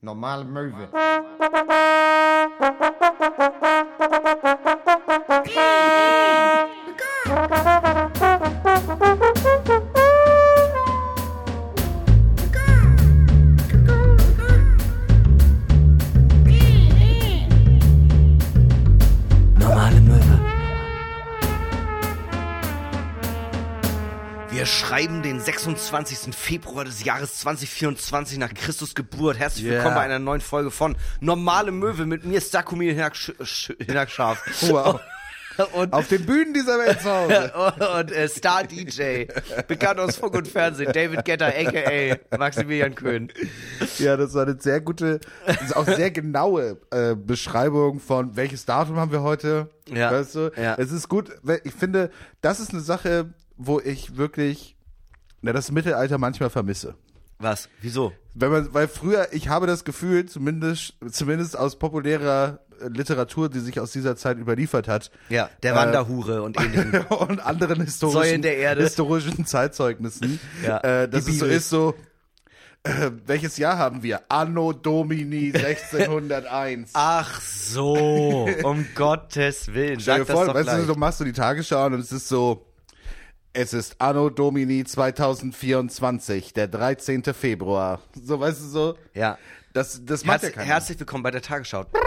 Normale Möwe. 21. Februar des Jahres 2024 nach Christus Geburt. Herzlich yeah. willkommen bei einer neuen Folge von Normale Möwe mit mir, Starkumin Hinakscharf. Wow. Und, Auf den Bühnen dieser Welt zu Hause. und äh, Star DJ, bekannt aus Funk und Fernsehen, David Getter, a.k.a. Maximilian Köhn. Ja, das war eine sehr gute, auch sehr genaue äh, Beschreibung von welches Datum haben wir heute. Ja. Weißt du? ja. Es ist gut, ich finde, das ist eine Sache, wo ich wirklich na, das Mittelalter manchmal vermisse. Was? Wieso? Wenn man, weil früher, ich habe das Gefühl, zumindest, zumindest aus populärer äh, Literatur, die sich aus dieser Zeit überliefert hat, Ja, der Wanderhure und ähnlichem. und anderen historischen, Säulen der Erde. historischen Zeitzeugnissen, Ja, äh, dass es so ist, so, äh, welches Jahr haben wir? Anno Domini 1601. Ach so, um Gottes Willen. Stell Sag dir das vor, weißt gleich. du, du machst so die Tagesschau und es ist so, es ist Anno Domini 2024, der 13. Februar. So, weißt du, so, Ja. das, das macht Herz, ja keiner. herzlich willkommen bei der Tagesschau.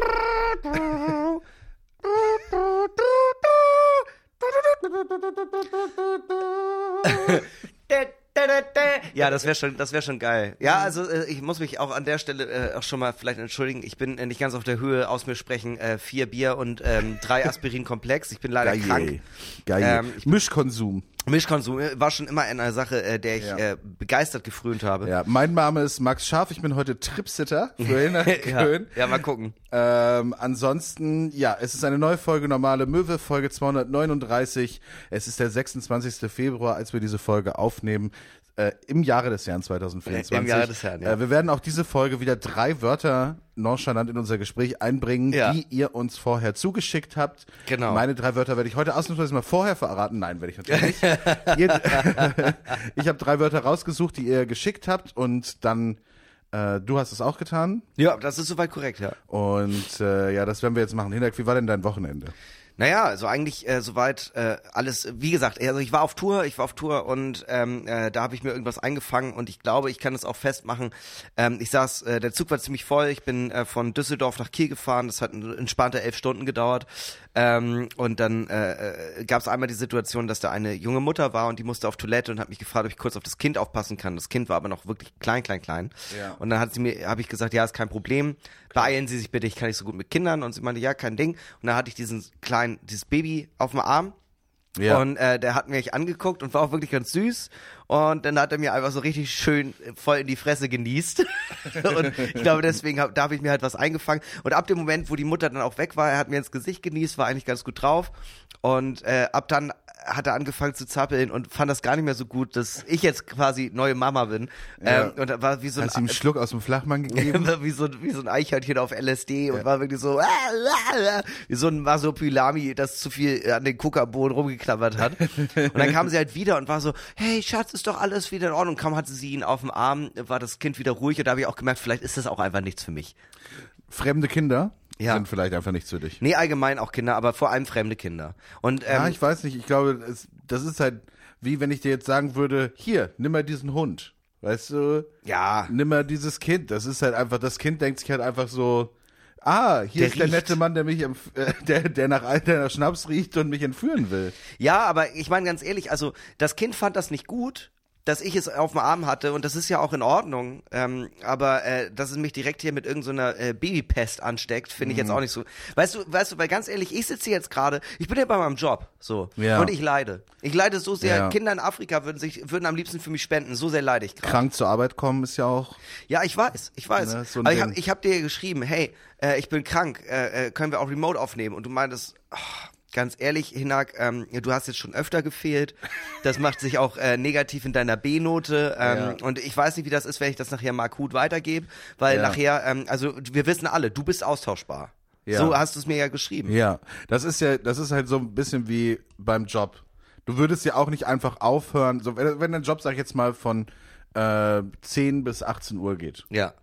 Ja, das wäre schon, das wäre schon geil. Ja, also äh, ich muss mich auch an der Stelle äh, auch schon mal vielleicht entschuldigen. Ich bin äh, nicht ganz auf der Höhe aus mir sprechen. Äh, vier Bier und ähm, drei Aspirin-Komplex. Ich bin leider krank. Geil. Geil. Ähm, Mischkonsum. Mischkonsum äh, war schon immer eine Sache, äh, der ich Ja. äh, begeistert gefrönt habe. Ja, mein Name ist Max Scharf, ich bin heute Tripsitter für Hinner ja, Köln. ja, mal gucken. Ähm, ansonsten, ja, es ist eine neue Folge Normale Möwe, Folge 239. Es ist der 26. Februar, als wir diese Folge aufnehmen. Äh, Im Jahre des Jahres 2024. Im Jahre des Herrn, ja. äh, wir werden auch diese Folge wieder drei Wörter nonchalant in unser Gespräch einbringen, Ja. die ihr uns vorher zugeschickt habt. Genau. Meine drei Wörter werde ich heute ausnahmsweise mal vorher verraten. Nein, werde ich natürlich nicht. ihr, ich habe drei Wörter rausgesucht, die ihr geschickt habt und dann, äh, du hast es auch getan. Ja, das ist soweit korrekt, ja. Und äh, ja, das werden wir jetzt machen. Hinak, wie war denn dein Wochenende? Naja, also eigentlich äh, soweit äh, alles, wie gesagt, also ich war auf Tour, ich war auf Tour und ähm, äh, da habe ich mir irgendwas eingefangen und ich glaube, ich kann es auch festmachen. Ähm, ich saß, äh, der Zug war ziemlich voll, ich bin äh, von Düsseldorf nach Kiel gefahren, das hat entspannte elf Stunden gedauert ähm, und dann äh, äh, gab es einmal die Situation, dass da eine junge Mutter war und die musste auf Toilette und hat mich gefragt, ob ich kurz auf das Kind aufpassen kann. Das Kind war aber noch wirklich klein, klein, klein. Ja. Und dann hat sie mir, habe ich gesagt, ja, ist kein Problem. Beeilen Sie sich bitte, ich kann nicht so gut mit Kindern. Und sie meinte, ja, kein Ding. Und dann hatte ich diesen kleinen, dieses Baby auf dem Arm. Ja. Und äh, der hat mich angeguckt und war auch wirklich ganz süß. Und dann hat er mir einfach so richtig schön voll in die Fresse genießt. und ich glaube, deswegen hab, da habe ich mir halt was eingefangen. Und ab dem Moment, wo die Mutter dann auch weg war, er hat mir ins Gesicht genießt, war eigentlich ganz gut drauf. Und äh, ab dann hat er angefangen zu zappeln und fand das gar nicht mehr so gut, dass ich jetzt quasi neue Mama bin. Ja. Ähm, und war wie so ein Hast du ihm einen Schluck aus dem Flachmann gegeben? wie so, wie so ein Eichhörnchen auf LSD und war wirklich so, ah, ah, ah, wie so ein Masopilami, das zu viel an den Kuckerbohnen rumgeknabbert hat. Und dann kam sie halt wieder und war so, hey Schatz, ist doch alles wieder in Ordnung. Kaum hatte sie ihn auf dem Arm, war das Kind wieder ruhig und da habe ich auch gemerkt, vielleicht ist das auch einfach nichts für mich. Fremde Kinder Ja. sind vielleicht einfach nichts für dich. Nee, allgemein auch Kinder, aber vor allem fremde Kinder. Und ähm, ja, ich weiß nicht. Ich glaube, es, das ist halt wie wenn ich dir jetzt sagen würde, hier, nimm mal diesen Hund. Weißt du? ja, Nimm mal dieses Kind. Das ist halt einfach, das Kind denkt sich halt einfach so, ah, hier Der ist der riecht. nette Mann, der mich, empf- äh, der, der nach Alter Schnaps riecht und mich entführen will. Ja, aber ich meine ganz ehrlich, also das Kind fand das nicht gut, dass ich es auf dem Arm hatte und das ist ja auch in Ordnung. Ähm, aber äh, dass es mich direkt hier mit irgendeiner äh, Babypest ansteckt, finde ich Mhm. jetzt auch nicht so. Weißt du, weißt du, weil ganz ehrlich, ich sitze jetzt gerade, ich bin ja bei meinem Job, so Ja. und ich leide. Ich leide so sehr. Ja. Kinder in Afrika würden sich würden am liebsten für mich spenden. So sehr leide ich gerade. Krank zur Arbeit kommen ist ja auch. Ja, ich weiß, ich weiß. Ne, so Aber ich habe ich hab dir geschrieben, hey, äh, ich bin krank, äh, äh, können wir auch remote aufnehmen? Und du meintest, oh, ganz ehrlich, Hinak, ähm, du hast jetzt schon öfter gefehlt. Das macht sich auch äh, negativ in deiner B-Note. Ähm, Ja. Und ich weiß nicht, wie das ist, wenn ich das nachher mal akut weitergebe, weil Ja. nachher, ähm, also wir wissen alle, du bist austauschbar. Ja. So hast du es mir ja geschrieben. Ja, das ist ja, das ist halt so ein bisschen wie beim Job. Du würdest ja auch nicht einfach aufhören, so wenn, wenn dein Job, sag ich jetzt mal, von äh, 10 bis 18 Uhr geht. Ja.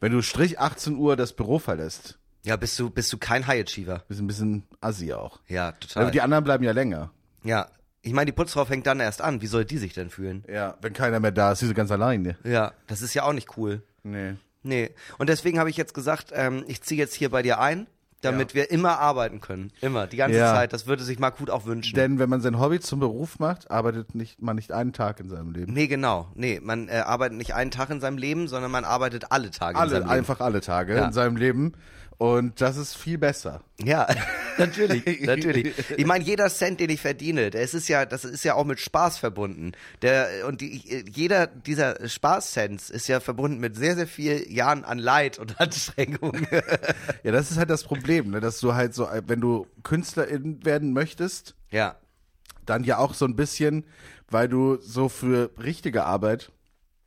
Wenn du Strich 18 Uhr das Büro verlässt, Ja, bist du, bist du kein High Achiever. bist ein bisschen assi auch. Ja, Aber total. die anderen bleiben ja länger. ja. Ich meine, die Putzfrau fängt dann erst an. Wie soll die sich denn fühlen? Ja, wenn keiner mehr da ist, ist sie ganz alleine. Ja, das ist ja auch nicht cool. Nee. Nee. Und deswegen habe ich jetzt gesagt, ähm, ich ziehe jetzt hier bei dir ein, damit wir immer arbeiten können. Immer, die ganze Ja. Zeit. Das würde sich Markut auch wünschen. Denn wenn man sein Hobby zum Beruf macht, arbeitet nicht, man nicht einen Tag in seinem Leben. nee, genau. Nee, man äh, arbeitet nicht einen Tag in seinem Leben, sondern man arbeitet alle Tage in Alle, seinem Leben. einfach alle Tage Ja. in seinem Leben. Und das ist viel besser. Ja, natürlich, natürlich. Ich meine, jeder Cent, den ich verdiene, der ist, ist ja, das ist ja auch mit Spaß verbunden. Der und die, jeder dieser Spaßcents ist ja verbunden mit sehr, sehr viel Jahren an Leid und Anstrengung. Ja, das ist halt das Problem, ne? dass du halt so, wenn du Künstlerin werden möchtest, ja, dann ja auch so ein bisschen, weil du so für richtige Arbeit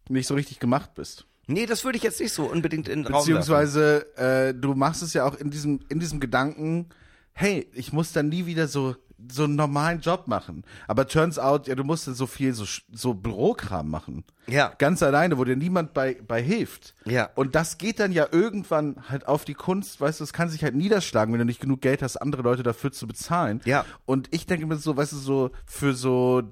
nicht so richtig gemacht bist. Nee, das würde ich jetzt nicht so unbedingt in den Raum. Beziehungsweise äh, du machst es ja auch in diesem, in diesem Gedanken, hey, ich muss dann nie wieder so so einen normalen Job machen. Aber turns out, ja, du musst dann so viel so, so Bürokram machen. Ja. Ganz alleine, wo dir niemand bei, bei hilft. Ja. Und das geht dann ja irgendwann halt auf die Kunst, weißt du, es kann sich halt niederschlagen, wenn du nicht genug Geld hast, andere Leute dafür zu bezahlen. Ja. Und ich denke mir so, weißt du, so für so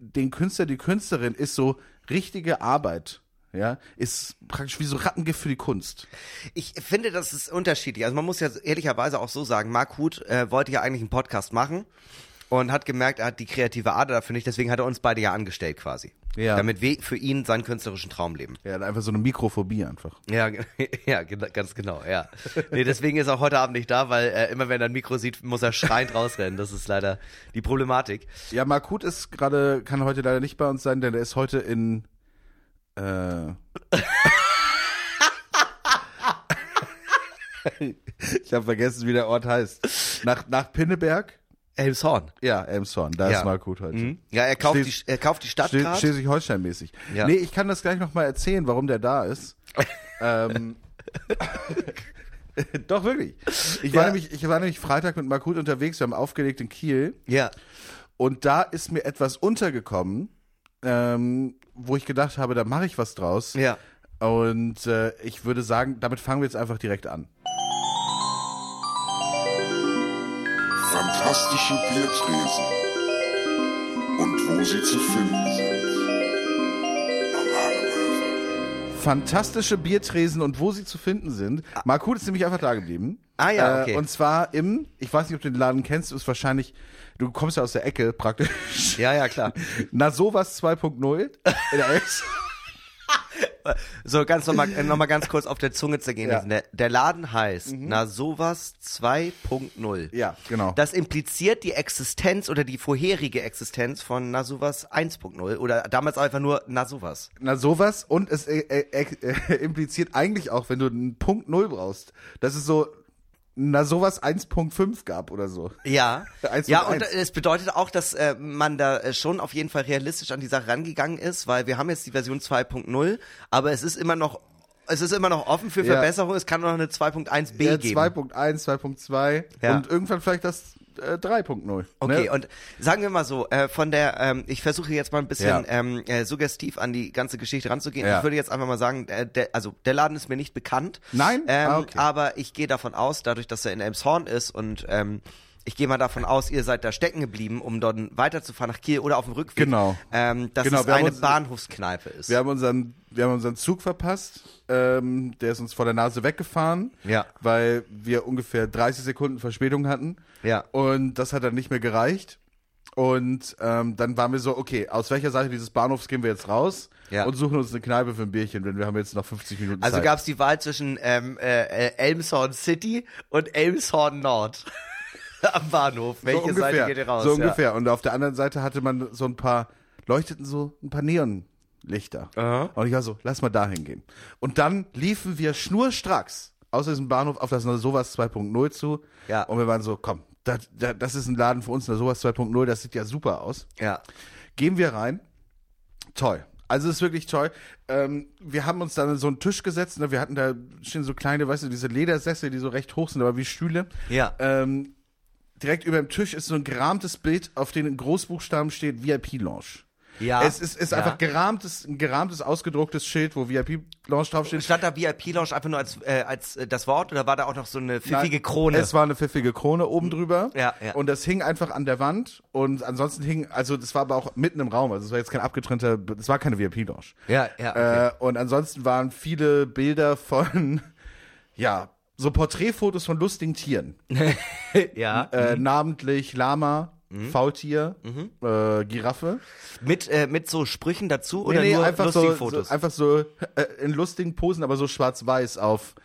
den Künstler, die Künstlerin ist so richtige Arbeit. Ja, ist praktisch wie so Rattengift für die Kunst. Ich finde, das ist unterschiedlich. Also man muss ja ehrlicherweise auch so sagen, Mark Huth äh, wollte ja eigentlich einen Podcast machen und hat gemerkt, er hat die kreative Ader dafür nicht, deswegen hat er uns beide ja angestellt quasi. Ja. Damit wir für ihn seinen künstlerischen Traum leben. Ja, einfach so eine Mikrophobie einfach. Ja, ja, ganz genau, ja. Nee, deswegen ist er auch heute Abend nicht da, weil äh, immer wenn er ein Mikro sieht, muss er schreiend rausrennen. Das ist leider die Problematik. Ja, Markut ist gerade, kann heute leider nicht bei uns sein, denn er ist heute in äh, Ich habe vergessen, wie der Ort heißt. Nach, nach Pinneberg? Elmshorn. Ja, Elmshorn, da Ja. ist Markut heute. Mhm. Ja, er kauft, Schles- die, er kauft die Stadt Schle grad. Schleswig-Holstein-mäßig. Ja. Nee, ich kann das gleich nochmal erzählen, warum der da ist. ähm, Doch, wirklich. Ich war, Ja. nämlich, ich war nämlich Freitag mit Markut unterwegs, wir haben aufgelegt in Kiel. Ja. Und da ist mir etwas untergekommen, ähm, wo ich gedacht habe, da mache ich was draus. Ja. Und äh, ich würde sagen, damit fangen wir jetzt einfach direkt an. Fantastische Biertresen und wo sie zu finden Fantastische Biertresen und wo sie zu finden sind. Markut ist nämlich einfach da geblieben. Ah ja, okay. Äh, und zwar im, ich weiß nicht, ob du den Laden kennst, ist wahrscheinlich, du kommst ja aus der Ecke praktisch. Ja, ja, klar. Na sowas 2.0 in der. So, ganz nochmal noch mal ganz kurz auf der Zunge zergehen. Ja. Der, der Laden heißt Na sowas 2.0. Ja, genau. Das impliziert die Existenz oder die vorherige Existenz von Na sowas 1.0 oder damals einfach nur Na sowas. Na sowas und es äh, äh, äh, impliziert eigentlich auch, wenn du einen Punkt Null brauchst, dass es so na sowas 1.5 gab oder so. Ja, 1.1. ja, und es bedeutet auch, dass äh, man da äh, schon auf jeden Fall realistisch an die Sache rangegangen ist, weil wir haben jetzt die Version 2.0, aber es ist immer noch es ist immer noch offen für Ja. Verbesserung. Es kann noch eine 2.1b Ja, geben. 2.1, 2.2 Ja. und irgendwann vielleicht das äh, 3.0 Okay, ne? und sagen wir mal so, äh, von der, ähm, ich versuche jetzt mal ein bisschen Ja. ähm, äh, suggestiv an die ganze Geschichte ranzugehen. Ja. Ich würde jetzt einfach mal sagen, äh, der, also der Laden ist mir nicht bekannt. Nein? Ähm, Ah, okay. Aber ich gehe davon aus, dadurch, dass er in Elmshorn ist und ähm, ich gehe mal davon aus, ihr seid da stecken geblieben, um dort weiterzufahren nach Kiel oder auf dem Rückweg. Genau. Ähm, dass Genau, es eine uns- Bahnhofskneipe ist. Wir haben unseren, wir haben unseren Zug verpasst. Ähm, der ist uns vor der Nase weggefahren, Ja. weil wir ungefähr 30 Sekunden Verspätung hatten. Ja. Und das hat dann nicht mehr gereicht. Und ähm, dann waren wir so, okay, aus welcher Seite dieses Bahnhofs gehen wir jetzt raus Ja. und suchen uns eine Kneipe für ein Bierchen, denn wir haben jetzt noch 50 Minuten Also Zeit. gab es die Wahl zwischen ähm, äh, äh, Elmshorn City und Elmshorn Nord am Bahnhof. Welche so ungefähr, Seite geht ihr raus? So Ja. ungefähr. Und auf der anderen Seite hatte man so ein paar, leuchteten so ein paar Neonlichter. Aha. Und ich war so, lass mal da hingehen. Und dann liefen wir schnurstracks aus diesem Bahnhof auf das sowas 2.0 zu. Ja. Und wir waren so, komm, das, das, das ist ein Laden für uns, eine sowas 2.0, das sieht ja super aus. Ja. Gehen wir rein. Toll. Also es ist wirklich toll. Ähm, wir haben uns dann an so einen Tisch gesetzt. Ne? Wir hatten da stehen so kleine, weißt du, diese Ledersessel, die so recht hoch sind, aber wie Stühle. Ja. Ähm, direkt über dem Tisch ist so ein gerahmtes Bild, auf dem in Großbuchstaben steht VIP Lounge. Ja. Es ist, ist Ja. einfach gerahmtes, ein gerahmtes, ausgedrucktes Schild, wo VIP-Lounge draufsteht. Stand da VIP-Lounge einfach nur als, äh, als äh, das Wort oder war da auch noch so eine pfiffige Krone? Es war eine pfiffige Krone oben drüber. Ja, ja. Und das hing einfach an der Wand. Und ansonsten hing, also das war aber auch mitten im Raum. Also es war jetzt kein abgetrennter, es war keine VIP-Lounge. ja, ja. Okay. Äh, und ansonsten waren viele Bilder von, ja, so Porträtfotos von lustigen Tieren. ja. Äh, namentlich Lama, Mhm. Faultier, äh, Giraffe. Mit, äh, mit so Sprüchen dazu oder nee, nee, nur einfach lustige so, Fotos? so, einfach so äh, in lustigen Posen, aber so schwarz-weiß auf,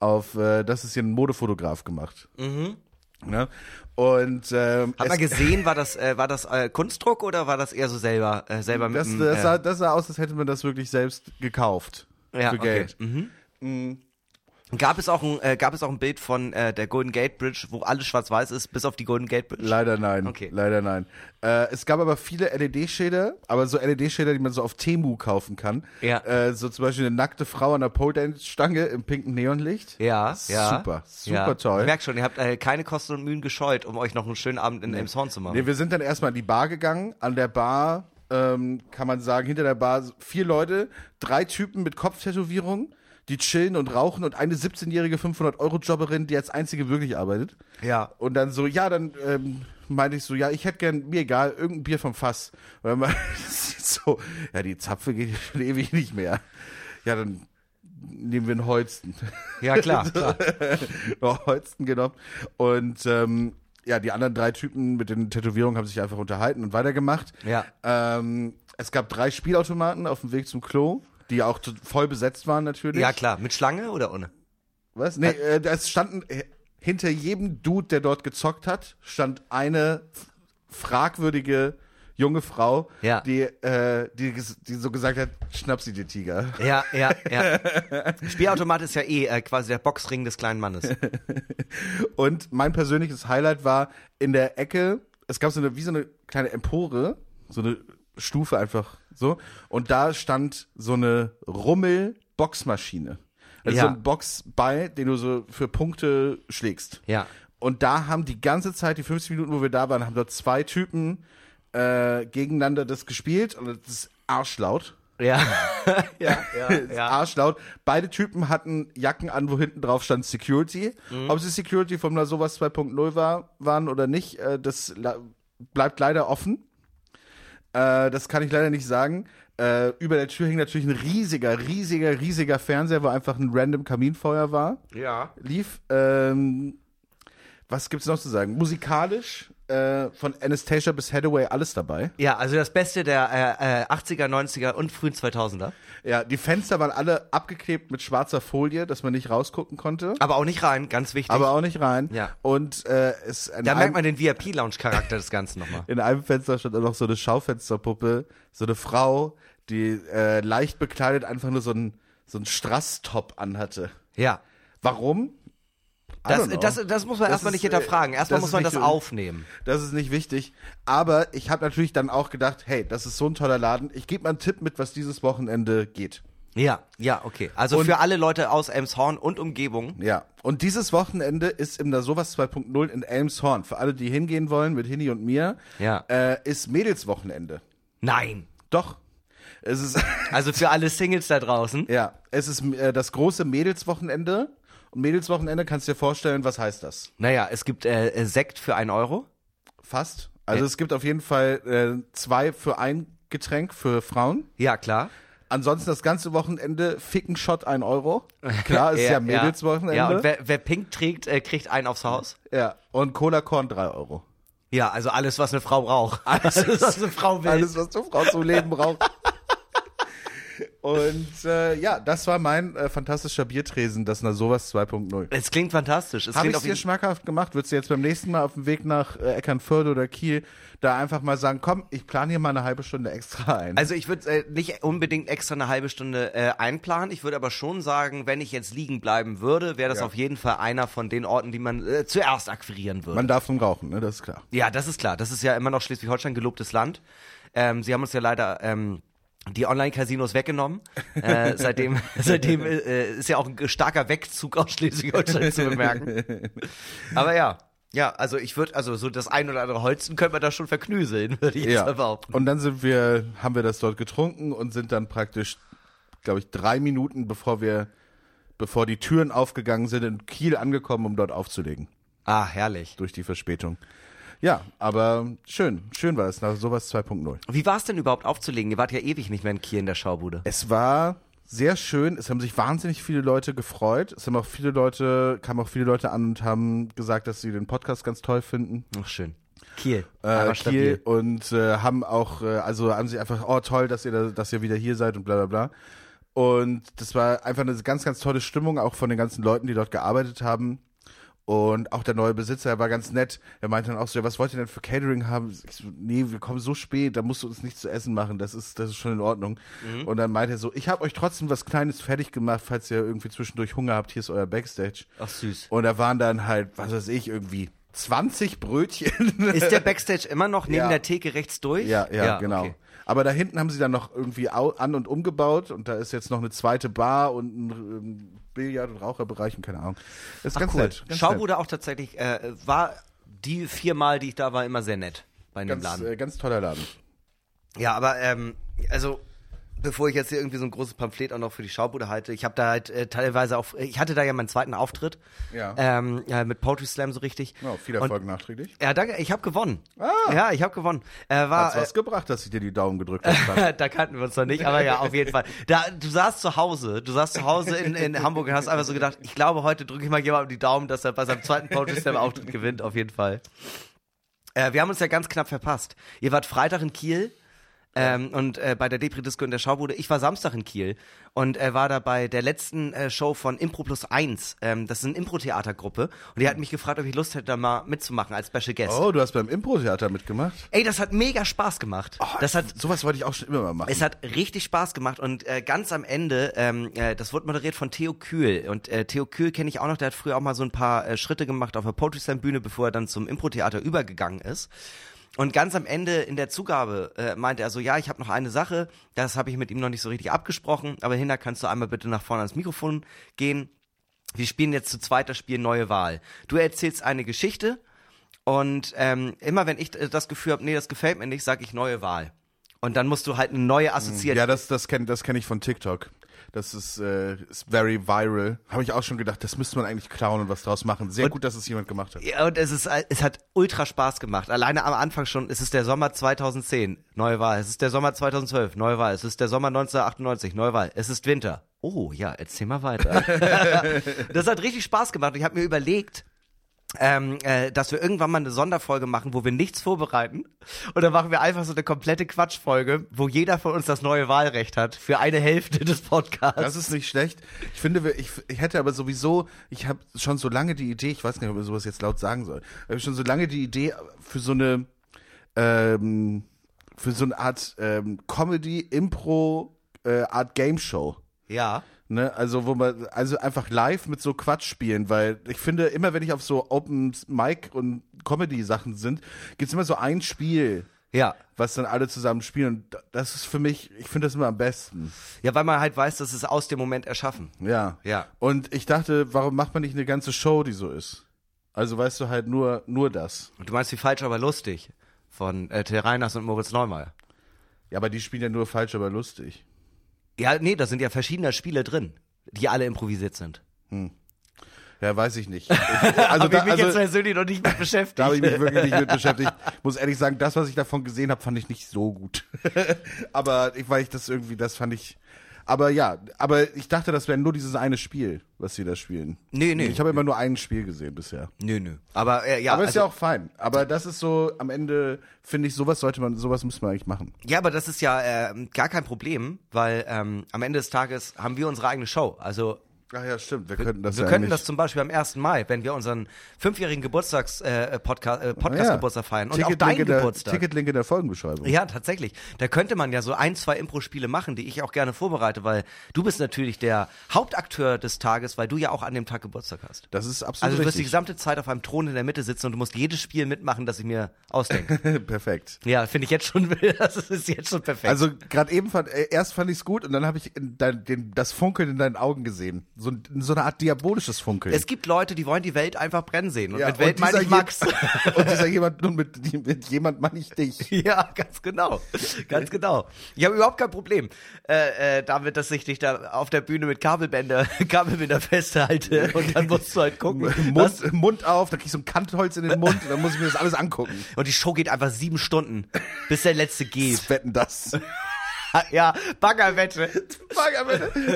auf äh, das ist hier ein Modefotograf gemacht. Mhm. Ne? Und ähm, Hat man gesehen, war das, äh, war das äh, Kunstdruck oder war das eher so selber, äh, selber mit das, dem, das, äh, sah, das sah aus, als hätte man das wirklich selbst gekauft. Ja, für okay. Geld. Gab es auch ein, äh, gab es auch ein Bild von äh, der Golden Gate Bridge, wo alles schwarz-weiß ist, bis auf die Golden Gate Bridge? Leider nein. Okay. Leider nein. Äh, es gab aber viele LED-Schilder, aber so LED-Schilder, die man so auf Temu kaufen kann. Ja. Äh, so zum Beispiel eine nackte Frau an der Pole-Dance-Stange im pinken Neonlicht. Ja, ja. Super, super ja. toll. Ich merk schon, ihr habt äh, keine Kosten und Mühen gescheut, um euch noch einen schönen Abend in Elmshorn zu machen. Nee, wir sind dann erstmal in die Bar gegangen. An der Bar, ähm, kann man sagen, hinter der Bar vier Leute, drei Typen mit Kopftätowierung, die chillen und rauchen und eine 17-jährige 500-Euro-Jobberin, die als einzige wirklich arbeitet. Ja. Und dann so, ja, dann ähm, meinte ich so, ja, ich hätte gern, mir egal, irgendein Bier vom Fass. Und dann meinte so, ja, die Zapfe geht schon ewig nicht mehr. Ja, dann nehmen wir einen Holsten. Ja, klar, klar. Holsten genommen. Und ähm, ja, die anderen drei Typen mit den Tätowierungen haben sich einfach unterhalten und weitergemacht. Ja. Ähm, es gab drei Spielautomaten auf dem Weg zum Klo, die auch voll besetzt waren natürlich. Ja, klar. Mit Schlange oder ohne? Was? Nee, äh, es standen äh, hinter jedem Dude, der dort gezockt hat, stand eine fragwürdige junge Frau, Ja. die, äh, die, die so gesagt hat, schnapp sie dir Tiger. Ja, ja, ja. Spielautomat ist ja eh äh, quasi der Boxring des kleinen Mannes. Und mein persönliches Highlight war in der Ecke, es gab so eine, wie so eine kleine Empore, so eine Stufe einfach so. Und da stand so eine Rummel-Boxmaschine. Also Ja. so ein Boxball, den du so für Punkte schlägst. Ja. Und da haben die ganze Zeit, die 50 Minuten, wo wir da waren, haben dort zwei Typen äh, gegeneinander das gespielt und das ist arschlaut. Ja. ja, ja, ja. arschlaut. Beide Typen hatten Jacken an, wo hinten drauf stand Security. Mhm. Ob sie Security von sowas 2.0 war, waren oder nicht, äh, das bleibt leider offen. Äh, das kann ich leider nicht sagen. Äh, über der Tür hing natürlich ein riesiger, riesiger, riesiger Fernseher, wo einfach ein random Kaminfeuer war. Ja. Lief. Ähm, was gibt's noch zu sagen? Musikalisch äh, von Anastasia bis Hathaway alles dabei. Ja, also das Beste der äh, äh, 80er, 90er und frühen 2000er. Ja, die Fenster waren alle abgeklebt mit schwarzer Folie, dass man nicht rausgucken konnte. Aber auch nicht rein, ganz wichtig. aber auch nicht rein. Ja. Und äh, es da merkt man den VIP-Lounge-Charakter des Ganzen nochmal. in einem Fenster stand auch noch so eine Schaufensterpuppe, so eine Frau, die äh, leicht bekleidet einfach nur so ein so ein Strass-Top anhatte. Ja. Warum? Das, das, das muss man Das erstmal ist, nicht hinterfragen. Erstmal muss man das aufnehmen. Das ist nicht wichtig. Aber ich habe natürlich dann auch gedacht, hey, das ist so ein toller Laden. Ich gebe mal einen Tipp mit, was dieses Wochenende geht. Ja, ja, okay. Also Und- für alle Leute aus Elmshorn und Umgebung. Ja. Und dieses Wochenende ist im Da sowas 2.0 in Elmshorn. Für alle, die hingehen wollen mit Hini und mir, Ja. äh, ist Mädelswochenende. Nein. Doch. Es ist, Also für alle Singles da draußen. ja, es ist äh, das große Mädelswochenende. Und Mädelswochenende kannst du dir vorstellen, was heißt das? Naja, es gibt äh, äh, Sekt für einen Euro. Fast. Also Ja. es gibt auf jeden Fall äh, zwei für ein Getränk für Frauen. Ja, klar. Ansonsten das ganze Wochenende Ficken Shot ein Euro. Klar, ist ja, Mädelswochenende. Ja, und wer, wer pink trägt, äh, kriegt einen aufs Haus. ja. Und Cola Korn drei Euro. Ja, also alles, was eine Frau braucht. Alles, was eine Frau will. Alles, was du Frau zum Leben braucht. Und äh, ja, das war mein äh, fantastischer Biertresen, das na sowas 2.0. Es klingt fantastisch. Es Habe ich dir schmackhaft gemacht? Würdest du jetzt beim nächsten Mal auf dem Weg nach äh, Eckernförde oder Kiel da einfach mal sagen, komm, ich plane hier mal eine halbe Stunde extra ein? Also ich würde äh, nicht unbedingt extra eine halbe Stunde äh, einplanen. Ich würde aber schon sagen, wenn ich jetzt liegen bleiben würde, wäre das Ja. auf jeden Fall einer von den Orten, die man äh, zuerst akquirieren würde. Man darf nun rauchen, ne? Das ist klar. ja, das ist klar. Das ist ja immer noch Schleswig-Holstein gelobtes Land. Ähm, sie haben uns ja leider ähm, die Online-Casinos weggenommen. Äh, seitdem seitdem äh, ist ja auch ein starker Wegzug aus Schleswig-Holstein zu bemerken. Aber ja. Ja, also ich würde, also so das ein oder andere Holzen könnte man da schon verknüseln, würde ich jetzt Ja. mal behaupten. Und dann sind wir, haben wir das dort getrunken und sind dann praktisch, glaube ich, drei Minuten bevor wir, bevor die Türen aufgegangen sind, in Kiel angekommen, um dort aufzulegen. Ah, herrlich. Durch die Verspätung. Ja, aber schön. Schön war es nach sowas 2.0. Wie war es denn überhaupt aufzulegen? Ihr wart ja ewig nicht mehr in Kiel in der Schaubude. Es war sehr schön. Es haben sich wahnsinnig viele Leute gefreut. Es haben auch viele Leute, kamen auch viele Leute an und haben gesagt, dass sie den Podcast ganz toll finden. Ach, schön. Kiel. Äh, Kiel und äh, haben auch, äh, also haben sie einfach, oh toll, dass ihr, da, dass ihr wieder hier seid und bla bla bla. Und das war einfach eine ganz, ganz tolle Stimmung, auch von den ganzen Leuten, die dort gearbeitet haben. Und auch der neue Besitzer, er war ganz nett. Er meinte dann auch so, ja, was wollt ihr denn für Catering haben? Ich so, nee, wir kommen so spät, da musst du uns nichts zu essen machen, das ist, das ist schon in Ordnung. Und dann meinte er so, ich habe euch trotzdem was Kleines fertig gemacht, falls ihr irgendwie zwischendurch Hunger habt, hier ist euer Backstage. Ach, süß. Und da waren dann halt, was weiß ich, irgendwie 20 Brötchen. Ist der Backstage immer noch neben Ja. der Theke rechts durch? Ja, ja, genau. okay. Aber da hinten haben sie dann noch irgendwie an- und umgebaut und da ist jetzt noch eine zweite Bar und ein ähm, Billard- und Raucherbereich und keine Ahnung. Das ist Ach, ganz cool. nett. Ganz Schaubude auch tatsächlich, äh, war die viermal, die ich da war, immer sehr nett bei dem nett. Laden. Ganz, äh, ganz toller Laden. Ja, aber ähm, also bevor ich jetzt hier irgendwie so ein großes Pamphlet auch noch für die Schaubude halte, ich habe da halt äh, teilweise auch, ich hatte da ja meinen zweiten Auftritt Ja. ähm, ja, mit Poetry Slam so richtig. Ja, viel Und- Erfolg nachträglich. Ja, danke, ich habe gewonnen. Ah. Ja, ich habe gewonnen. Äh, war, Hat's was gebracht, dass ich dir die Daumen gedrückt habe? da kannten wir uns noch nicht, aber ja, auf jeden Fall. Da, du saßt zu Hause, du saßt zu Hause in, in Hamburg und hast einfach so gedacht, ich glaube, heute drücke ich mal jemandem die Daumen, dass er bei seinem zweiten Poetry Slam Auftritt gewinnt, auf jeden Fall. Äh, wir haben uns ja ganz knapp verpasst. Ihr wart Freitag in Kiel. Ähm, und äh, bei der Depri Disco in der Schaubude, ich war Samstag in Kiel und äh, war da bei der letzten äh, Show von Impro Plus 1. Ähm, das ist eine Impro-Theatergruppe und die hat mich gefragt, ob ich Lust hätte, da mal mitzumachen als Special Guest. oh, du hast beim Impro-Theater mitgemacht? Ey, das hat mega Spaß gemacht. Oh, das hat sowas wollte ich auch schon immer mal machen. es hat richtig Spaß gemacht und äh, ganz am Ende, ähm, äh, das wurde moderiert von Theo Kühl und äh, Theo Kühl kenne ich auch noch, der hat früher auch mal so ein paar äh, Schritte gemacht auf der Poetry Slam Bühne, bevor er dann zum Impro-Theater übergegangen ist. Und ganz am Ende in der Zugabe äh, meinte er so, ja, ich habe noch eine Sache, das habe ich mit ihm noch nicht so richtig abgesprochen, aber Hinder, kannst du einmal bitte nach vorne ans Mikrofon gehen? Wir spielen jetzt zu zweit das Spiel Neue Wahl. Du erzählst eine Geschichte und ähm, immer wenn ich äh, das Gefühl habe, nee, das gefällt mir nicht, sage ich Neue Wahl. Und dann musst du halt eine neue assoziieren. ja, das, das kenne das kenn ich von TikTok. Das ist, äh, ist very viral. Habe ich auch schon gedacht, das müsste man eigentlich klauen und was draus machen. Sehr gut, dass es jemand gemacht hat. Ja, und es ist, es hat ultra Spaß gemacht. Alleine am Anfang schon, es ist der Sommer 2010, neue Wahl. Es ist der Sommer 2012, neue Wahl. Es ist der Sommer 1998, neue Wahl. Es ist Winter. Oh, ja, erzähl mal weiter. das hat richtig Spaß gemacht. Ich habe mir überlegt, ähm, äh, dass wir irgendwann mal eine Sonderfolge machen, wo wir nichts vorbereiten. Und dann machen wir einfach so eine komplette Quatschfolge, wo jeder von uns das neue Wahlrecht hat für eine Hälfte des Podcasts. Das ist nicht schlecht. Ich finde, ich, ich hätte aber sowieso, ich habe schon so lange die Idee, ich weiß nicht, ob ich sowas jetzt laut sagen soll, ich habe schon so lange die Idee für so eine, ähm, für so eine Art ähm, Comedy, Impro, äh, Art Game Show. ja. Ne, also wo man, also einfach live mit so Quatsch spielen, weil ich finde, immer wenn ich auf so Open Mic und Comedy Sachen sind, gibt's immer so ein Spiel, Ja. was dann alle zusammen spielen. Und das ist für mich, ich finde das immer am besten. Ja, weil man halt weiß, dass es aus dem Moment erschaffen. Ja. Ja. Und ich dachte, warum macht man nicht eine ganze Show, die so ist? Also weißt du halt nur, nur das. Und du meinst wie falsch, aber lustig von äh, Till Reiners und Moritz Neumeier. Ja, aber die spielen ja nur falsch, aber lustig. Ja, nee, da sind ja verschiedene Spiele drin, die alle improvisiert sind. Ja, weiß ich nicht. Ich, also da, ich mich jetzt also, persönlich noch nicht mit beschäftigt. da habe ich mich wirklich nicht mit beschäftigt. Muss ehrlich sagen, das, was ich davon gesehen habe, fand ich nicht so gut. aber ich, weil ich das irgendwie, das fand ich. Aber ja, aber ich dachte, das wäre nur dieses eine Spiel, was sie da spielen. Nee, nee. Ich habe immer nur ein Spiel gesehen bisher. nö, nö. Aber äh, ja, aber ist also, ja auch fein. Aber das ist so, am Ende finde ich, sowas sollte man, sowas muss man eigentlich machen. ja, aber das ist ja äh, gar kein Problem, weil ähm, am Ende des Tages haben wir unsere eigene Show. Also Ach ja, stimmt. Wir könnten das wir ja könnten eigentlich- das zum Beispiel am 1. Mai, wenn wir unseren fünfjährigen Geburtstags äh, Podcast, äh, Podcast Ja. Geburtstag feiern und auch deinen in der- Geburtstag. Ticketlink in der Folgenbeschreibung. Ja, tatsächlich. Da könnte man ja so ein, zwei Impro-Spiele machen, die ich auch gerne vorbereite, weil du bist natürlich der Hauptakteur des Tages, weil du ja auch an dem Tag Geburtstag hast. Das ist absolut Also du wirst die gesamte Zeit auf einem Thron in der Mitte sitzen und du musst jedes Spiel mitmachen, das ich mir ausdenke. Perfekt. ja, finde ich jetzt schon, das ist jetzt schon perfekt. Also gerade eben fand, äh, erst fand ich es gut und dann habe ich in dein, den, das Funkeln in deinen Augen gesehen, so, so eine Art diabolisches Funkeln. Es gibt Leute, die wollen die Welt einfach brennen sehen. Und Ja, mit Welt und meine ich Max. und dieser jemand, und mit, mit jemand meine ich dich. Ja, ganz genau. Ganz genau. Ich habe überhaupt kein Problem äh, äh, damit, dass ich dich da auf der Bühne mit Kabelbänder, Kabelbinder festhalte und dann musst du halt gucken. was- Mund, Mund auf, da krieg ich so ein Kantholz in den Mund, dann muss ich mir das alles angucken. Und die Show geht einfach sieben Stunden, bis der letzte geht. Was wetten das? ja, Baggerwette.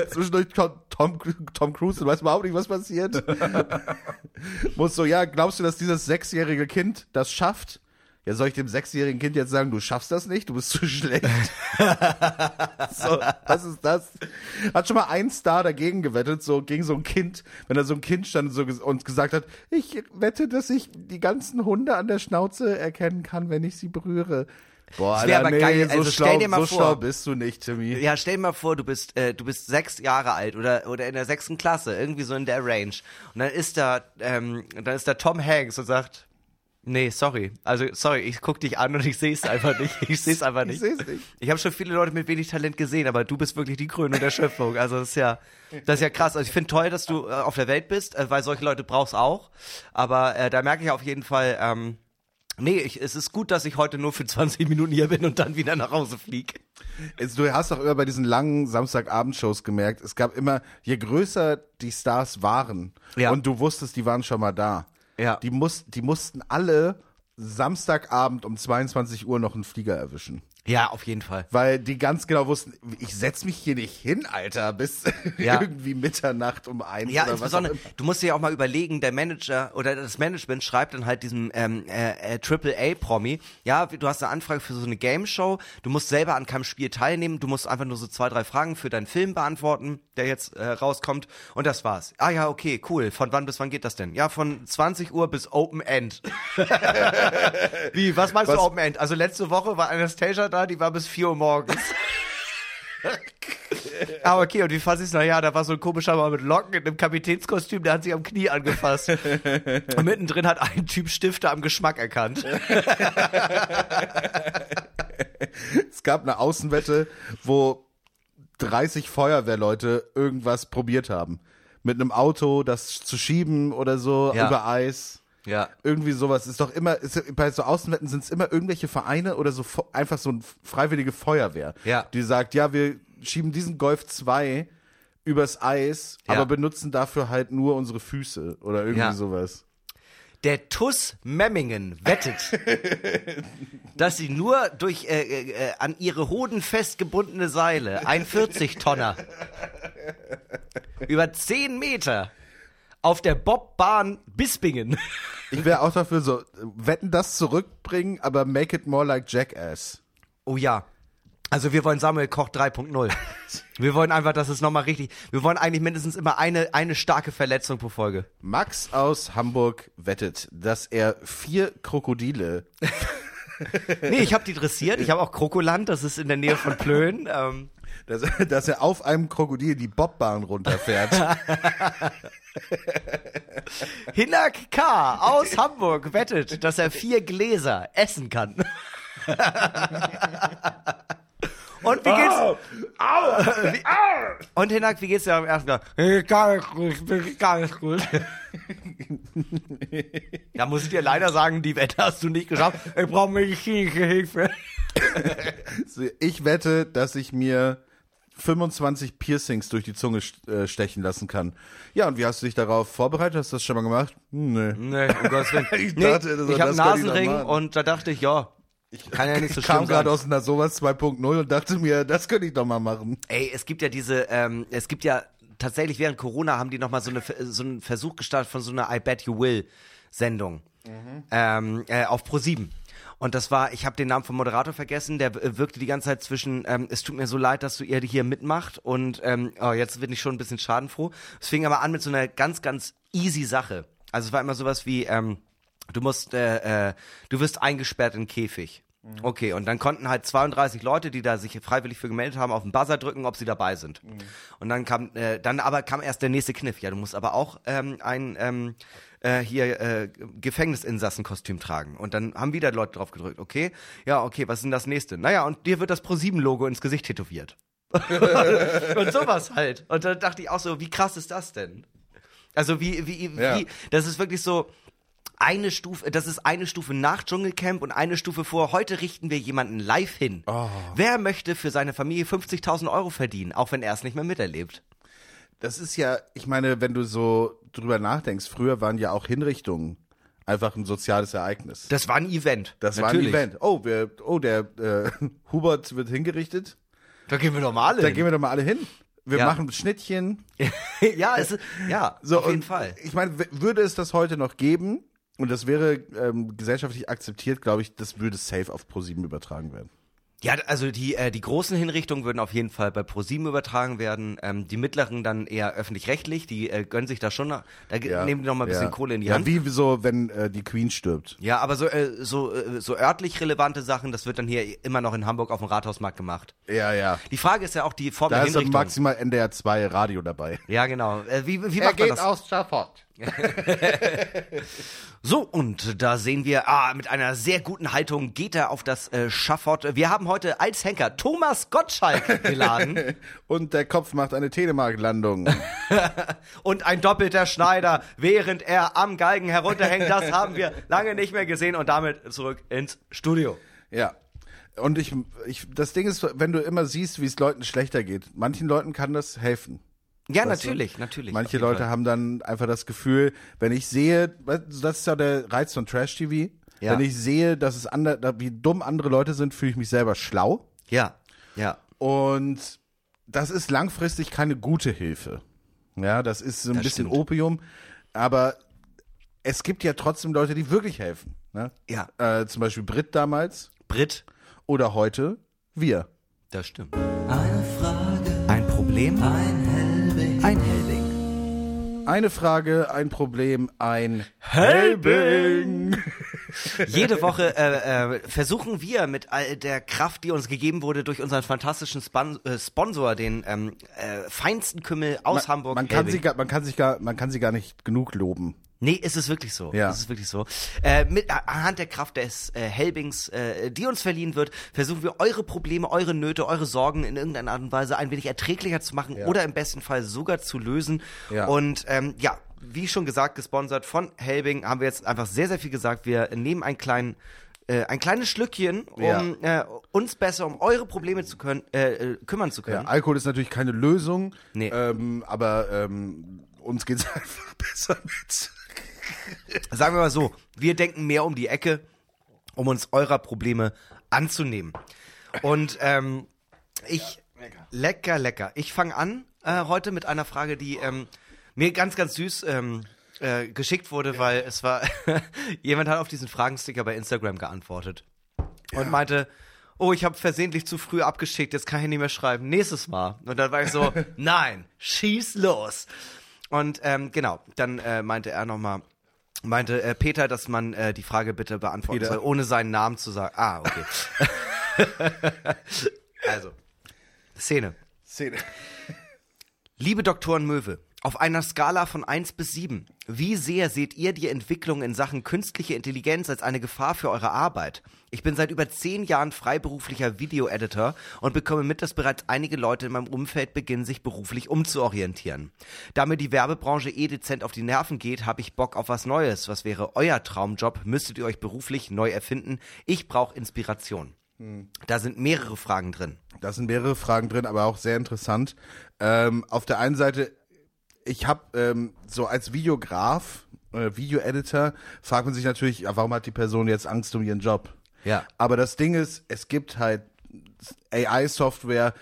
Zwischendurch kommt Tom, Tom Cruise und weiß überhaupt nicht, was passiert. Muss so, ja, glaubst du, dass dieses sechsjährige Kind das schafft? Ja, soll ich dem sechsjährigen Kind jetzt sagen, du schaffst das nicht, du bist zu schlecht? so, was ist das? Hat schon mal ein Star dagegen gewettet, so gegen so ein Kind, wenn da so ein Kind stand so ges- und gesagt hat, ich wette, dass ich die ganzen Hunde an der Schnauze erkennen kann, wenn ich sie berühre. Boah, Das Alter, aber nee, geil. so Also stell schlau, dir mal so vor. schlau bist du nicht, Timmy. Ja, stell dir mal vor, du bist, äh, du bist sechs Jahre alt oder, oder in der sechsten Klasse, irgendwie so in der Range. Und dann ist da, ähm, dann ist da Tom Hanks und sagt, nee, sorry. Also, sorry, ich guck dich an und ich sehe es einfach nicht. Ich sehe es einfach nicht. Ich seh's nicht. Ich habe schon viele Leute mit wenig Talent gesehen, aber du bist wirklich die Krönung der Schöpfung. Also das ist ja, das ist ja krass. Also ich finde toll, dass du äh, auf der Welt bist, äh, weil solche Leute brauchst auch. Aber äh, da merke ich auf jeden Fall, ähm, nee, ich, es ist gut, dass ich heute nur für 20 Minuten hier bin und dann wieder nach Hause fliege. Du hast doch immer bei diesen langen Samstagabendshows gemerkt, es gab immer, je größer die Stars waren Ja. und du wusstest, die waren schon mal da, Ja. die, muss, die mussten alle Samstagabend um 22 Uhr noch einen Flieger erwischen. Ja, auf jeden Fall. Weil die ganz genau wussten, ich setz mich hier nicht hin, Alter, bis Ja. irgendwie Mitternacht um eins Ja, oder was insbesondere, immer. du musst dir ja auch mal überlegen, der Manager oder das Management schreibt dann halt diesem ähm, äh, äh, Triple-A-Promi, ja, du hast eine Anfrage für so eine Game-Show, du musst selber an keinem Spiel teilnehmen, du musst einfach nur so zwei, drei Fragen für deinen Film beantworten, der jetzt äh, rauskommt und das war's. Ah ja, okay, cool. Von wann bis wann geht das denn? Ja, von 20 Uhr bis Open End. Wie, was meinst Was- du Open End? Also letzte Woche war Anastasia da, die war bis 4 Uhr morgens. Ah, okay, und wie fass ich's? Naja, da war so ein komischer Mann mit Locken in einem Kapitänskostüm, der hat sich am Knie angefasst. und mittendrin hat ein Typ Stifter am Geschmack erkannt. Es gab eine Außenwette, wo 30 Feuerwehrleute irgendwas probiert haben. Mit einem Auto, das zu schieben oder so Ja. über Eis. Ja. Irgendwie sowas ist doch immer, ist, bei so Außenwetten sind es immer irgendwelche Vereine oder so einfach so eine freiwillige Feuerwehr, Ja. die sagt, ja, wir schieben diesen Golf 2 übers Eis, Ja. aber benutzen dafür halt nur unsere Füße oder irgendwie Ja. sowas. Der TUS Memmingen wettet, dass sie nur durch äh, äh, äh, an ihre Hoden festgebundene Seile, ein 40-Tonner, über 10 Meter auf der Bobbahn Bispingen Ich wäre auch dafür so, wetten das zurückbringen, aber make it more like Jackass. Oh ja. Also wir wollen Samuel Koch 3.0. Wir wollen einfach, dass es nochmal richtig. Wir wollen eigentlich mindestens immer eine, eine starke Verletzung pro Folge. Max aus Hamburg wettet, dass er vier Krokodile Nee, ich habe die dressiert. Ich habe auch Krokoland, das ist in der Nähe von Plön. Ähm, dass, dass er auf einem Krokodil die Bobbahn runterfährt. Hinak K. aus Hamburg wettet, dass er vier Gläser essen kann. Und wie geht's? Wie, und Hinak, wie geht's dir am ersten Tag? Gar nicht gut, nicht gut. Da muss ich dir leider sagen, die Wette hast du nicht geschafft. Ich brauche medizinische Hilfe. ich wette, dass ich mir 25 Piercings durch die Zunge äh, stechen lassen kann. Ja, und wie hast du dich darauf vorbereitet? Hast du das schon mal gemacht? Nee. Nee, um Gottes Willen. Ich dachte, das- ich habe ich Nasenring und da dachte ich, ja, kann ja nicht so Ich kam gerade aus einer sowas 2.0 und dachte mir, das könnte ich doch mal machen. Ey, es gibt ja diese, ähm, es gibt ja tatsächlich während Corona haben die noch mal so, eine, so einen Versuch gestartet von so einer I Bet You Will Sendung ähm, äh, auf Pro 7. Und das war, ich habe den Namen vom Moderator vergessen, der äh, wirkte die ganze Zeit zwischen, ähm, es tut mir so leid, dass du ihr hier mitmacht und ähm, oh, jetzt bin ich schon ein bisschen schadenfroh. Es fing aber an mit so einer ganz, ganz easy Sache. Also es war immer sowas wie, ähm, du musst, äh, äh, du wirst eingesperrt in einen Käfig. Okay, und dann konnten halt 32 Leute, die da sich freiwillig für gemeldet haben, auf den Buzzer drücken, ob sie dabei sind. Und dann kam, äh, dann aber kam erst der nächste Kniff. Ja, du musst aber auch ähm, ein ähm, äh, hier äh, Gefängnisinsassenkostüm tragen. Und dann haben wieder Leute drauf gedrückt. Okay, ja, okay, was ist denn das nächste? Naja, und dir wird das Pro7-Logo ins Gesicht tätowiert. und sowas halt. Und dann dachte ich auch so, wie krass ist das denn? Also wie, wie, wie, Ja. das ist wirklich so eine Stufe, das ist eine Stufe nach Dschungelcamp und eine Stufe vor. Heute richten wir jemanden live hin. Oh. Wer möchte für seine Familie 50.000 Euro verdienen, auch wenn er es nicht mehr miterlebt? Das ist ja, ich meine, wenn du so drüber nachdenkst, früher waren ja auch Hinrichtungen einfach ein soziales Ereignis. Das war ein Event. Das Natürlich. war ein Event. Oh, wir, oh, der äh, Hubert wird hingerichtet. Da gehen wir doch mal alle Da hin. gehen wir doch mal alle hin. Wir Ja. machen Schnittchen. ja, es ist, ja, So, auf jeden Fall. Ich meine, würde es das heute noch geben und das wäre ähm, gesellschaftlich akzeptiert, glaube ich, das würde safe auf ProSieben übertragen werden. Ja, also die, äh, die großen Hinrichtungen würden auf jeden Fall bei ProSieben übertragen werden. Ähm, die mittleren dann eher öffentlich-rechtlich. Die äh, gönnen sich da schon, noch- da ge- nehmen die noch mal ein bisschen ja. Kohle in die ja, Hand. wie so, wenn äh, die Queen stirbt. Ja, aber so, äh, so, äh, so örtlich relevante Sachen, das wird dann hier immer noch in Hamburg auf dem Rathausmarkt gemacht. Ja, ja. Die Frage ist ja auch die Form Da der ist dann Hinrichtung. maximal NDR 2 Radio dabei. ja, genau. Äh, wie wie macht man das? aus Schafott. So, und da sehen wir, ah, mit einer sehr guten Haltung geht er auf das äh, Schafott. Wir haben heute als Henker Thomas Gottschalk geladen Und der Kopf macht eine Telemark-Landung. und ein doppelter Schneider, während er am Galgen herunterhängt. Das haben wir lange nicht mehr gesehen und damit zurück ins Studio. ja. Und ich, ich, das Ding ist, wenn du immer siehst, wie es Leuten schlechter geht, manchen Leuten kann das helfen. Ja, Weißt du? natürlich, natürlich. auf Manche Leute Fall. haben dann einfach das Gefühl, wenn ich sehe, du, das ist ja der Reiz von Trash-TV, Ja. wenn ich sehe, dass es ander, wie dumm andere Leute sind, fühle ich mich selber schlau. Ja, ja. Und das ist langfristig keine gute Hilfe. Ja, das ist so ein Das bisschen stimmt. Opium, aber es gibt ja trotzdem Leute, die wirklich helfen. Ne? Ja. Äh, zum Beispiel Brit damals Brit, oder heute wir. das stimmt. Eine Frage, Ein Problem? ein. Ein Helbing. Eine Frage, ein Problem, ein Helbing. Jede Woche äh, äh, versuchen wir mit all der Kraft, die uns gegeben wurde durch unseren fantastischen Span äh, Sponsor, den ähm, äh, feinsten Kümmel aus Hamburg. Man kann, Helbing. sie gar, man, kann sich gar, man kann sie gar nicht genug loben. Nee, es ist wirklich so. Ja. Es ist wirklich so. Äh, mit anhand der Kraft des äh, Helbings, äh, die uns verliehen wird, versuchen wir eure Probleme, eure Nöte, eure Sorgen in irgendeiner Art und Weise ein wenig erträglicher zu machen Ja. oder im besten Fall sogar zu lösen. Ja. Und ähm, ja, wie schon gesagt, gesponsert von Helbing, haben wir jetzt einfach sehr, sehr viel gesagt. Wir nehmen einen kleinen äh, ein kleines Schlückchen, um äh, uns besser um eure Probleme zu können, äh, äh, kümmern zu Ja, können. Alkohol ist natürlich keine Lösung, Nee. ähm, aber ähm, uns geht's einfach besser mit. Sagen wir mal so, wir denken mehr um die Ecke, um uns eurer Probleme anzunehmen. Und ähm, ich, lecker, lecker. Ich fange an äh, heute mit einer Frage, die ähm, mir ganz, ganz süß ähm, äh, geschickt wurde, weil es war, jemand hat auf diesen Fragensticker bei Instagram geantwortet und meinte, oh, ich habe versehentlich zu früh abgeschickt, jetzt kann ich nicht mehr schreiben, nächstes Mal. Und dann war ich so, nein, schieß los. Und ähm, genau, dann äh, meinte er nochmal, meinte äh, Peter, dass man äh, die Frage bitte beantworten Peter. soll, ohne seinen Namen zu sagen. Ah, okay. also, Szene. Szene. Liebe Doktoren Möwe, auf einer Skala von 1 bis 7, wie sehr seht ihr die Entwicklung in Sachen künstliche Intelligenz als eine Gefahr für eure Arbeit? Ich bin seit über 10 Jahren freiberuflicher Video-Editor und bekomme mit, dass bereits einige Leute in meinem Umfeld beginnen, sich beruflich umzuorientieren. Da mir die Werbebranche eh dezent auf die Nerven geht, habe ich Bock auf was Neues. Was wäre euer Traumjob? Müsstet ihr euch beruflich neu erfinden? Ich brauche Inspiration. Da sind mehrere Fragen drin. Da sind mehrere Fragen drin, aber auch sehr interessant. Ähm, auf der einen Seite, ich habe ähm, so als Videograf, äh, Video-Editor, fragt man sich natürlich, ja, warum hat die Person jetzt Angst um ihren Job? Ja. Aber das Ding ist, es gibt halt AI-Software,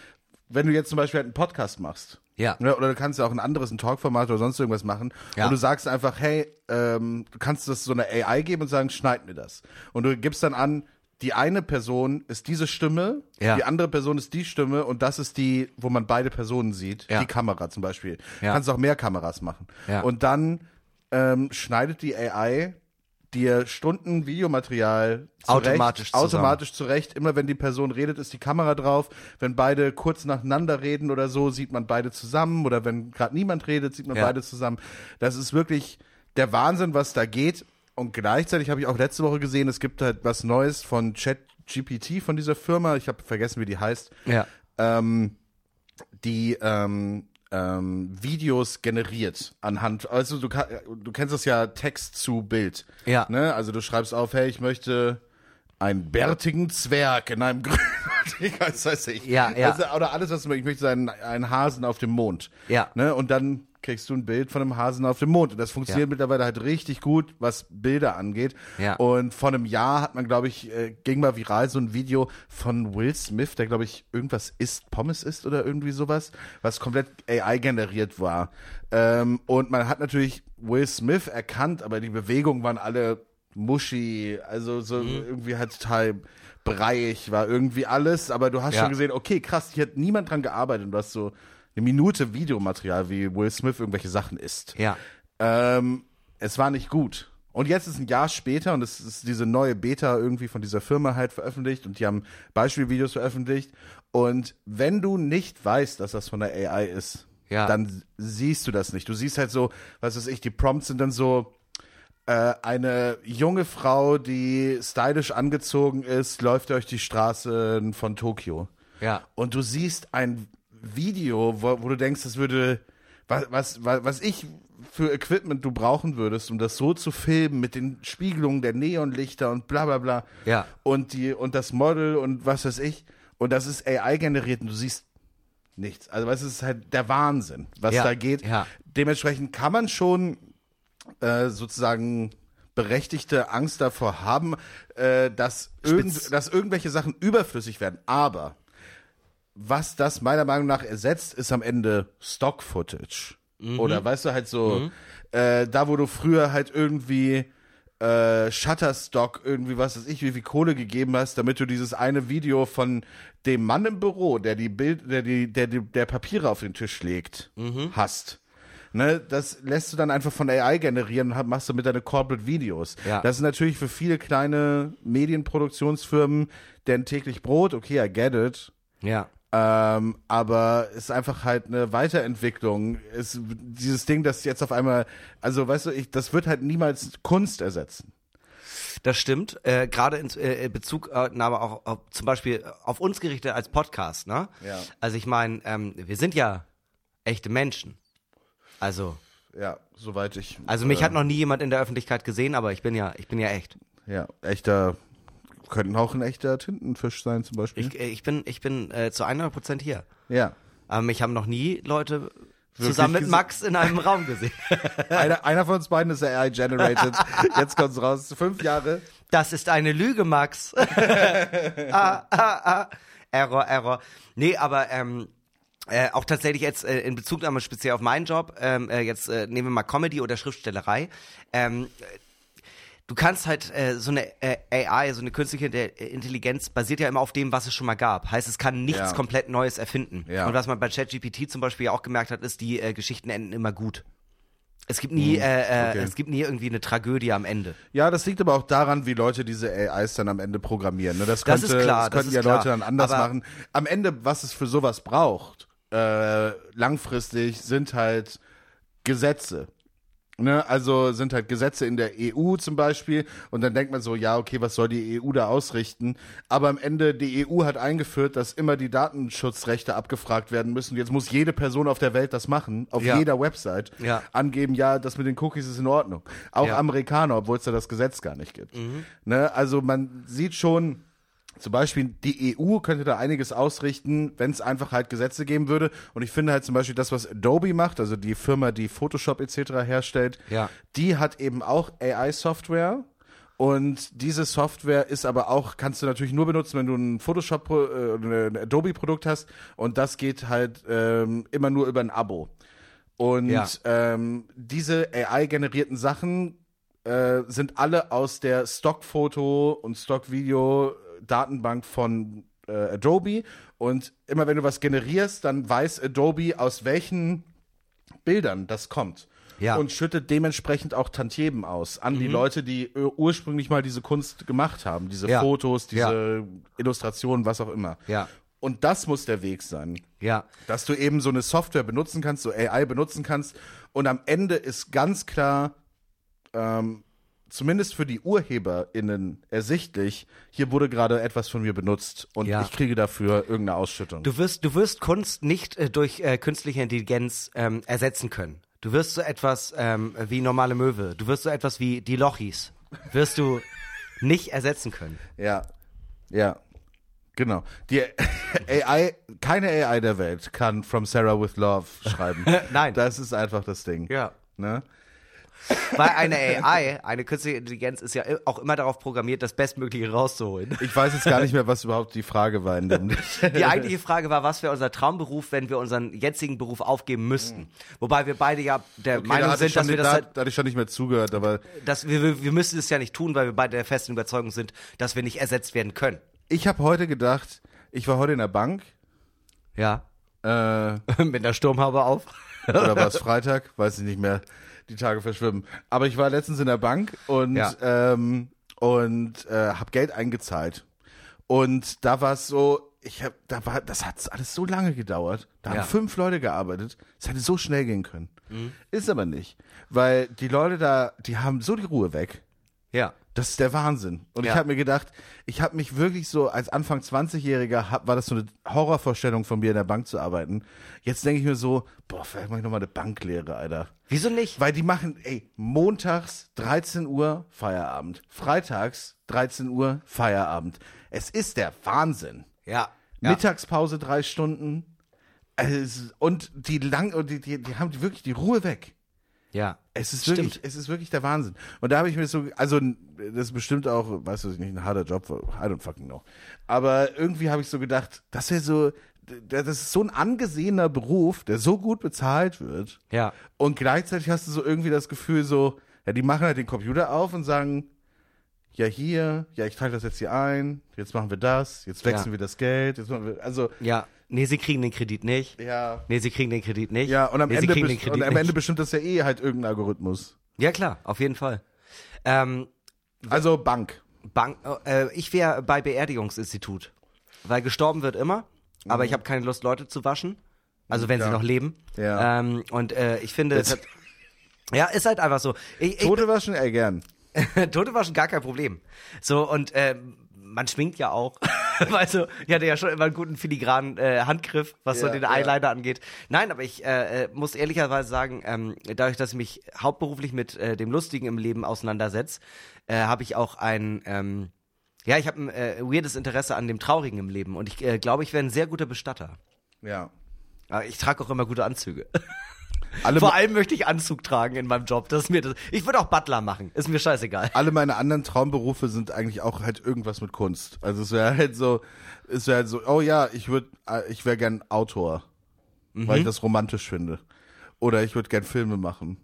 wenn du jetzt zum Beispiel halt einen Podcast machst. Ja. Ne, oder du kannst ja auch ein anderes, ein Talkformat oder sonst irgendwas machen. Ja. Und du sagst einfach, hey, ähm, du kannst das so eine AI geben und sagen, schneid mir das. Und du gibst dann an, die eine Person ist diese Stimme, Ja. die andere Person ist die Stimme und das ist die, wo man beide Personen sieht. Ja. Die Kamera zum Beispiel. Ja. Kannst auch mehr Kameras machen. Und dann ähm, schneidet die AI dir Stunden Videomaterial zurecht, Automatisch zusammen. automatisch zurecht. Immer wenn die Person redet, ist die Kamera drauf. Wenn beide kurz nacheinander reden oder so, sieht man beide zusammen. Oder wenn gerade niemand redet, sieht man beide zusammen. Das ist wirklich der Wahnsinn, was da geht. Und gleichzeitig habe ich auch letzte Woche gesehen, es gibt halt was Neues von ChatGPT von dieser Firma. Ich habe vergessen, wie die heißt. Ja. Ähm, die ähm, ähm, Videos generiert anhand, also du, du kennst das ja Text zu Bild. Ja. Ne? Also du schreibst auf, hey, ich möchte einen bärtigen Zwerg in einem grünen was weiß ich. Ja, ja. Also, oder alles, was du möchtest. Ich möchte einen, einen Hasen auf dem Mond. Ja. Ne? Und dann kriegst du ein Bild von einem Hasen auf dem Mond. Und das funktioniert Ja. mittlerweile halt richtig gut, was Bilder angeht. Ja. Und vor einem Jahr hat man, glaube ich, äh, ging mal viral so ein Video von Will Smith, der, glaube ich, irgendwas isst, Pommes isst oder irgendwie sowas, was komplett AI generiert war. Ähm, und man hat natürlich Will Smith erkannt, aber die Bewegungen waren alle mushy, also so Mhm. irgendwie halt total breiig war irgendwie alles, aber du hast Ja. schon gesehen, okay, krass, hier hat niemand dran gearbeitet und du hast so eine Minute Videomaterial, wie Will Smith irgendwelche Sachen isst. Ja. Ähm, es war nicht gut. Und jetzt ist ein Jahr später und es ist diese neue Beta irgendwie von dieser Firma halt veröffentlicht und die haben Beispielvideos veröffentlicht. Und wenn du nicht weißt, dass das von der AI ist, Ja. dann siehst du das nicht. Du siehst halt so, was weiß ich, die Prompts sind dann so, äh, eine junge Frau, die stylisch angezogen ist, läuft durch die Straßen von Tokio. Ja. Und du siehst ein Video, wo, wo du denkst, das würde, was, was, was, was ich für Equipment du brauchen würdest, um das so zu filmen mit den Spiegelungen der Neonlichter und bla bla bla. Ja. Und die, und das Model und was weiß ich. Und das ist AI generiert und du siehst nichts. Also, es ist halt der Wahnsinn, was Ja, da geht. ja. Dementsprechend kann man schon äh, sozusagen berechtigte Angst davor haben, äh, dass, irgend, dass irgendwelche Sachen überflüssig werden. Aber was das meiner Meinung nach ersetzt, ist am Ende Stock-Footage. Oder weißt du, halt so, äh, da wo du früher halt irgendwie äh, Shutterstock irgendwie, was weiß ich, wie viel Kohle gegeben hast, damit du dieses eine Video von dem Mann im Büro, der die Bild, der die, der, die, der Papiere auf den Tisch legt, hast. Ne, das lässt du dann einfach von AI generieren und machst du mit deine Corporate Videos. Ja. Das ist natürlich für viele kleine Medienproduktionsfirmen deren täglich Brot, okay, I get it. Ja. Ähm, aber es ist einfach halt eine Weiterentwicklung. Ist dieses Ding, das jetzt auf einmal, also weißt du, ich, das wird halt niemals Kunst ersetzen. Das stimmt. Äh, Gerade in äh, Bezugnahme auch auf, zum Beispiel auf uns gerichtet als Podcast, ne? Ja. Also ich meine, ähm, wir sind ja echte Menschen. Also, Ja, soweit ich. also mich äh, hat noch nie jemand in der Öffentlichkeit gesehen, aber ich bin ja, ich bin ja echt. Ja, echter, könnten auch ein echter Tintenfisch sein zum Beispiel. Ich, äh, ich bin, ich bin äh, zu 100 Prozent hier. ja. Aber mich haben noch nie Leute zusammen mit Max in einem Raum gesehen. Einer, einer von uns beiden ist AI-generated. Jetzt kommt's raus. Fünf Jahre. Das ist eine Lüge, Max. ah, ah, ah. Error, Error. Nee, aber ähm, äh, auch tatsächlich jetzt äh, in Bezugnahme speziell auf meinen Job, ähm, äh, jetzt äh, nehmen wir mal Comedy oder Schriftstellerei. Ähm, du kannst halt äh, so eine äh, AI, so eine künstliche Inte- Intelligenz basiert ja immer auf dem, was es schon mal gab. Heißt, es kann nichts Ja. komplett Neues erfinden. Ja. Und was man bei ChatGPT zum Beispiel ja auch gemerkt hat, ist, die äh, Geschichten enden immer gut. Es gibt nie, äh, äh, okay. es gibt nie irgendwie eine Tragödie am Ende. Ja, das liegt aber auch daran, wie Leute diese AIs dann am Ende programmieren. Ne? Das, Das könnte, ist klar, das könnten das ja klar. Leute dann anders Aber- machen. Am Ende, was es für sowas braucht, äh, langfristig, sind halt Gesetze. Ne, also sind halt Gesetze in der EU zum Beispiel und dann denkt man so, ja, okay, was soll die EU da ausrichten? Aber am Ende, die EU hat eingeführt, dass immer die Datenschutzrechte abgefragt werden müssen. Jetzt muss jede Person auf der Welt das machen, auf Ja. jeder Website, Ja. angeben, ja, das mit den Cookies ist in Ordnung. Auch Ja. Amerikaner, obwohl es da das Gesetz gar nicht gibt. Ne, also man sieht schon, zum Beispiel die EU könnte da einiges ausrichten, wenn es einfach halt Gesetze geben würde. Und ich finde halt zum Beispiel das, was Adobe macht, also die Firma, die Photoshop etc. herstellt, Ja. die hat eben auch AI-Software. Und diese Software ist aber auch, kannst du natürlich nur benutzen, wenn du ein Photoshop, äh, ein Adobe-Produkt hast. Und das geht halt ähm, immer nur über ein Abo. Und Ja. ähm, diese AI-generierten Sachen äh, sind alle aus der Stockfoto- und Stockvideo-Datenbank von äh, Adobe. Und immer wenn du was generierst, dann weiß Adobe, aus welchen Bildern das kommt. Ja. Und schüttet dementsprechend auch Tantiemen aus an die Leute, die äh, ursprünglich mal diese Kunst gemacht haben. Diese Ja. Fotos, diese Ja. Illustrationen, was auch immer. Ja. Und das muss der Weg sein Ja. dass du eben so eine Software benutzen kannst, so AI benutzen kannst. Und am Ende ist ganz klar, ähm, zumindest für die UrheberInnen ersichtlich, hier wurde gerade etwas von mir benutzt und Ja. ich kriege dafür irgendeine Ausschüttung. Du wirst, du wirst Kunst nicht äh, durch äh, künstliche Intelligenz ähm, ersetzen können. Du wirst so etwas ähm, wie normale Möwe, du wirst so etwas wie die Lochis, wirst du nicht ersetzen können. Ja, ja, genau. Die AI, keine AI der Welt kann From Sarah with Love schreiben. Nein. Das ist einfach das Ding. Ja. Ne? Weil eine AI, eine künstliche Intelligenz, ist ja auch immer darauf programmiert, das Bestmögliche rauszuholen. Ich weiß jetzt gar nicht mehr, was überhaupt die Frage war in dem. Die eigentliche Frage war, was wäre unser Traumberuf, wenn wir unseren jetzigen Beruf aufgeben müssten? Wobei wir beide ja der Okay, Meinung da sind, dass wir das da, da hatte ich schon nicht mehr zugehört, aber dass wir, wir, wir müssen es ja nicht tun, weil wir beide der festen Überzeugung sind, dass wir nicht ersetzt werden können. ich habe heute gedacht, ich war heute in der Bank, Ja. äh, Mit einer Sturmhaube auf. oder war es Freitag, weiß ich nicht mehr, die Tage verschwimmen. Aber ich war letztens in der Bank und Ja. ähm, und äh, habe Geld eingezahlt. Und da war es so, ich hab, da war, das hat alles so lange gedauert. Da Ja. haben fünf Leute gearbeitet. Es hätte so schnell gehen können. Mhm. Ist aber nicht, weil die Leute da, die haben so die Ruhe weg. Ja. Das ist der Wahnsinn. Und ich Ja. habe mir gedacht, ich habe mich wirklich so als Anfang 20-Jähriger hab- war das so eine Horrorvorstellung von mir in der Bank zu arbeiten. Jetzt denke ich mir so, boah, vielleicht mache ich noch mal eine Banklehre, Alter. Wieso nicht? Weil die machen, ey, montags 13 Uhr Feierabend, freitags 13 Uhr Feierabend. Es ist der Wahnsinn. Ja. ja. Mittagspause drei Stunden. Es, und die lang, und die, die, die haben wirklich die Ruhe weg. Ja. Es ist Stimmt. wirklich, es ist wirklich der Wahnsinn. Und da habe ich mir so, also das ist bestimmt auch, weißt du, nicht ein harter Job, I don't fucking know. Aber irgendwie habe ich so gedacht, das wäre so, das ist so ein angesehener Beruf, der so gut bezahlt wird. Ja. Und gleichzeitig hast du so irgendwie das Gefühl so, ja, die machen halt den Computer auf und sagen, ja hier, ja, ich teile das jetzt hier ein, jetzt machen wir das, jetzt wechseln Ja. wir das Geld, jetzt machen wir, also, Ja. Nee, sie kriegen den Kredit nicht. ja. Nee, sie kriegen den Kredit nicht. Ja, und am, nee, Ende, best- und am Ende bestimmt das ja eh halt irgendein Algorithmus. Ja, klar, auf jeden Fall. Ähm, Also Bank. Bank, äh, ich wäre bei Beerdigungsinstitut. Weil gestorben wird immer, aber ich habe keine Lust, Leute zu waschen. Also wenn Mhm. Ja. sie noch leben. Ja. Ähm, und äh, ich finde, es hat, ja, ist halt einfach so. Ich, ich, Tote waschen, ey, gern. Tote waschen gar kein Problem. So, und ähm, man schminkt ja auch. also, ich hatte ja schon immer einen guten filigranen äh, Handgriff, was so Ja, den ja. Eyeliner angeht. Nein, aber ich äh, äh, muss ehrlicherweise sagen, ähm, dadurch, dass ich mich hauptberuflich mit äh, dem Lustigen im Leben auseinandersetze, äh, habe ich auch ein, ähm, ja, ich habe ein äh, weirdes Interesse an dem Traurigen im Leben. Und ich äh, glaube, ich wäre ein sehr guter Bestatter. Ja. Aber ich trage auch immer gute Anzüge. Alle, Vor allem möchte ich Anzug tragen in meinem Job. Das ist mir das. Ich würde auch Butler machen. Ist mir scheißegal. alle meine anderen Traumberufe sind eigentlich auch halt irgendwas mit Kunst. Also es wäre halt so, es wäre halt so, oh ja, ich würde, ich wäre gern Autor, weil Mhm. ich das romantisch finde. Oder ich würde gern Filme machen.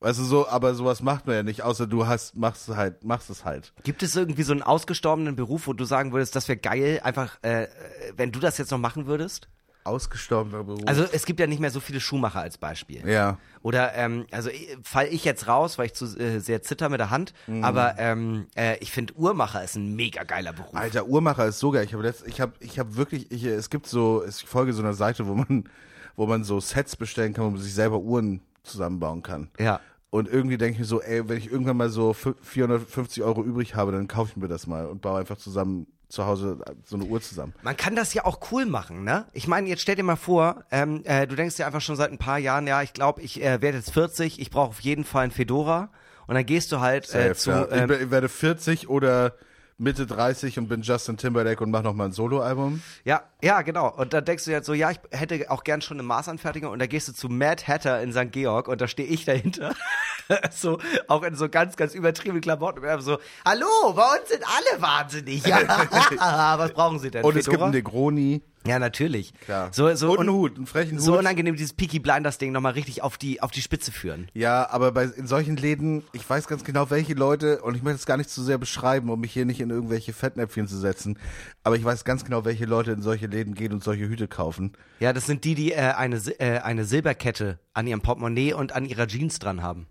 Weißt du so, aber sowas macht man ja nicht, außer du hast, machst es halt, machst es halt. Gibt es irgendwie so einen ausgestorbenen Beruf, wo du sagen würdest, das wäre geil, einfach, äh, äh, wenn du das jetzt noch machen würdest? Ausgestorbener Beruf. Also es gibt ja nicht mehr so viele Schuhmacher als Beispiel. ja. Oder ähm, also ich- fall ich jetzt raus, weil ich zu äh, sehr zitter mit der Hand. Mhm. Aber ähm, äh, ich finde Uhrmacher ist ein mega geiler Beruf. Alter, Uhrmacher ist so geil. Ich habe ich habe, ich habe wirklich, ich, es gibt so, ich folge so einer Seite, wo man, wo man so Sets bestellen kann, wo man sich selber Uhren zusammenbauen kann. Ja. Und irgendwie denke ich mir so, ey, wenn ich irgendwann mal so fü- 450 Euro übrig habe, dann kaufe ich mir das mal und baue einfach zusammen zu Hause so eine Uhr zusammen. Man kann das ja auch cool machen, ne? Ich meine, jetzt stell dir mal vor, ähm, äh, du denkst dir einfach schon seit ein paar Jahren, ja, ich glaube, ich äh, werde jetzt 40, ich brauche auf jeden Fall ein Fedora. Und dann gehst du halt äh, Safe, zu. ja. ich, ähm, ich werde 40 oder Mitte 30 und bin Justin Timberlake und mache noch mal ein Soloalbum. Ja, ja, genau. Und dann denkst du jetzt so, ja, ich hätte auch gern schon eine Maßanfertigung und da gehst du zu Mad Hatter in St. Georg und da stehe ich dahinter. so, auch in so ganz, ganz übertriebenen Klamotten. Und wir haben so, hallo, bei uns sind alle wahnsinnig. Ja, was brauchen sie denn? Und es gibt Fedora? einen Negroni. Ja, natürlich. Klar. So, so, und einen Hut, einen frechen Hut. so unangenehm dieses Peaky Blinders Ding nochmal richtig auf die, auf die Spitze führen. Ja, aber bei, in solchen Läden, ich weiß ganz genau, welche Leute, und ich möchte es gar nicht zu sehr beschreiben, um mich hier nicht in irgendwelche Fettnäpfchen zu setzen, aber ich weiß ganz genau, welche Leute in solche Läden gehen und solche Hüte kaufen. Ja, das sind die, die äh, eine, äh, eine Silberkette an ihrem Portemonnaie und an ihrer Jeans dran haben.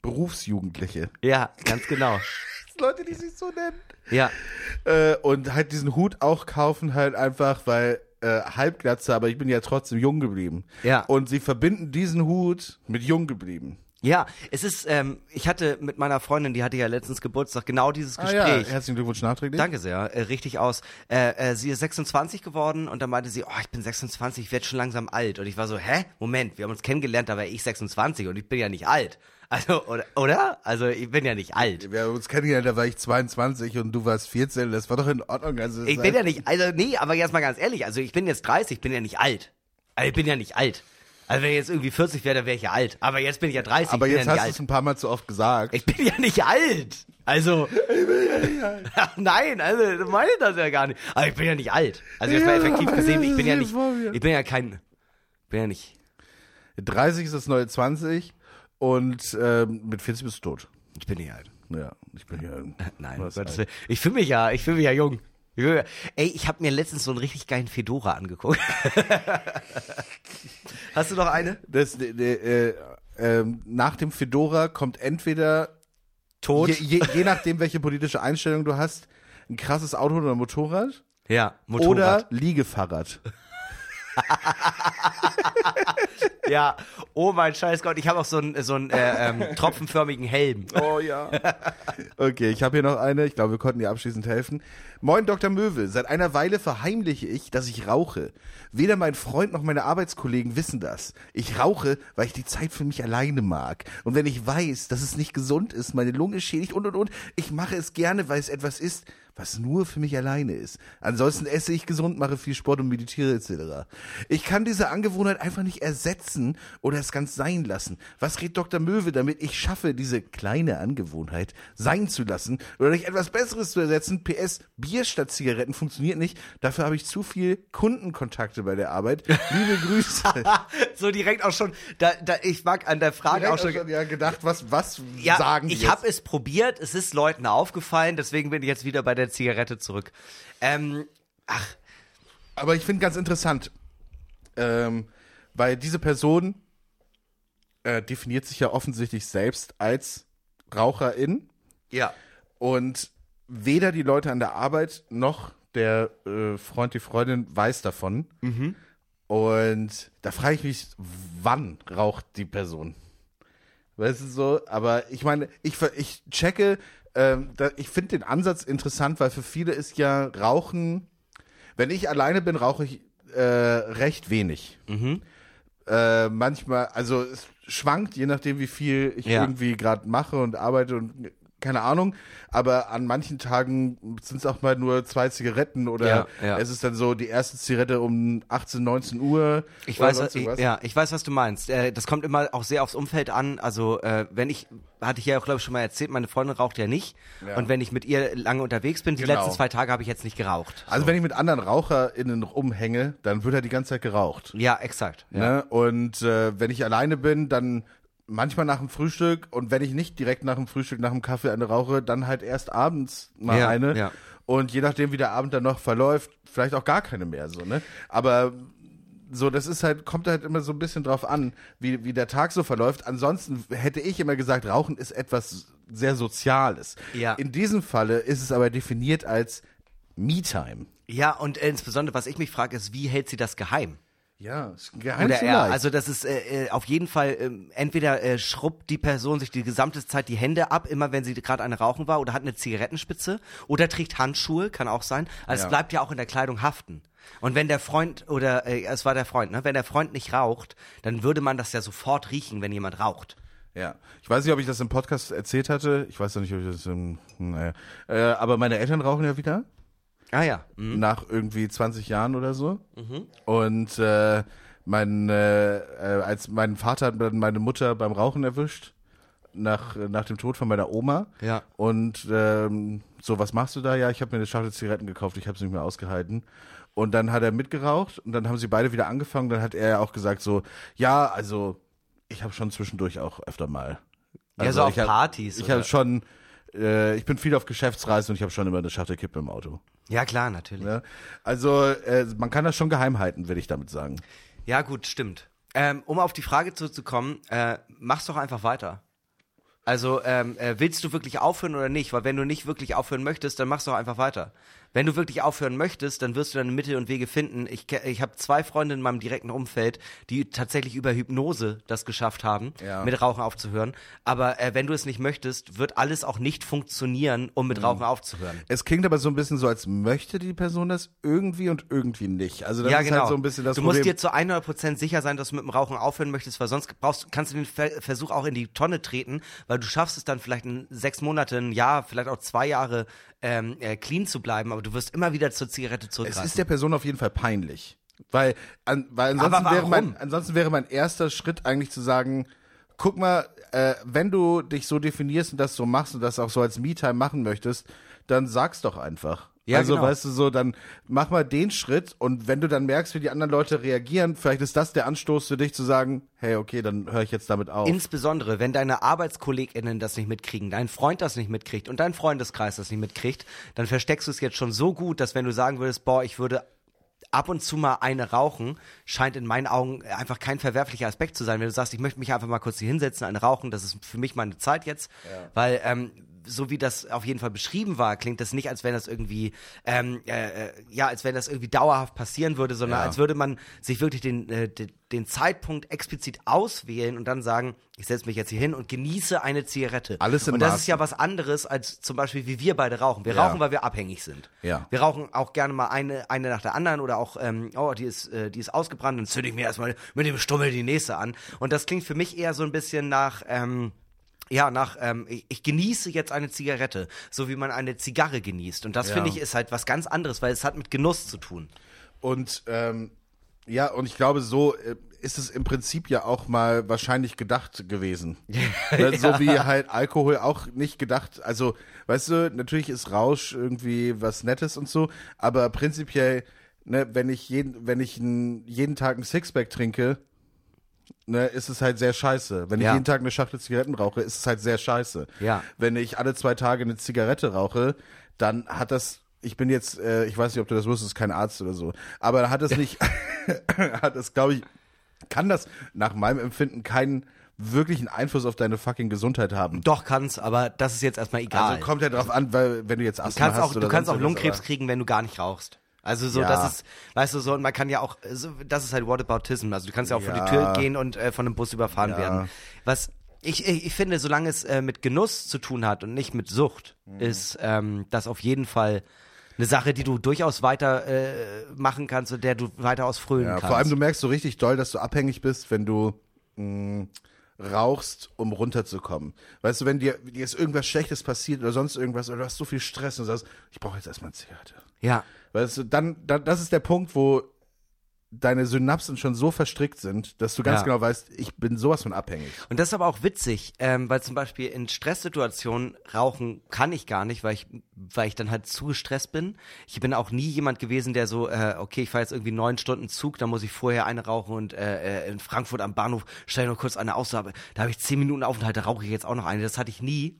Berufsjugendliche. Ja, ganz genau. Leute, die sich so nennen. Ja, Äh, und halt diesen Hut auch kaufen halt einfach, weil äh, Halbglatze, aber ich bin ja trotzdem jung geblieben. Ja. Und sie verbinden diesen Hut mit jung geblieben. Ja, es ist, ähm, ich hatte mit meiner Freundin, die hatte ja letztens Geburtstag, genau dieses Ah, ja. Gespräch. Herzlichen Glückwunsch nachträglich. Danke sehr, äh, richtig aus. Äh, äh, sie ist 26 geworden und dann meinte sie, oh, ich bin 26, ich werde schon langsam alt. Und ich war so, hä? Moment, wir haben uns kennengelernt, da war ich 26 und ich bin ja nicht alt. Also, oder? oder? Also, ich bin ja nicht alt. Wir haben uns kennengelernt, da war ich 22 und du warst 14. Das war doch in Ordnung. Also Ich bin ja nicht, also, nee, aber jetzt mal ganz ehrlich, also ich bin jetzt 30, ich bin ja nicht alt. Also, ich bin ja nicht alt. Also, wenn ich jetzt irgendwie 40 wäre, dann wäre ich ja alt. Aber jetzt bin ich ja 30, Aber ich bin jetzt ja nicht hast du alt. es ein paar Mal zu oft gesagt. Ich bin ja nicht alt. Also. Nein, also ich meine das ja gar nicht. Aber ich bin ja nicht alt. Also jetzt mal Ja, effektiv gesehen, ich bin ja nicht. Ich bin ja kein. Bin ja nicht. 30 ist das neue 20 und ähm, mit 40 bist du tot. Ich bin nicht alt. Ja, ich bin ja. Nein, Was Gottes. Willen. ich fühle mich ja, ich fühle mich ja jung. Ich fühl mich- Ey, ich habe mir letztens so einen richtig geilen Fedora angeguckt. Hast du noch eine? Das, äh, äh, ähm, nach dem Fedora kommt entweder Tot? Je, je, je nachdem, welche politische Einstellung du hast, ein krasses Auto oder Motorrad ja, oder Motorrad. Liegefahrrad. Ja, oh mein scheiß Gott, ich habe auch so einen, so einen äh, ähm, tropfenförmigen Helm. Oh ja. Okay, ich habe hier noch eine. Ich glaube, wir konnten dir abschließend helfen. Moin, Dr. Möwe. Seit einer Weile verheimliche ich, dass ich rauche. Weder mein Freund noch meine Arbeitskollegen wissen das. Ich rauche, weil ich die Zeit für mich alleine mag. Und wenn ich weiß, dass es nicht gesund ist, meine Lunge schädigt und und und, ich mache es gerne, weil es etwas ist, was nur für mich alleine ist. Ansonsten esse ich gesund, mache viel Sport und meditiere etc. Ich kann diese Angewohnheit einfach nicht ersetzen oder es ganz sein lassen. Was rät Dr. Möwe, damit ich schaffe, diese kleine Angewohnheit sein zu lassen oder durch etwas Besseres zu ersetzen? PS, Bier statt Zigaretten funktioniert nicht. Dafür habe ich zu viel Kundenkontakte bei der Arbeit. Liebe Grüße. So direkt auch schon, da, da, ich mag an der Frage auch schon. ja gedacht, was, was Ja, sagen die ich habe es probiert, es ist Leuten aufgefallen, deswegen bin ich jetzt wieder bei der Zigarette zurück. Ähm, ach, Aber ich finde ganz interessant, ähm, weil diese Person äh, definiert sich ja offensichtlich selbst als Raucherin ja. und weder die Leute an der Arbeit noch der äh, Freund, die Freundin weiß davon. Und da frage ich mich, wann raucht die Person? Weißt du so? Aber ich meine, ich, ver- ich checke, ähm, da, ich finde den Ansatz interessant, weil für viele ist ja Rauchen, wenn ich alleine bin, rauche ich äh, recht wenig. Äh, manchmal, also es schwankt, je nachdem, wie viel ich Ja. irgendwie gerade mache und arbeite und keine Ahnung, aber an manchen Tagen sind es auch mal nur zwei Zigaretten oder Ja, ja. es ist dann so die erste Zigarette um 18, 19 Uhr. Ich weiß, sonst ich, ja, ich weiß, was du meinst. Äh, das kommt immer auch sehr aufs Umfeld an. Also äh, wenn ich, hatte ich ja auch glaube ich schon mal erzählt, meine Freundin raucht ja nicht. Ja. Und wenn ich mit ihr lange unterwegs bin, die Genau. letzten zwei Tage habe ich jetzt nicht geraucht. Also wenn ich mit anderen RaucherInnen rumhänge, dann wird er die ganze Zeit geraucht. Ja, exakt. Ja. Ne? Und äh, wenn ich alleine bin, dann manchmal nach dem Frühstück und wenn ich nicht direkt nach dem Frühstück, nach dem Kaffee eine rauche, dann halt erst abends mal Ja, eine. ja. Und je nachdem, wie der Abend dann noch verläuft, vielleicht auch gar keine mehr so, ne? Aber so, das ist halt, kommt halt immer so ein bisschen drauf an, wie, wie der Tag so verläuft. Ansonsten hätte ich immer gesagt, Rauchen ist etwas sehr Soziales. Ja. In diesem Falle ist es aber definiert als Me-Time. Ja, und insbesondere, was ich mich frage, ist, wie hält sie das geheim? Ja, ist geheim Oder zu er. Also das ist äh, äh, auf jeden Fall, ähm, entweder äh, schrubbt die Person sich die gesamte Zeit die Hände ab, immer wenn sie gerade eine rauchen war, oder hat eine Zigarettenspitze, oder trägt Handschuhe, kann auch sein. Also Ja. es bleibt ja auch in der Kleidung haften. Und wenn der Freund, oder äh, es war der Freund, ne, wenn der Freund nicht raucht, dann würde man das ja sofort riechen, wenn jemand raucht. Ja, ich weiß nicht, ob ich das im Podcast erzählt hatte. Ich weiß noch nicht, ob ich das im, naja. Äh, aber meine Eltern rauchen ja wieder. Ah ja. Mhm. Nach irgendwie 20 Jahren oder so. Und äh, mein, äh, als mein Vater hat meine Mutter beim Rauchen erwischt. Nach, nach dem Tod von meiner Oma. Ja. Und ähm, so, was machst du da? Ja, ich habe mir eine Schachtel Zigaretten gekauft, ich habe es nicht mehr ausgehalten. Und dann hat er mitgeraucht und dann haben sie beide wieder angefangen. Dann hat er auch gesagt so, ja, also ich habe schon zwischendurch auch öfter mal. Ja, so auf ich hab, Partys Ich habe schon, äh, ich bin viel auf Geschäftsreisen und ich habe schon immer eine Schachtel Kippe im Auto. Ja, klar, natürlich. Ne? Also äh, man kann das schon geheim halten, will ich damit sagen. Ja, gut, stimmt. Ähm, um auf die Frage zurückzukommen, äh, mach's doch einfach weiter. Also ähm, äh, willst du wirklich aufhören oder nicht? Weil wenn du nicht wirklich aufhören möchtest, dann machst du auch einfach weiter. Wenn du wirklich aufhören möchtest, dann wirst du deine Mittel und Wege finden. Ich, ich habe zwei Freunde in meinem direkten Umfeld, die tatsächlich über Hypnose das geschafft haben, Ja. mit Rauchen aufzuhören. Aber äh, wenn du es nicht möchtest, wird alles auch nicht funktionieren, um Mhm. mit Rauchen aufzuhören. Es klingt aber so ein bisschen so, als möchte die Person das irgendwie und irgendwie nicht. Also das ja, ist genau. halt so ein bisschen das du Problem. musst dir zu 100% sicher sein, dass du mit dem Rauchen aufhören möchtest, weil sonst brauchst, kannst du den Ver Versuch auch in die Tonne treten, weil du schaffst es dann vielleicht in sechs Monate, ein Jahr, vielleicht auch zwei Jahre ähm, äh, clean zu bleiben, aber du wirst immer wieder zur Zigarette es zurückgreifen. ist der Person auf jeden Fall peinlich. Weil, an, weil ansonsten, wäre mein, ansonsten wäre mein erster Schritt eigentlich zu sagen, guck mal, äh, wenn du dich so definierst und das so machst und das auch so als Me-Time machen möchtest, dann sag's doch einfach. Ja, also, genau. weißt du, so, dann mach mal den Schritt und wenn du dann merkst, wie die anderen Leute reagieren, vielleicht ist das der Anstoß für dich zu sagen, hey, okay, dann höre ich jetzt damit auf. Insbesondere, wenn deine ArbeitskollegInnen das nicht mitkriegen, dein Freund das nicht mitkriegt und dein Freundeskreis das nicht mitkriegt, dann versteckst du es jetzt schon so gut, dass wenn du sagen würdest, boah, ich würde ab und zu mal eine rauchen, scheint in meinen Augen einfach kein verwerflicher Aspekt zu sein. Wenn du sagst, ich möchte mich einfach mal kurz hier hinsetzen, eine rauchen, das ist für mich meine Zeit jetzt, weil ähm, so wie das auf jeden Fall beschrieben war, klingt das nicht, als wenn das irgendwie, ähm, äh, äh, ja, als wenn das irgendwie dauerhaft passieren würde, sondern Ja. als würde man sich wirklich den, äh, den, den Zeitpunkt explizit auswählen und dann sagen, ich setze mich jetzt hier hin und genieße eine Zigarette. Alles in Und das Maßen. ist ja was anderes als zum Beispiel, wie wir beide rauchen. Wir Ja. rauchen, weil wir abhängig sind. Ja. Wir rauchen auch gerne mal eine, eine nach der anderen oder auch, ähm, oh, die ist, äh, die ist ausgebrannt, dann zünde ich mir erstmal mit dem Stummel die nächste an. Und das klingt für mich eher so ein bisschen nach, ähm, ja, nach, ähm, ich, ich genieße jetzt eine Zigarette, so wie man eine Zigarre genießt. Und das Ja. finde ich ist halt was ganz anderes, weil es hat mit Genuss zu tun. Und ähm, ja, und ich glaube, so äh, ist es im Prinzip ja auch mal wahrscheinlich gedacht gewesen. Ne, So wie halt Alkohol auch nicht gedacht. Also, weißt du, natürlich ist Rausch irgendwie was Nettes und so, aber prinzipiell, ne, wenn ich jeden, wenn ich jeden Tag ein Sixpack trinke, ne, ist es halt sehr scheiße. Wenn Ja. ich jeden Tag eine Schachtel Zigaretten rauche, ist es halt sehr scheiße. Ja. Wenn ich alle zwei Tage eine Zigarette rauche, dann hat das, ich bin jetzt, äh, ich weiß nicht, ob du das wusstest, kein Arzt oder so, aber hat es nicht, hat es, glaube ich, kann das nach meinem Empfinden keinen wirklichen Einfluss auf deine fucking Gesundheit haben. Doch kann's, aber das ist jetzt erstmal egal. Also kommt ja drauf an, weil wenn du jetzt Du Asthma kannst hast auch, oder du kannst sonst auch irgendwas, Lungenkrebs kriegen, wenn du gar nicht rauchst. Also so, Ja. das ist, weißt du so, und man kann ja auch, so, das ist halt Whataboutism. Also du kannst ja auch vor die Ja. Tür gehen und äh, von einem Bus überfahren Ja. werden. Was ich, ich, ich finde, solange es äh, mit Genuss zu tun hat und nicht mit Sucht, Mhm. ist ähm, das auf jeden Fall eine Sache, die du durchaus weiter äh, machen kannst und der du weiter ausfrönen Ja, kannst. vor allem du merkst so richtig doll, dass du abhängig bist, wenn du mh, rauchst, um runterzukommen. Weißt du, wenn dir, dir ist irgendwas Schlechtes passiert oder sonst irgendwas oder du hast so viel Stress und sagst, ich brauche jetzt erstmal eine Zigarette. Ja. Weißt du, dann, dann, das ist der Punkt, wo deine Synapsen schon so verstrickt sind, dass du ganz Ja. genau weißt, ich bin sowas von abhängig. Und das ist aber auch witzig, ähm, weil zum Beispiel in Stresssituationen rauchen kann ich gar nicht, weil ich, weil ich dann halt zu gestresst bin. Ich bin auch nie jemand gewesen, der so, äh, okay, ich fahre jetzt irgendwie neun Stunden Zug, da muss ich vorher eine rauchen und äh, äh, in Frankfurt am Bahnhof stell noch kurz eine aus, aber da habe ich zehn Minuten Aufenthalt, da rauche ich jetzt auch noch eine. Das hatte ich nie.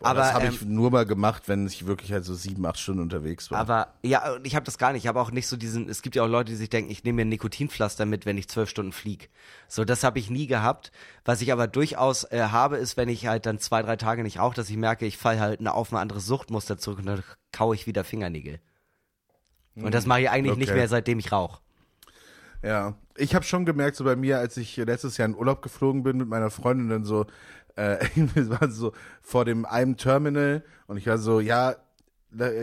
Aber das habe ähm, ich nur mal gemacht, wenn ich wirklich halt so sieben, acht Stunden unterwegs war. aber ja, und ich habe das gar nicht. Ich habe auch nicht so diesen. Es gibt ja auch Leute, die sich denken, ich nehme mir ein Nikotinpflaster mit, wenn ich zwölf Stunden flieg. So, das habe ich nie gehabt. Was ich aber durchaus äh, habe, ist, wenn ich halt dann zwei, drei Tage nicht rauche, dass ich merke, ich falle halt eine, auf ein anderes Suchtmuster zurück und dann kaue ich wieder Fingernägel. Und das mache ich eigentlich nicht okay. mehr, seitdem ich rauche. Ja, ich habe schon gemerkt, so bei mir, als ich letztes Jahr in Urlaub geflogen bin mit meiner Freundin, dann so, äh, wir waren so vor dem einem Terminal und ich war so, ja,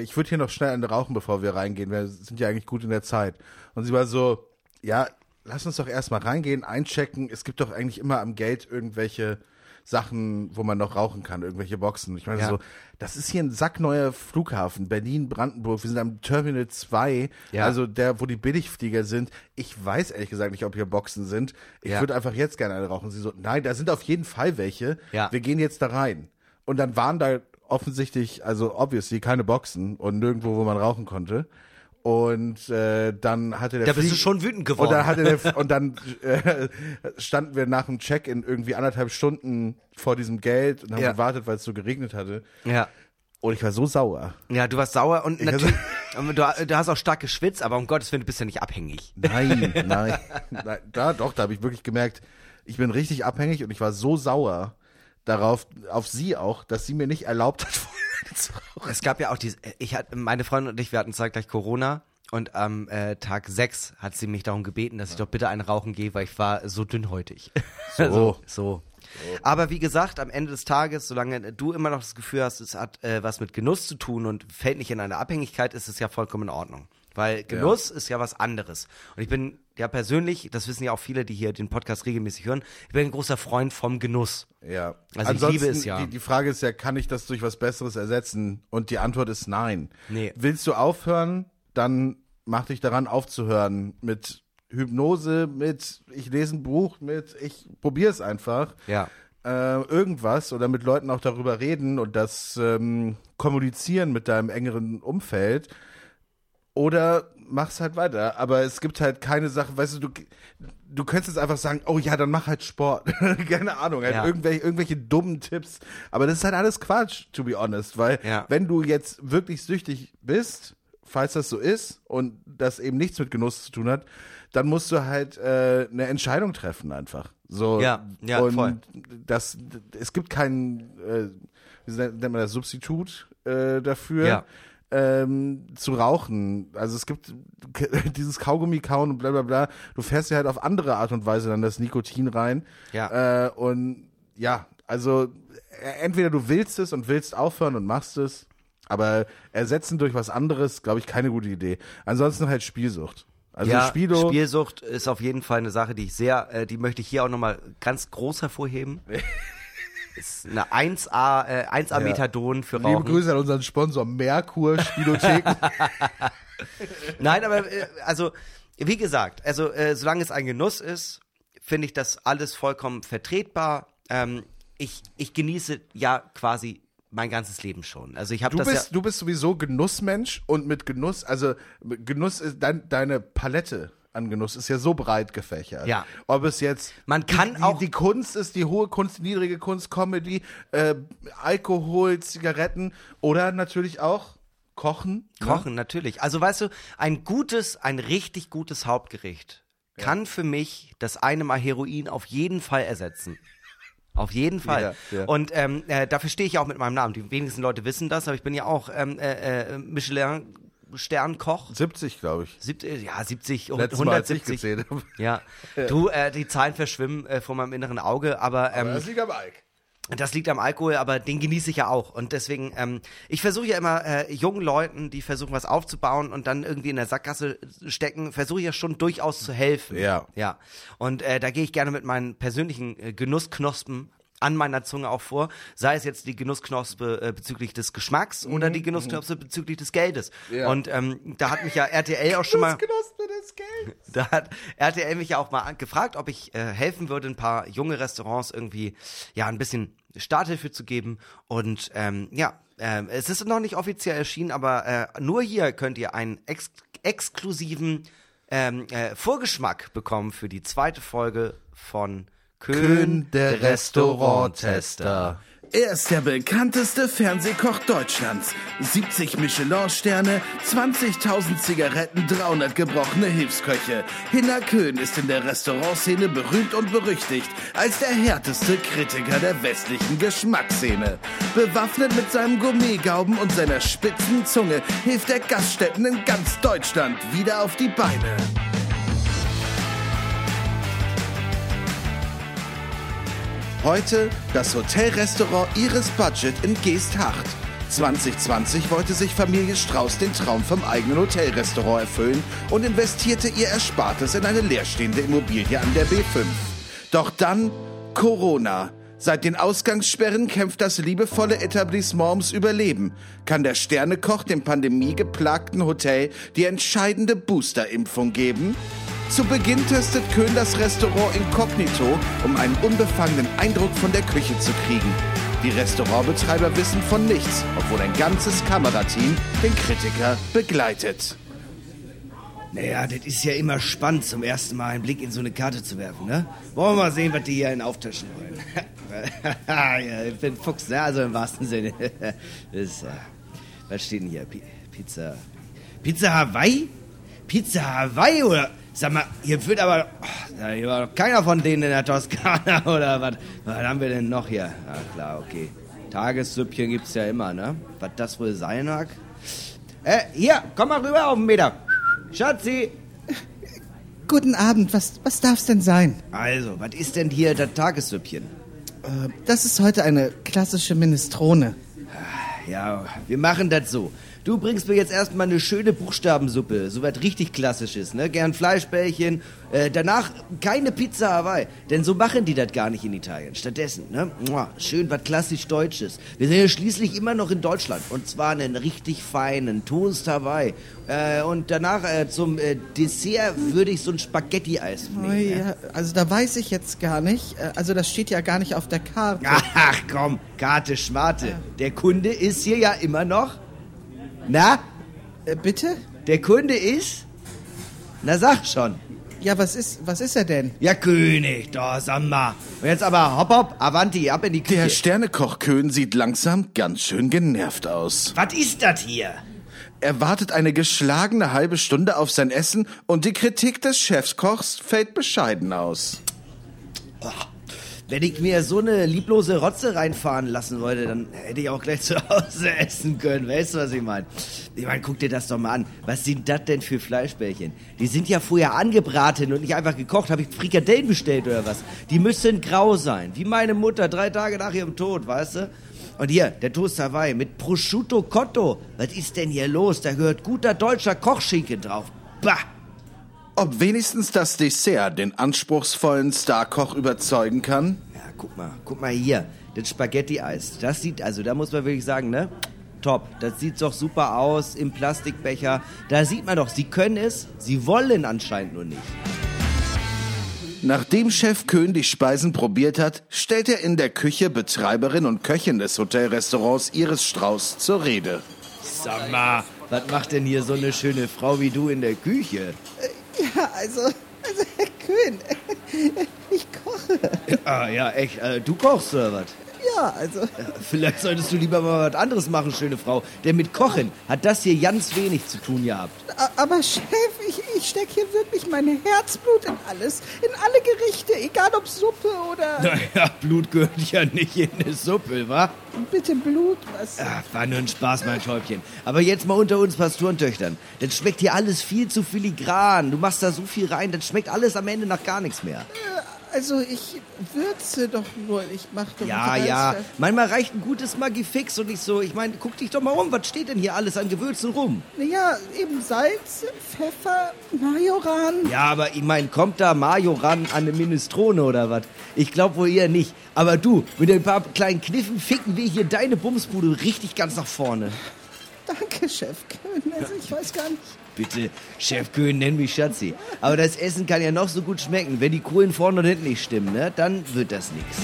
ich würde hier noch schnell eine rauchen, bevor wir reingehen. Wir sind ja eigentlich gut in der Zeit. Und sie war so, ja, lass uns doch erstmal reingehen, einchecken. Es gibt doch eigentlich immer am Gate irgendwelche Sachen, wo man noch rauchen kann, irgendwelche Boxen. Ich meine Ja. so, das ist hier ein sackneuer Flughafen, Berlin-Brandenburg. Wir sind am Terminal 2, Ja. also der, wo die Billigflieger sind. Ich weiß ehrlich gesagt nicht, ob hier Boxen sind. Ich Ja. würde einfach jetzt gerne eine rauchen. Sie so, nein, da sind auf jeden Fall welche. Wir gehen jetzt da rein. Und dann waren da offensichtlich, also obviously, keine Boxen und nirgendwo, wo man rauchen konnte. Und äh, dann hatte der Da bist du Flieg- schon wütend und geworden. dann, hatte der, und dann äh, standen wir nach dem Check-in irgendwie anderthalb Stunden vor diesem Geld und haben Ja. gewartet, weil es so geregnet hatte. ja. Und ich war so sauer. Ja, du warst sauer und Ich natürlich, du, du hast auch stark geschwitzt, aber um Gottes Willen, du bist ja nicht abhängig. Nein, nein, nein. Da, doch, da habe ich wirklich gemerkt, ich bin richtig abhängig und ich war so sauer, darauf, auf sie auch, dass sie mir nicht erlaubt hat, vorher zu rauchen. Es gab ja auch diese, ich hatte, meine Freundin und ich, wir hatten zeitgleich Corona und am äh, Tag 6 hat sie mich darum gebeten, dass ich doch bitte einen rauchen gehe, weil ich war so dünnhäutig. So. so. so. Aber wie gesagt, am Ende des Tages, solange du immer noch das Gefühl hast, es hat äh, was mit Genuss zu tun und fällt nicht in eine Abhängigkeit, ist es ja vollkommen in Ordnung. Weil Genuss ist ja was anderes. Und ich bin ja persönlich, das wissen ja auch viele, die hier den Podcast regelmäßig hören, ich bin ein großer Freund vom Genuss. Ja. Also ich liebe es ja. Die, die Frage ist ja, kann ich das durch was Besseres ersetzen? Und die Antwort ist nein. Nee. Willst du aufhören, dann mach dich daran aufzuhören mit Hypnose, mit ich lese ein Buch, mit ich probiere es einfach. Ja. Äh, irgendwas oder mit Leuten auch darüber reden und das ähm, kommunizieren mit deinem engeren Umfeld. Oder mach's halt weiter. Aber es gibt halt keine Sache, weißt du, du, du könntest jetzt einfach sagen, oh ja, dann mach halt Sport. keine Ahnung, halt Ja. irgendwelche, irgendwelche dummen Tipps. Aber das ist halt alles Quatsch, to be honest. Weil Ja. wenn du jetzt wirklich süchtig bist, falls das so ist und das eben nichts mit Genuss zu tun hat, dann musst du halt äh, eine Entscheidung treffen einfach. So Ja, ja, und voll. das es gibt kein äh, wie nennt man das Substitut äh, dafür. Ja. Ähm, zu rauchen. Also es gibt dieses Kaugummi kauen und bla bla bla. Du fährst ja halt auf andere Art und Weise dann das Nikotin rein. Ja. Äh, und ja, also äh, entweder du willst es und willst aufhören und machst es, aber ersetzen durch was anderes, glaube ich, keine gute Idee. Ansonsten halt Spielsucht. Also ja, Spielo, Spielsucht ist auf jeden Fall eine Sache, die ich sehr, äh, die möchte ich hier auch nochmal ganz groß hervorheben. ist eine 1A, äh, 1A Methadon für liebe Rauchen. Grüße an unseren Sponsor Merkur Spielotheken. Nein, aber äh, also wie gesagt, also äh, solange es ein Genuss ist, finde ich das alles vollkommen vertretbar. Ähm, ich, ich genieße ja quasi mein ganzes Leben schon. Also ich habe Du das bist, ja du bist sowieso Genussmensch und mit Genuss, also Genuss ist dein, deine Palette an Genuss ist ja so breit gefächert. Ja. Ob es jetzt Man kann die, auch- die Kunst ist, die hohe Kunst, die niedrige Kunst, Comedy, äh, Alkohol, Zigaretten oder natürlich auch Kochen. ne? Kochen, natürlich. Also weißt du, ein gutes, ein richtig gutes Hauptgericht kann für mich das eine Mal Heroin auf jeden Fall ersetzen. Auf jeden Fall. Ja, ja. Und ähm, äh, dafür stehe ich auch mit meinem Namen. Die wenigsten Leute wissen das, aber ich bin ja auch ähm, äh, äh, Michelin Sternkoch. 70, glaube ich. Sieb, ja, 70, Letztes Mal, als ich 170. gezählt habe. Ja, du, äh, die Zahlen verschwimmen äh, vor meinem inneren Auge, aber ähm, Das liegt am Alk. das liegt am Alkohol, aber den genieße ich ja auch. Und deswegen, ähm, ich versuche ja immer äh, jungen Leuten, die versuchen, was aufzubauen und dann irgendwie in der Sackgasse stecken, versuche ich ja schon durchaus zu helfen. Ja. Ja. Und äh, da gehe ich gerne mit meinen persönlichen äh, Genussknospen an meiner Zunge auch vor, sei es jetzt die Genussknospe äh, bezüglich des Geschmacks oder die Genussknospe bezüglich des Geldes. Mhm, Ja. Und ähm, da hat mich ja RTL auch schon mal des Geldes. da hat RTL mich ja auch mal gefragt, ob ich äh, helfen würde, ein paar junge Restaurants irgendwie ja ein bisschen Starthilfe zu geben. Und ähm, ja, ähm, es ist noch nicht offiziell erschienen, aber äh, nur hier könnt ihr einen ex exklusiven ähm, äh, Vorgeschmack bekommen für die zweite Folge von Köhn, der Restauranttester. Er ist der bekannteste Fernsehkoch Deutschlands. 70 Michelin-Sterne, 20.000 Zigaretten, 300 gebrochene Hilfsköche. Hinner Köhn ist in der Restaurantszene berühmt und berüchtigt als der härteste Kritiker der westlichen Geschmacksszene. Bewaffnet mit seinem Gourmetgauben und seiner spitzen Zunge hilft er Gaststätten in ganz Deutschland wieder auf die Beine. Heute das Hotelrestaurant Ihres Budget in Geesthacht. 2020 wollte sich Familie Strauß den Traum vom eigenen Hotelrestaurant erfüllen und investierte ihr Erspartes in eine leerstehende Immobilie an der B5. Doch dann Corona. Seit den Ausgangssperren kämpft das liebevolle Etablissement ums Überleben. Kann der Sternekoch dem pandemiegeplagten Hotel die entscheidende Boosterimpfung geben? Zu Beginn testet Köhn das Restaurant inkognito, um einen unbefangenen Eindruck von der Küche zu kriegen. Die Restaurantbetreiber wissen von nichts, obwohl ein ganzes Kamerateam den Kritiker begleitet. Naja, das ist ja immer spannend, zum ersten Mal einen Blick in so eine Karte zu werfen, ne? Wollen wir mal sehen, was die hier in auftischen wollen. ja, ich bin Fuchs, ne? Also im wahrsten Sinne. ist, äh, was steht denn hier? Pi Pizza. Pizza Hawaii? Pizza Hawaii oder... Sag mal, hier wird aber... Oh, hier war doch keiner von denen in der Toskana oder was? Was haben wir denn noch hier? Ah, klar, okay. Tagessüppchen gibt's ja immer, ne? Was das wohl sein mag? Äh, hier, komm mal rüber auf den Meter. Schatzi. Guten Abend, was, was darf's denn sein? Also, was ist denn hier das Tagessüppchen? Äh, das ist heute eine klassische Minestrone. Ja, wir machen das so. Du bringst mir jetzt erstmal eine schöne Buchstabensuppe, so was richtig klassisches, ne? Gern Fleischbällchen. Äh, danach keine Pizza Hawaii, denn so machen die das gar nicht in Italien. Stattdessen, ne? Mua, schön was klassisch Deutsches. Wir sind ja schließlich immer noch in Deutschland und zwar einen richtig feinen Toast Hawaii. Äh, und danach äh, zum äh, Dessert würde ich so ein Spaghetti-Eis Oh, nehmen. ne? ja, also da weiß ich jetzt gar nicht. Äh, Also das steht ja gar nicht auf der Karte. Ach komm, Karte Schmarte. Der Kunde ist hier ja immer noch. Na, Äh, bitte? der Kunde ist? Na sag schon. Ja, was ist, was ist er denn? Ja, König, da sag mal. Und jetzt aber hopp hopp, Avanti, ab in die Der Küche. Sternekoch Köhn sieht langsam ganz schön genervt aus. Was ist das hier? Er wartet eine geschlagene halbe Stunde auf sein Essen und die Kritik des Chefskochs fällt bescheiden aus. Wenn ich mir so eine lieblose Rotze reinfahren lassen wollte, dann hätte ich auch gleich zu Hause essen können. Weißt du, was ich meine? Ich meine, guck dir das doch mal an. Was sind das denn für Fleischbällchen? Die sind ja vorher angebraten und nicht einfach gekocht. Habe ich Frikadellen bestellt oder was? Die müssen grau sein. Wie meine Mutter drei Tage nach ihrem Tod, weißt du? Und hier, der Toast Hawaii mit Prosciutto Cotto. Was ist denn hier los? Da gehört guter deutscher Kochschinken drauf. Bah! Ob wenigstens das Dessert den anspruchsvollen Starkoch überzeugen kann? Guck mal, guck mal hier. Das Spaghetti-Eis. Das sieht, also da muss man wirklich sagen, ne? Top. Das sieht doch super aus im Plastikbecher. Da sieht man doch, sie können es, sie wollen anscheinend nur nicht. Nachdem Chef Köhn die Speisen probiert hat, stellt er in der Küche Betreiberin und Köchin des Hotelrestaurants Iris Strauß zur Rede. Sag mal, was macht denn hier so eine schöne Frau wie du in der Küche? Ja, also, also Herr Köhn, ich koche. Ah, ja, echt. Äh, du kochst oder was? Ja, also, Vielleicht solltest du lieber mal was anderes machen, schöne Frau. Denn mit Kochen hat das hier ganz wenig zu tun gehabt. aber Chef, ich, ich stecke hier wirklich mein Herzblut in alles. In alle Gerichte, egal ob Suppe oder... Naja, Blut gehört ja nicht in eine Suppe, wa? Bitte Blut, was... Ach, war nur ein Spaß, mein Täubchen. Aber jetzt mal unter uns Pastorentöchtern. Das schmeckt hier alles viel zu filigran. Du machst da so viel rein, das schmeckt alles am Ende nach gar nichts mehr. Also, ich würze doch nur, ich mach doch Ja, ja. Manchmal reicht ein gutes Magifix und ich so, ich meine, guck dich doch mal um, was steht denn hier alles an Gewürzen rum? Ja, eben Salz, Pfeffer, Majoran. Ja, aber ich meine, kommt da Majoran an eine Minestrone oder was? Ich glaube wohl eher nicht. Aber du, mit ein paar kleinen Kniffen ficken wir hier deine Bumsbude richtig ganz nach vorne. Danke, Chef. Also, ich weiß gar nicht. Bitte, Chef Köhn, nenn mich Schatzi. Aber das Essen kann ja noch so gut schmecken. Wenn die Kohlen vorne und hinten nicht stimmen, ne, dann wird das nichts.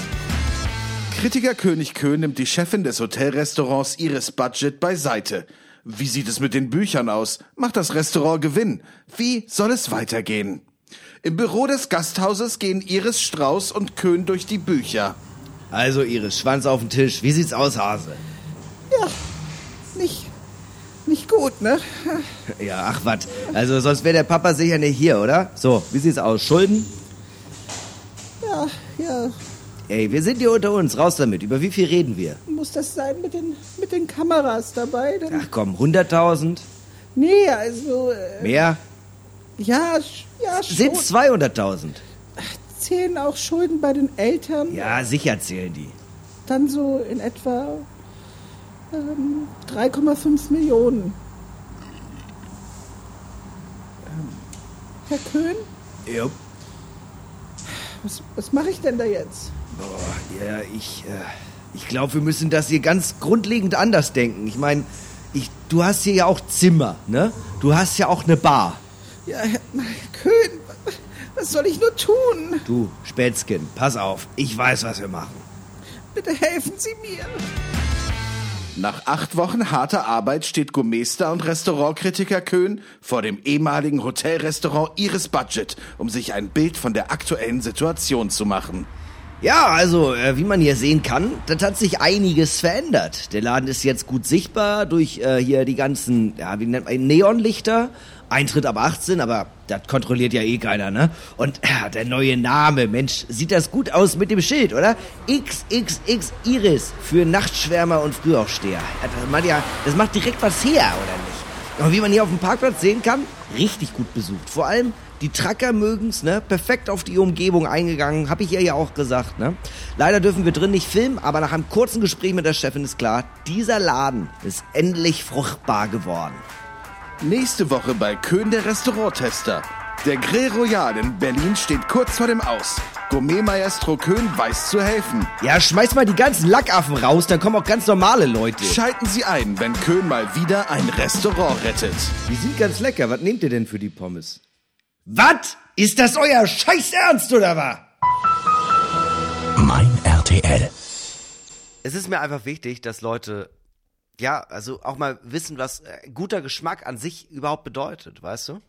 Kritiker König Köhn nimmt die Chefin des Hotelrestaurants Iris Budget beiseite. Wie sieht es mit den Büchern aus? Macht das Restaurant Gewinn? Wie soll es weitergehen? Im Büro des Gasthauses gehen Iris Strauß und Köhn durch die Bücher. Also, Iris, Schwanz auf den Tisch. Wie sieht's aus, Hase? Ja, nicht, nicht gut, ne? Ja, ach was. Also, sonst wäre der Papa sicher nicht hier, oder? So, wie sieht's aus? Schulden? Ja, ja, Ey, wir sind hier unter uns. Raus damit. Über wie viel reden wir? muss das sein mit den, mit den Kameras dabei? Denn, Ach komm, 100.000? nee, also, äh, Mehr? ja, ja, schon. Sind's 200.000? Zählen auch Schulden bei den Eltern? Ja, sicher zählen die. Dann so in etwa ähm, 3,5 Millionen. Ähm, Herr Köhn, Jupp. was, was mache ich denn da jetzt? Boah, ja, ich, äh, ich glaube, wir müssen das hier ganz grundlegend anders denken. Ich meine, ich, du hast hier ja auch Zimmer, ne? Du hast ja auch eine Bar. Ja, Herr Köhn, was soll ich nur tun? Du, Spätzchen, pass auf. Ich weiß, was wir machen. Bitte helfen Sie mir. Nach acht Wochen harter Arbeit steht Gourmester und Restaurantkritiker Köhn vor dem ehemaligen Hotelrestaurant Iris Budget, um sich ein Bild von der aktuellen Situation zu machen. Ja, also, äh, wie man hier sehen kann, das hat sich einiges verändert. Der Laden ist jetzt gut sichtbar durch äh, hier die ganzen, ja, wie nennt man, Neonlichter. Eintritt ab 18, aber das kontrolliert ja eh keiner, ne? Und äh, der neue Name, Mensch, sieht das gut aus mit dem Schild, oder? XXX Iris für Nachtschwärmer und Frühaufsteher. Das, macht ja, das macht direkt was her, oder nicht? Und wie man hier auf dem Parkplatz sehen kann, richtig gut besucht. Vor allem die Tracker mögen's, ne? Perfekt auf die Umgebung eingegangen, habe ich ihr ja auch gesagt, ne? Leider dürfen wir drin nicht filmen, aber nach einem kurzen Gespräch mit der Chefin ist klar, dieser Laden ist endlich fruchtbar geworden. Nächste Woche bei Köhn der Restauranttester. Der Grill Royal in Berlin steht kurz vor dem Aus. Gourmet Maestro Köhn weiß zu helfen. Ja, schmeiß mal die ganzen Lackaffen raus, dann kommen auch ganz normale Leute. Schalten Sie ein, wenn Köhn mal wieder ein Restaurant rettet. Die sind ganz lecker. Was nehmt ihr denn für die Pommes? Was? Ist das euer Scheiß Ernst oder was? Mein RTL. Es ist mir einfach wichtig, dass Leute, ja, also auch mal wissen, was äh, guter Geschmack an sich überhaupt bedeutet, weißt du?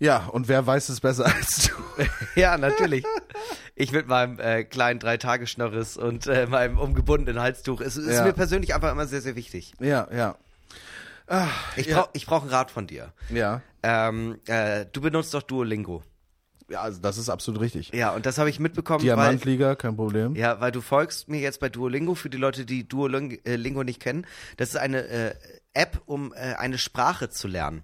Ja, und wer weiß es besser als du? Ja, natürlich. Ich mit meinem äh, kleinen Drei-Tage-Schnorris und äh, meinem umgebundenen Halstuch. Es ist Ja. mir persönlich einfach immer sehr, sehr wichtig. Ja, ja. Ich Ja. brauch, ich brauch einen Rat von dir. Ja. Ähm, äh, du benutzt doch Duolingo. Ja, also das ist absolut richtig. Ja, und das habe ich mitbekommen, weil, Diamantliga, kein Problem. ja, weil du folgst mir jetzt bei Duolingo, für die Leute, die Duolingo nicht kennen. Das ist eine äh, App, um äh, eine Sprache zu lernen.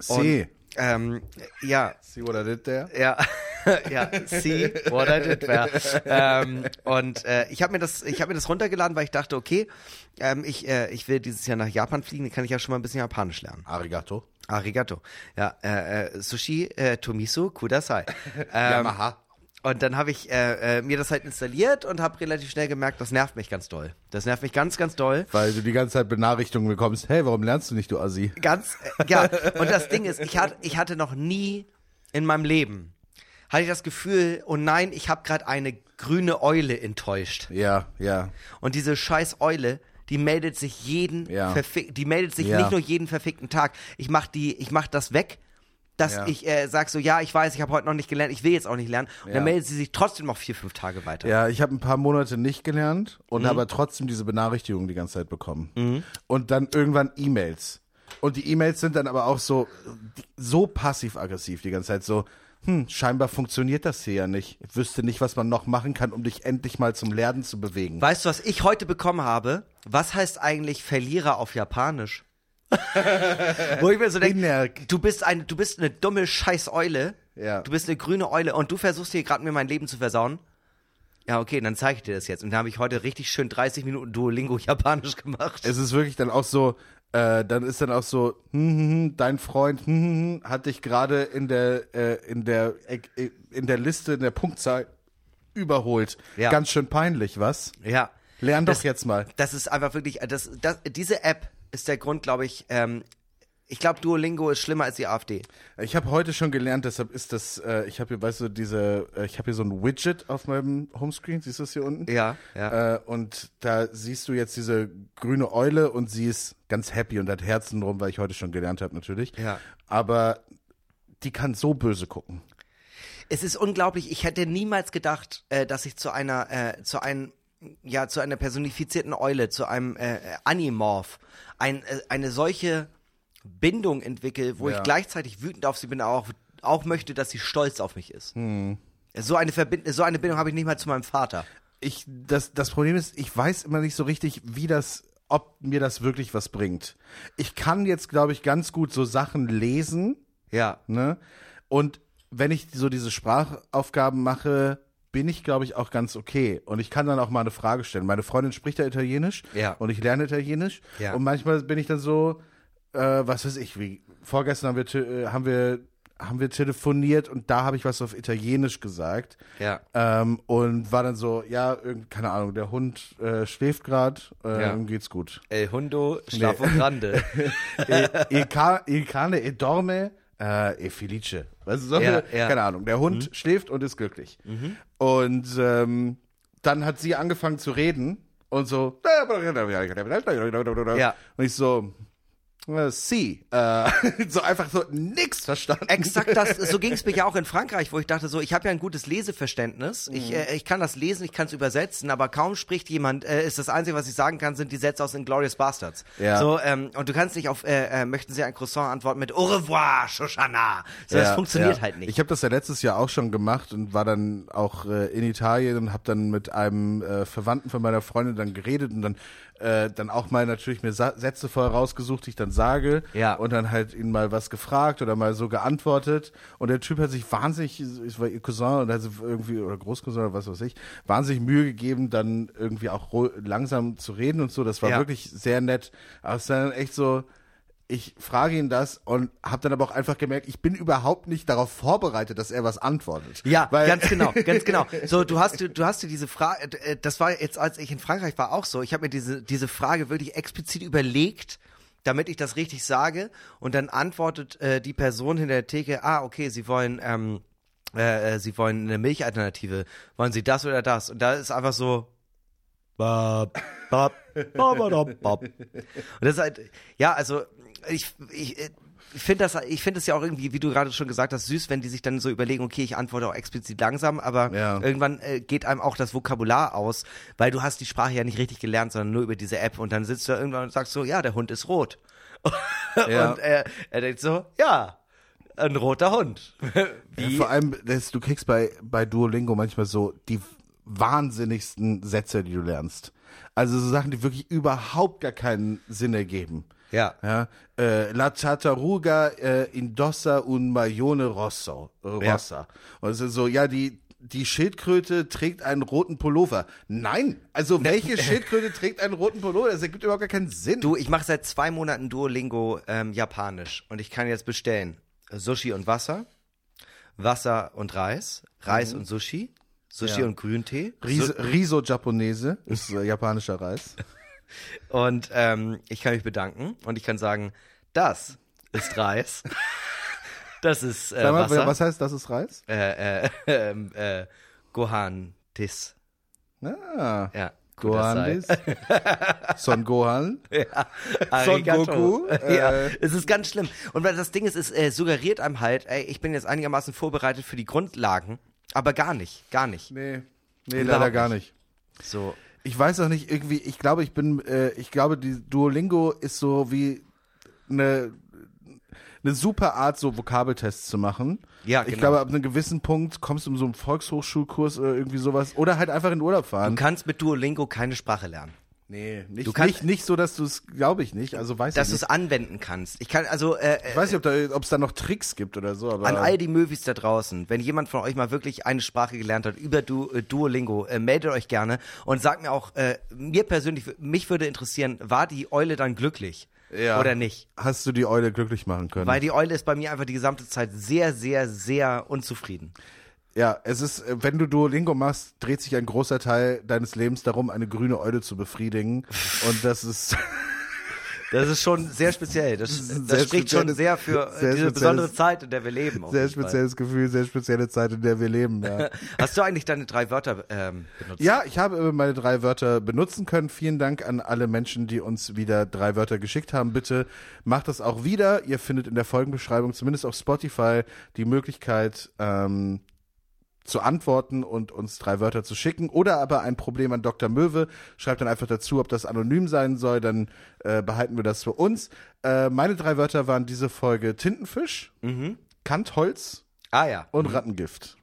See. Ähm, ja, See what I did there? Ja, ja, see what I did there. ähm, und äh, ich habe mir das, ich habe mir das runtergeladen, weil ich dachte, okay, ähm, ich, äh, ich will dieses Jahr nach Japan fliegen, dann kann ich ja schon mal ein bisschen Japanisch lernen. Arigato. Arigato. Ja, äh, äh, Sushi äh, Tomisu Kudasai. Ähm, Yamaha. und dann habe ich äh, äh, mir das halt installiert und habe relativ schnell gemerkt, das nervt mich ganz doll. Das nervt mich ganz, ganz doll. Weil du die ganze Zeit Benachrichtigungen bekommst, hey, warum lernst du nicht, du Assi? Ganz, äh, ja. Und das Ding ist, ich hatte, ich hatte noch nie in meinem Leben, hatte ich das Gefühl, oh nein, ich habe gerade eine grüne Eule enttäuscht. Ja, ja. Und diese scheiß Eule, die meldet sich jeden, Ja. verfick- die meldet sich Ja. nicht nur jeden verfickten Tag. Ich mach die, ich mach das weg, dass Ja. ich äh, sag so, ja, ich weiß, ich habe heute noch nicht gelernt, ich will jetzt auch nicht lernen. Und Ja. dann meldet sie sich trotzdem noch vier, fünf Tage weiter. Ja, ich habe ein paar Monate nicht gelernt und Mhm. aber trotzdem diese Benachrichtigung die ganze Zeit bekommen. Und dann irgendwann E-Mails. Und die E-Mails sind dann aber auch so, so passiv-aggressiv die ganze Zeit. So, hm, scheinbar funktioniert das hier ja nicht. Ich wüsste nicht, was man noch machen kann, um dich endlich mal zum Lernen zu bewegen. Weißt du, was ich heute bekommen habe? Was heißt eigentlich Verlierer auf Japanisch? Wo ich mir so denke, du bist eine, du bist eine dumme scheiß Eule. Ja. Du bist eine grüne Eule und du versuchst hier gerade mir mein Leben zu versauen. Ja, okay, dann zeige ich dir das jetzt. Und da habe ich heute richtig schön 30 Minuten Duolingo Japanisch gemacht. Es ist wirklich dann auch so, äh, dann ist dann auch so, hm, hm, hm, dein Freund hm, hm, hm, hat dich gerade in der äh, in der äh, in der Liste in der Punktzahl überholt. Ja. Ganz schön peinlich, was? ja. Lern doch Das- jetzt mal. Das ist einfach wirklich, äh, das, das, diese App ist der Grund, glaube ich, ähm, ich glaube, Duolingo ist schlimmer als die AfD. Ich habe heute schon gelernt, deshalb ist das, äh, ich habe hier, weißt du, diese, äh, ich habe hier so ein Widget auf meinem Homescreen, siehst du das hier unten? Ja, ja. Äh, und da siehst du jetzt diese grüne Eule und sie ist ganz happy und hat Herzen drum, weil ich heute schon gelernt habe natürlich. Ja. Aber die kann so böse gucken. Es ist unglaublich. Ich hätte niemals gedacht, äh, dass ich zu einer, äh, zu einem, ja, zu einer personifizierten Eule, zu einem äh, Animorph, ein, äh, eine solche Bindung entwickle, wo Ja. ich gleichzeitig wütend auf sie bin, aber auch, auch möchte, dass sie stolz auf mich ist. Hm. So eine Verbind so eine Bindung habe ich nicht mal zu meinem Vater. Ich, das, das Problem ist, ich weiß immer nicht so richtig, wie das, ob mir das wirklich was bringt. Ich kann jetzt, glaube ich, ganz gut so Sachen lesen, Ja. ne? Und wenn ich so diese Sprachaufgaben mache, bin ich, glaube ich, auch ganz okay. Und ich kann dann auch mal eine Frage stellen. Meine Freundin spricht ja Italienisch Ja. und ich lerne Italienisch. Ja. Und manchmal bin ich dann so, äh, was weiß ich, wie vorgestern haben wir, äh, haben wir, haben wir telefoniert und da habe ich was auf Italienisch gesagt. Ja. Ähm, und war dann so, ja, keine Ahnung, der Hund äh, schläft gerade, äh, Ja. geht's gut. El Hundo Schlaf und Grande. e, e, ca, e cane e dorme äh, e felice. Weißt du, so, Ja, ja. keine Ahnung. Der Hund schläft und ist glücklich. Und ähm, dann hat sie angefangen zu reden und so. Ja. Und ich so, Äh, Sie. Äh, so einfach so nix verstanden. Exakt das, so ging es mir ja auch in Frankreich, wo ich dachte so, ich habe ja ein gutes Leseverständnis, ich, Mhm. äh, ich kann das lesen, ich kann es übersetzen, aber kaum spricht jemand, äh, ist das Einzige, was ich sagen kann, sind die Sätze aus Inglourious Bastards. Ja. So, ähm, und du kannst nicht auf, äh, äh, möchten Sie ein Croissant antworten mit Au revoir, Shoshana. So, das Ja, funktioniert ja. halt nicht. Ich habe das ja letztes Jahr auch schon gemacht und war dann auch äh, in Italien und habe dann mit einem äh, Verwandten von meiner Freundin dann geredet und dann äh, dann auch mal natürlich mir Sa Sätze vorher rausgesucht, die ich dann sage Ja. und dann halt ihn mal was gefragt oder mal so geantwortet und der Typ hat sich wahnsinnig, es war ihr Cousin und hat sich irgendwie oder Großcousin oder was weiß ich, wahnsinnig Mühe gegeben, dann irgendwie auch langsam zu reden und so. Das war Ja. wirklich sehr nett. Aber es war dann echt so, ich frage ihn das und habe dann aber auch einfach gemerkt, ich bin überhaupt nicht darauf vorbereitet, dass er was antwortet. Ja, Weil- ganz genau, ganz genau. So, du hast du hast dir diese Frage, äh, das war jetzt, als ich in Frankreich war, auch so. Ich habe mir diese diese Frage wirklich explizit überlegt, damit ich das richtig sage, und dann antwortet äh, die Person hinter der Theke, ah, okay, sie wollen ähm, äh, äh, sie wollen eine Milchalternative, wollen sie das oder das? Und da ist einfach so. Bap, bap, babadab, bap. Und das ist halt, ja, also ich, ich, äh, ich finde das, ich finde es ja auch irgendwie, wie du gerade schon gesagt hast, süß, wenn die sich dann so überlegen, okay, ich antworte auch explizit langsam, aber Ja. irgendwann äh, geht einem auch das Vokabular aus, weil du hast die Sprache ja nicht richtig gelernt, sondern nur über diese App und dann sitzt du da irgendwann und sagst so, ja, der Hund ist rot. Ja. Und er, er denkt so, ja, ein roter Hund. Ja, vor allem, das, du kriegst bei, bei Duolingo manchmal so die wahnsinnigsten Sätze, die du lernst. Also so Sachen, die wirklich überhaupt gar keinen Sinn ergeben. Ja. Ja, äh, La Tartaruga äh, indossa un maglione rosso, äh, Ja. rossa. Und es ist so, ja, die, die Schildkröte trägt einen roten Pullover. Nein, also welche Schildkröte trägt einen roten Pullover? Das ergibt überhaupt gar keinen Sinn. Du, ich mache seit zwei Monaten Duolingo ähm, Japanisch und ich kann jetzt bestellen Sushi und Wasser, Wasser und Reis, Reis und Sushi, Sushi Ja. und Grüntee Riso, Riso Japonese ist äh, japanischer Reis. und ähm, ich kann mich bedanken und ich kann sagen, das ist Reis, das ist äh, Sag mal, Wasser, was heißt, das ist Reis? äh, äh, ähm, äh, Gohan Tis, Ah, ja. Gohan ist. Son Gohan. Arigato. Goku, ja, äh. es ist ganz schlimm. Und weil das Ding ist, es äh, suggeriert einem halt, ey, ich bin jetzt einigermaßen vorbereitet für die Grundlagen, aber gar nicht, gar nicht. Nee, nee Überhaupt leider gar nicht. So, Ich weiß auch nicht, irgendwie, ich glaube, ich bin, äh, ich glaube, die Duolingo ist so wie eine, eine super Art, so Vokabeltests zu machen. Ja, Ich genau. glaube, ab einem gewissen Punkt kommst du in so einen Volkshochschulkurs oder irgendwie sowas. Oder halt einfach in den Urlaub du fahren. kannst mit Duolingo keine Sprache lernen. Nee, nicht, Du kannst- nicht, nicht so, dass du es, glaube ich nicht. Also weiß Dass du es anwenden kannst. Ich kann, also, äh, Ich weiß nicht, ob da, ob es da noch Tricks gibt oder so, aber. an all die Möwis da draußen, wenn jemand von euch mal wirklich eine Sprache gelernt hat über du, äh, Duolingo, äh, meldet euch gerne und sagt mir auch, äh, mir persönlich, mich würde interessieren, war die Eule dann glücklich Ja. oder nicht? Hast du die Eule glücklich machen können? Weil die Eule ist bei mir einfach die gesamte Zeit sehr, sehr, sehr unzufrieden. Ja, es ist, äh, wenn du Duolingo machst, dreht sich ein großer Teil deines Lebens darum, eine grüne Eule zu befriedigen. Und das ist, Das ist schon sehr speziell. Das, das sehr spricht schon sehr für sehr diese besondere Zeit, in der wir leben. sehr spezielles Gefühl, sehr spezielle Zeit, in der wir leben. Ja, Hast du eigentlich deine drei Wörter ähm, benutzt? ja ich habe meine drei Wörter benutzen können. Vielen Dank an alle Menschen, die uns wieder drei Wörter geschickt haben. Bitte macht das auch wieder. Ihr findet in der Folgenbeschreibung, zumindest auf Spotify, die Möglichkeit, ähm, zu antworten und uns drei Wörter zu schicken oder aber ein Problem an Dr. Möwe. Schreibt dann einfach dazu, ob das anonym sein soll, dann äh, behalten wir das für uns. Äh, meine drei Wörter waren diese Folge Tintenfisch, Kantholz Ah ja. und Rattengift.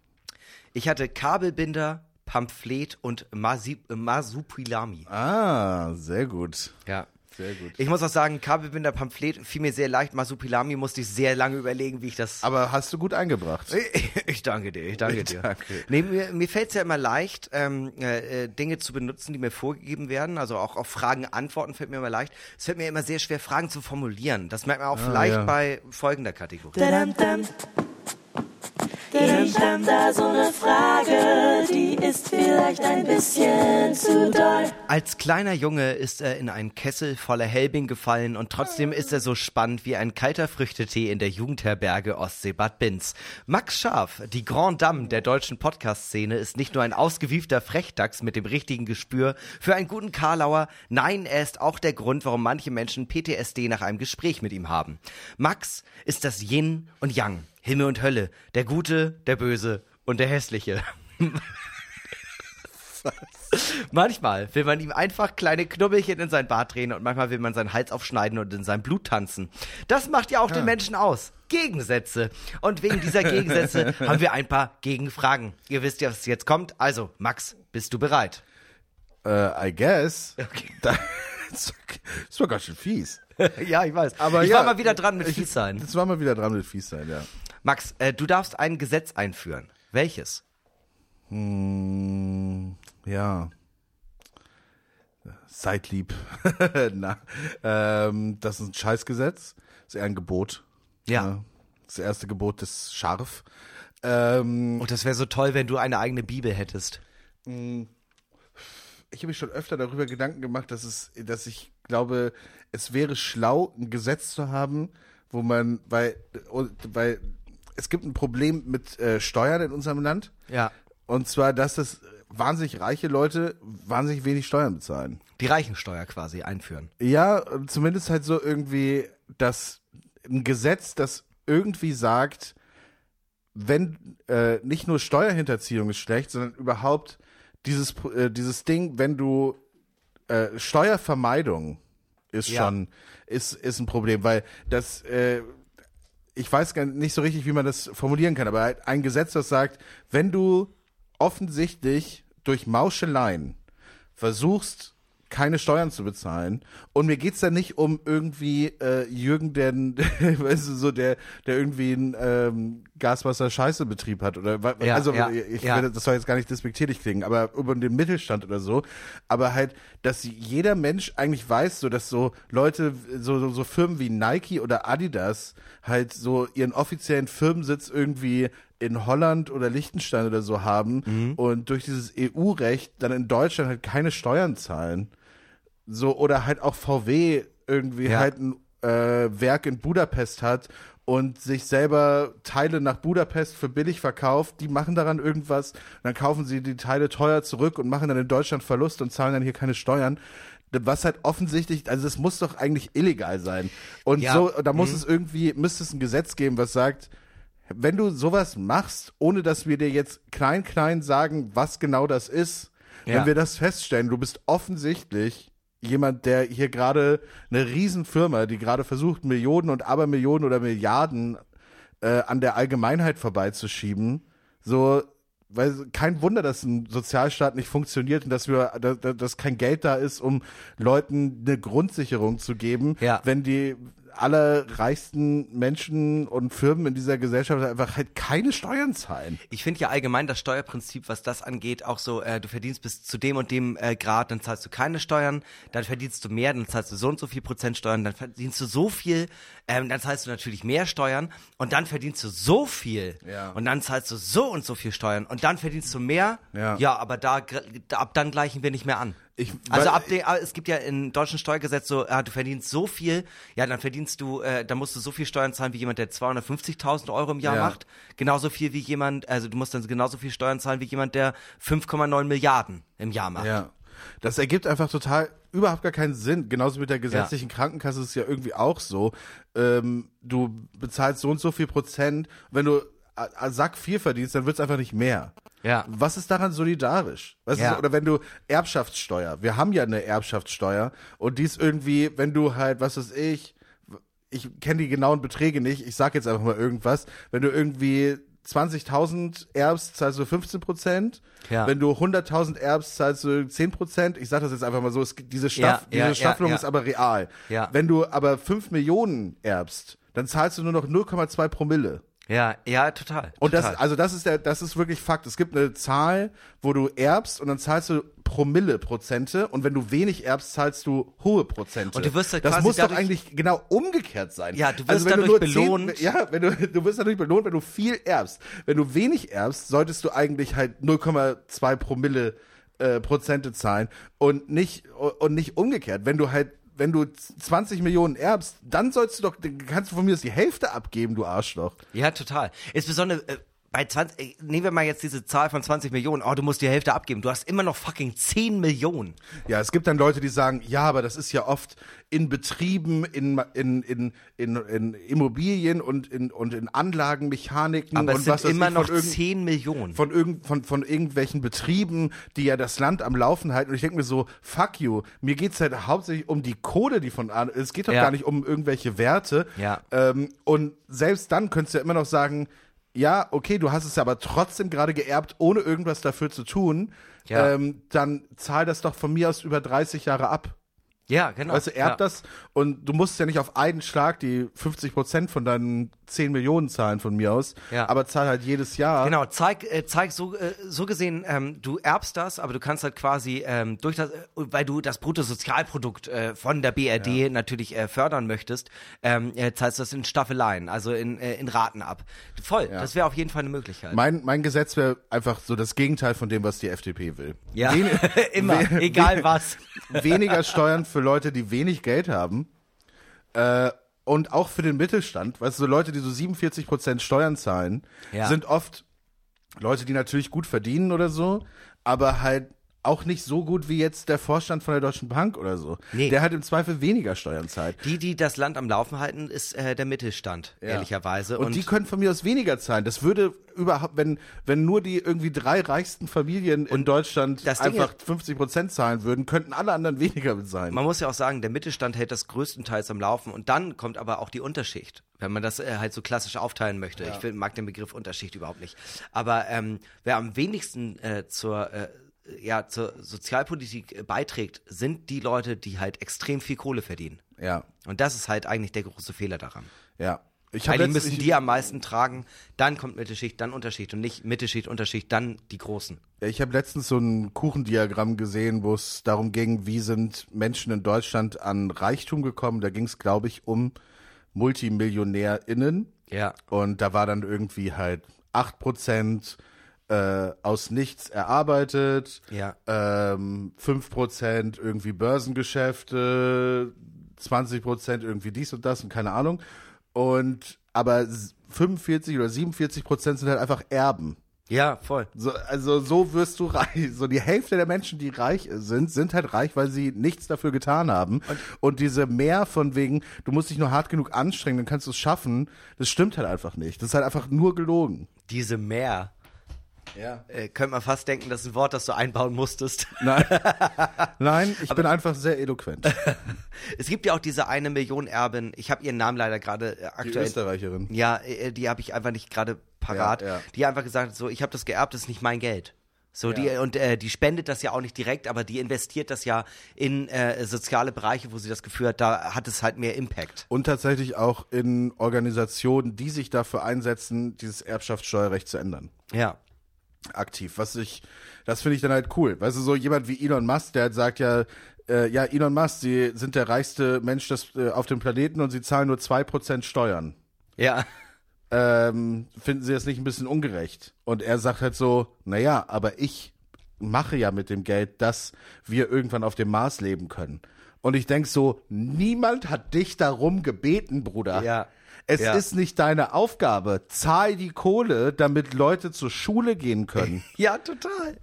Ich hatte Kabelbinder, Pamphlet und Masi äh, Masupilami. Ah, sehr gut. Ja. Sehr gut. Ich muss auch sagen, Kabelbinder, Pamphlet fiel mir sehr leicht. Masupilami musste ich sehr lange überlegen, wie ich das. Aber hast du gut eingebracht. Ich danke dir, ich danke Ich dir. danke. Nee, mir mir fällt es ja immer leicht, ähm, äh, äh, Dinge zu benutzen, die mir vorgegeben werden. Also auch auf Fragen antworten fällt mir immer leicht. Es fällt mir immer sehr schwer, Fragen zu formulieren. Das merkt man auch vielleicht ja. bei folgender Kategorie. Tadam, tam. Denn ich hab da so eine Frage, die ist vielleicht ein bisschen zu doll. Als kleiner Junge ist er in einen Kessel voller Helbing gefallen und trotzdem ist er so spannend wie ein kalter Früchtetee in der Jugendherberge Ostseebad Binz. Max Scharf, die Grand Dame der deutschen Podcast-Szene, ist nicht nur ein ausgewiefter Frechdachs mit dem richtigen Gespür für einen guten Karlauer, nein, er ist auch der Grund, warum manche Menschen PTSD nach einem Gespräch mit ihm haben. Max ist das Yin und Yang, Himmel und Hölle, der Gute, der Böse und der Hässliche. Manchmal will man ihm einfach kleine Knubbelchen in sein Bart drehen und manchmal will man seinen Hals aufschneiden und in sein Blut tanzen. Das macht ja auch den Menschen aus. Gegensätze. Und wegen dieser Gegensätze haben wir ein paar Gegenfragen. Ihr wisst ja, was jetzt kommt. Also, Max, bist du bereit? Äh, I guess. Da, das war ganz schön fies. ja, ich weiß. Aber ich ja, war mal wieder dran mit ich- fies sein. Das war mal wieder dran mit fies sein, ja. Max, äh, du darfst ein Gesetz einführen. Welches? Hm, ja. Seid lieb. Na, ähm, das ist ein Scheißgesetz. Das ist eher ein Gebot. Ja. Das erste Gebot ist scharf. Ähm, Und das wäre so toll, wenn du eine eigene Bibel hättest. ich habe mich schon öfter darüber Gedanken gemacht, dass es, dass ich glaube, es wäre schlau, ein Gesetz zu haben, wo man, weil, weil es gibt ein Problem mit äh, Steuern in unserem Land. Ja. Und zwar, dass das wahnsinnig reiche Leute wahnsinnig wenig Steuern bezahlen. Die Reichensteuer quasi einführen. Ja, zumindest halt so irgendwie, dass ein Gesetz, das irgendwie sagt, wenn äh, nicht nur Steuerhinterziehung ist schlecht, sondern überhaupt dieses äh, dieses Ding, wenn du äh, Steuervermeidung ist Ja. schon ist ist ein Problem, weil das äh, ich weiß gar nicht so richtig, wie man das formulieren kann, aber ein Gesetz, das sagt, wenn du offensichtlich durch Mauscheleien versuchst, keine Steuern zu bezahlen. Und mir geht's da nicht um irgendwie äh, Jürgen, der, weißt du, so der, der irgendwie einen ähm, Gaswasser-Scheiße-Betrieb hat. Oder Ja, also ja, ich ja. das soll jetzt gar nicht despektierlich klingen, aber über den Mittelstand oder so. Aber halt, dass jeder Mensch eigentlich weiß, so dass so Leute, so, so, so Firmen wie Nike oder Adidas halt so ihren offiziellen Firmensitz irgendwie in Holland oder Liechtenstein oder so haben Mhm. und durch dieses EU-Recht dann in Deutschland halt keine Steuern zahlen. So, oder halt auch VW irgendwie Ja. halt ein äh, Werk in Budapest hat und sich selber Teile nach Budapest für billig verkauft, die machen daran irgendwas, dann kaufen sie die Teile teuer zurück und machen dann in Deutschland Verlust und zahlen dann hier keine Steuern. Was halt offensichtlich, also es muss doch eigentlich illegal sein. Und Ja. so, da Mhm. muss es irgendwie, müsste es ein Gesetz geben, was sagt, wenn du sowas machst, ohne dass wir dir jetzt klein, klein sagen, was genau das ist, Ja. wenn wir das feststellen, du bist offensichtlich jemand, der hier gerade eine Riesenfirma, die gerade versucht, Millionen und Abermillionen oder Milliarden äh, an der Allgemeinheit vorbeizuschieben, so, weil kein Wunder, dass ein Sozialstaat nicht funktioniert und dass wir, da- da- dass kein Geld da ist, um Leuten eine Grundsicherung zu geben, Ja. wenn die allerreichsten Menschen und Firmen in dieser Gesellschaft einfach halt keine Steuern zahlen. Ich finde ja allgemein das Steuerprinzip, was das angeht, auch so, äh, du verdienst bis zu dem und dem äh, Grad, dann zahlst du keine Steuern, dann verdienst du mehr, dann zahlst du so und so viel Prozent Steuern, dann verdienst du so viel, ähm, dann zahlst du natürlich mehr Steuern und dann verdienst du so viel Ja. und dann zahlst du so und so viel Steuern und dann verdienst du mehr, Ja. aber da, gr- da ab dann gleichen wir nicht mehr an. Ich- also ab de, ah, es gibt ja im deutschen Steuergesetz so, ah, du verdienst so viel, ja, dann verdienst du, äh, dann musst du so viel Steuern zahlen wie jemand, der 250.000 Euro im Jahr Ja. macht, genauso viel wie jemand, also du musst dann genauso viel Steuern zahlen wie jemand, der 5,9 Milliarden im Jahr macht. Ja. Das ergibt einfach total überhaupt gar keinen Sinn. Genauso mit der gesetzlichen Krankenkasse ist es ja irgendwie auch so. Ähm, du bezahlst so und so viel Prozent. Wenn du a- a- Sack viel verdienst, dann wird's einfach nicht mehr. Ja. Was ist daran solidarisch? Was Ja. ist, oder wenn du Erbschaftssteuer, wir haben ja eine Erbschaftssteuer und die ist irgendwie, wenn du halt, was weiß ich, ich kenne die genauen Beträge nicht, ich sag jetzt einfach mal irgendwas, wenn du irgendwie 20.000 erbst, zahlst du 15 Prozent. Ja. Wenn du 100.000 erbst, zahlst du 10 Prozent. Ich sag das jetzt einfach mal so, es, diese, Staff, Ja, ja, diese Staffelung ist aber real. Wenn du aber 5 Millionen erbst, dann zahlst du nur noch 0,2 Promille. Ja, ja, total. Und total. das, also das ist der, das ist wirklich Fakt. Es gibt eine Zahl, wo du erbst und dann zahlst du Promille Prozente und wenn du wenig erbst, zahlst du hohe Prozente. Und du wirst halt das quasi muss doch dadurch- eigentlich genau umgekehrt sein. Ja, du wirst also wenn dadurch nur belohnt. Zehn, ja, wenn du, du wirst dadurch belohnt, wenn du viel erbst. Wenn du wenig erbst, solltest du eigentlich halt 0,2 Promille äh, Prozente zahlen und nicht und nicht umgekehrt. Wenn du halt wenn du 20 Millionen erbst, dann sollst du doch, kannst du von mir aus die Hälfte abgeben, du Arschloch. Ja, total. Insbesondere äh, bei 20, äh, nehmen wir mal jetzt diese Zahl von 20 Millionen. Oh, du musst die Hälfte abgeben. Du hast immer noch fucking 10 Millionen. Ja, es gibt dann Leute, die sagen, ja, aber das ist ja oft in Betrieben, in, in, in, in, in Immobilien und in, und in Anlagenmechaniken Aber und es sind was immer noch von, irgend, 10 Millionen. von, irgend, von, von irgendwelchen Betrieben, die ja das Land am Laufen halten. Und ich denke mir so, fuck you, mir geht's halt hauptsächlich um die Kohle, die von. Es geht doch Ja. gar nicht um irgendwelche Werte. Ja. Ähm, und selbst dann könntest du ja immer noch sagen, ja, okay, du hast es aber trotzdem gerade geerbt, ohne irgendwas dafür zu tun. Ja. Ähm, dann zahl das doch von mir aus über 30 Jahre ab. Ja, genau. Weißt du, erb ja. das und du musst ja nicht auf einen Schlag die 50 Prozent von deinen 10 Millionen zahlen von mir aus, Ja. aber zahl halt jedes Jahr. Genau, zeig, äh, zeig so, äh, so gesehen, ähm, du erbst das, aber du kannst halt quasi ähm, durch das, äh, weil du das Bruttosozialprodukt äh, von der BRD natürlich äh, fördern möchtest, ähm, äh, zahlst du das in Staffeleien, also in, in Raten ab. Voll, das wäre auf jeden Fall eine Möglichkeit. Mein, mein Gesetz wäre einfach so das Gegenteil von dem, was die FDP will. ja, Wen- immer, egal was. Weniger Steuern für Leute, die wenig Geld haben. Äh, und auch für den Mittelstand, weißt du, so Leute, die so 47 Prozent Steuern zahlen, Ja. sind oft Leute, die natürlich gut verdienen oder so, aber halt auch nicht so gut wie jetzt der Vorstand von der Deutschen Bank oder so. Nee. Der halt im Zweifel weniger Steuern zahlt. Die, die das Land am Laufen halten, ist äh, der Mittelstand, ehrlicherweise. Und, die können von mir aus weniger zahlen. Das würde überhaupt, wenn, wenn nur die irgendwie drei reichsten Familien in Deutschland einfach 50 Prozent zahlen würden, könnten alle anderen weniger bezahlen. Man muss ja auch sagen, der Mittelstand hält das größtenteils am Laufen und dann kommt aber auch die Unterschicht, wenn man das äh, halt so klassisch aufteilen möchte. Ich find, mag den Begriff Unterschicht überhaupt nicht. Aber ähm, wer am wenigsten äh, zur äh, ja, zur Sozialpolitik äh, beiträgt, sind die Leute, die halt extrem viel Kohle verdienen. Ja, Und das ist halt eigentlich der große Fehler daran. ja. Ich Weil die müssen ich, die am meisten tragen, dann kommt Mittelschicht, dann Unterschicht und nicht Mittelschicht, Unterschicht, dann die Großen. Ich habe letztens so ein Kuchendiagramm gesehen, wo es darum ging, wie sind Menschen in Deutschland an Reichtum gekommen. Da ging es, glaube ich, um MultimillionärInnen. Ja. Und da war dann irgendwie halt 8% äh, aus nichts erarbeitet, Ja. ähm, 5% irgendwie Börsengeschäfte, 20% irgendwie dies und das und keine Ahnung. Und aber s- 45 oder 47 Prozent sind halt einfach Erben. Ja, voll. So, also so wirst du reich. So die Hälfte der Menschen, die reich sind, sind halt reich, weil sie nichts dafür getan haben. Und, diese mehr von wegen, du musst dich nur hart genug anstrengen, dann kannst du es schaffen, das stimmt halt einfach nicht. Das ist halt einfach nur gelogen. Diese Mehr. Ja. Äh, könnte man fast denken, das ist ein Wort, das du einbauen musstest. Nein, Nein ich bin einfach sehr eloquent. Es gibt ja auch diese eine Million Erbin. Ich habe ihren Namen leider gerade äh, Die aktuell. Österreicherin. Ja, äh, die habe ich einfach nicht gerade parat. Ja, ja. Die einfach gesagt hat, so, ich habe das geerbt, das ist nicht mein Geld. So die und äh, die spendet das ja auch nicht direkt, aber die investiert das ja in äh, soziale Bereiche, wo sie das Gefühl hat, da hat es halt mehr Impact. Und tatsächlich auch in Organisationen, die sich dafür einsetzen, dieses Erbschaftssteuerrecht zu ändern. Ja. Aktiv. Was ich, das finde ich dann halt cool. Weißt du, so jemand wie Elon Musk, der halt sagt ja, äh, ja, Elon Musk, sie sind der reichste Mensch des, äh, auf dem Planeten und sie zahlen nur 2% Steuern. Ja. Ähm, finden sie das nicht ein bisschen ungerecht? Und er sagt halt so, naja, aber ich mache ja mit dem Geld, dass wir irgendwann auf dem Mars leben können. Und ich denk so, niemand hat dich darum gebeten, Bruder. Ja. Es Ja. ist nicht deine Aufgabe. Zahl die Kohle, damit Leute zur Schule gehen können. Ja, total.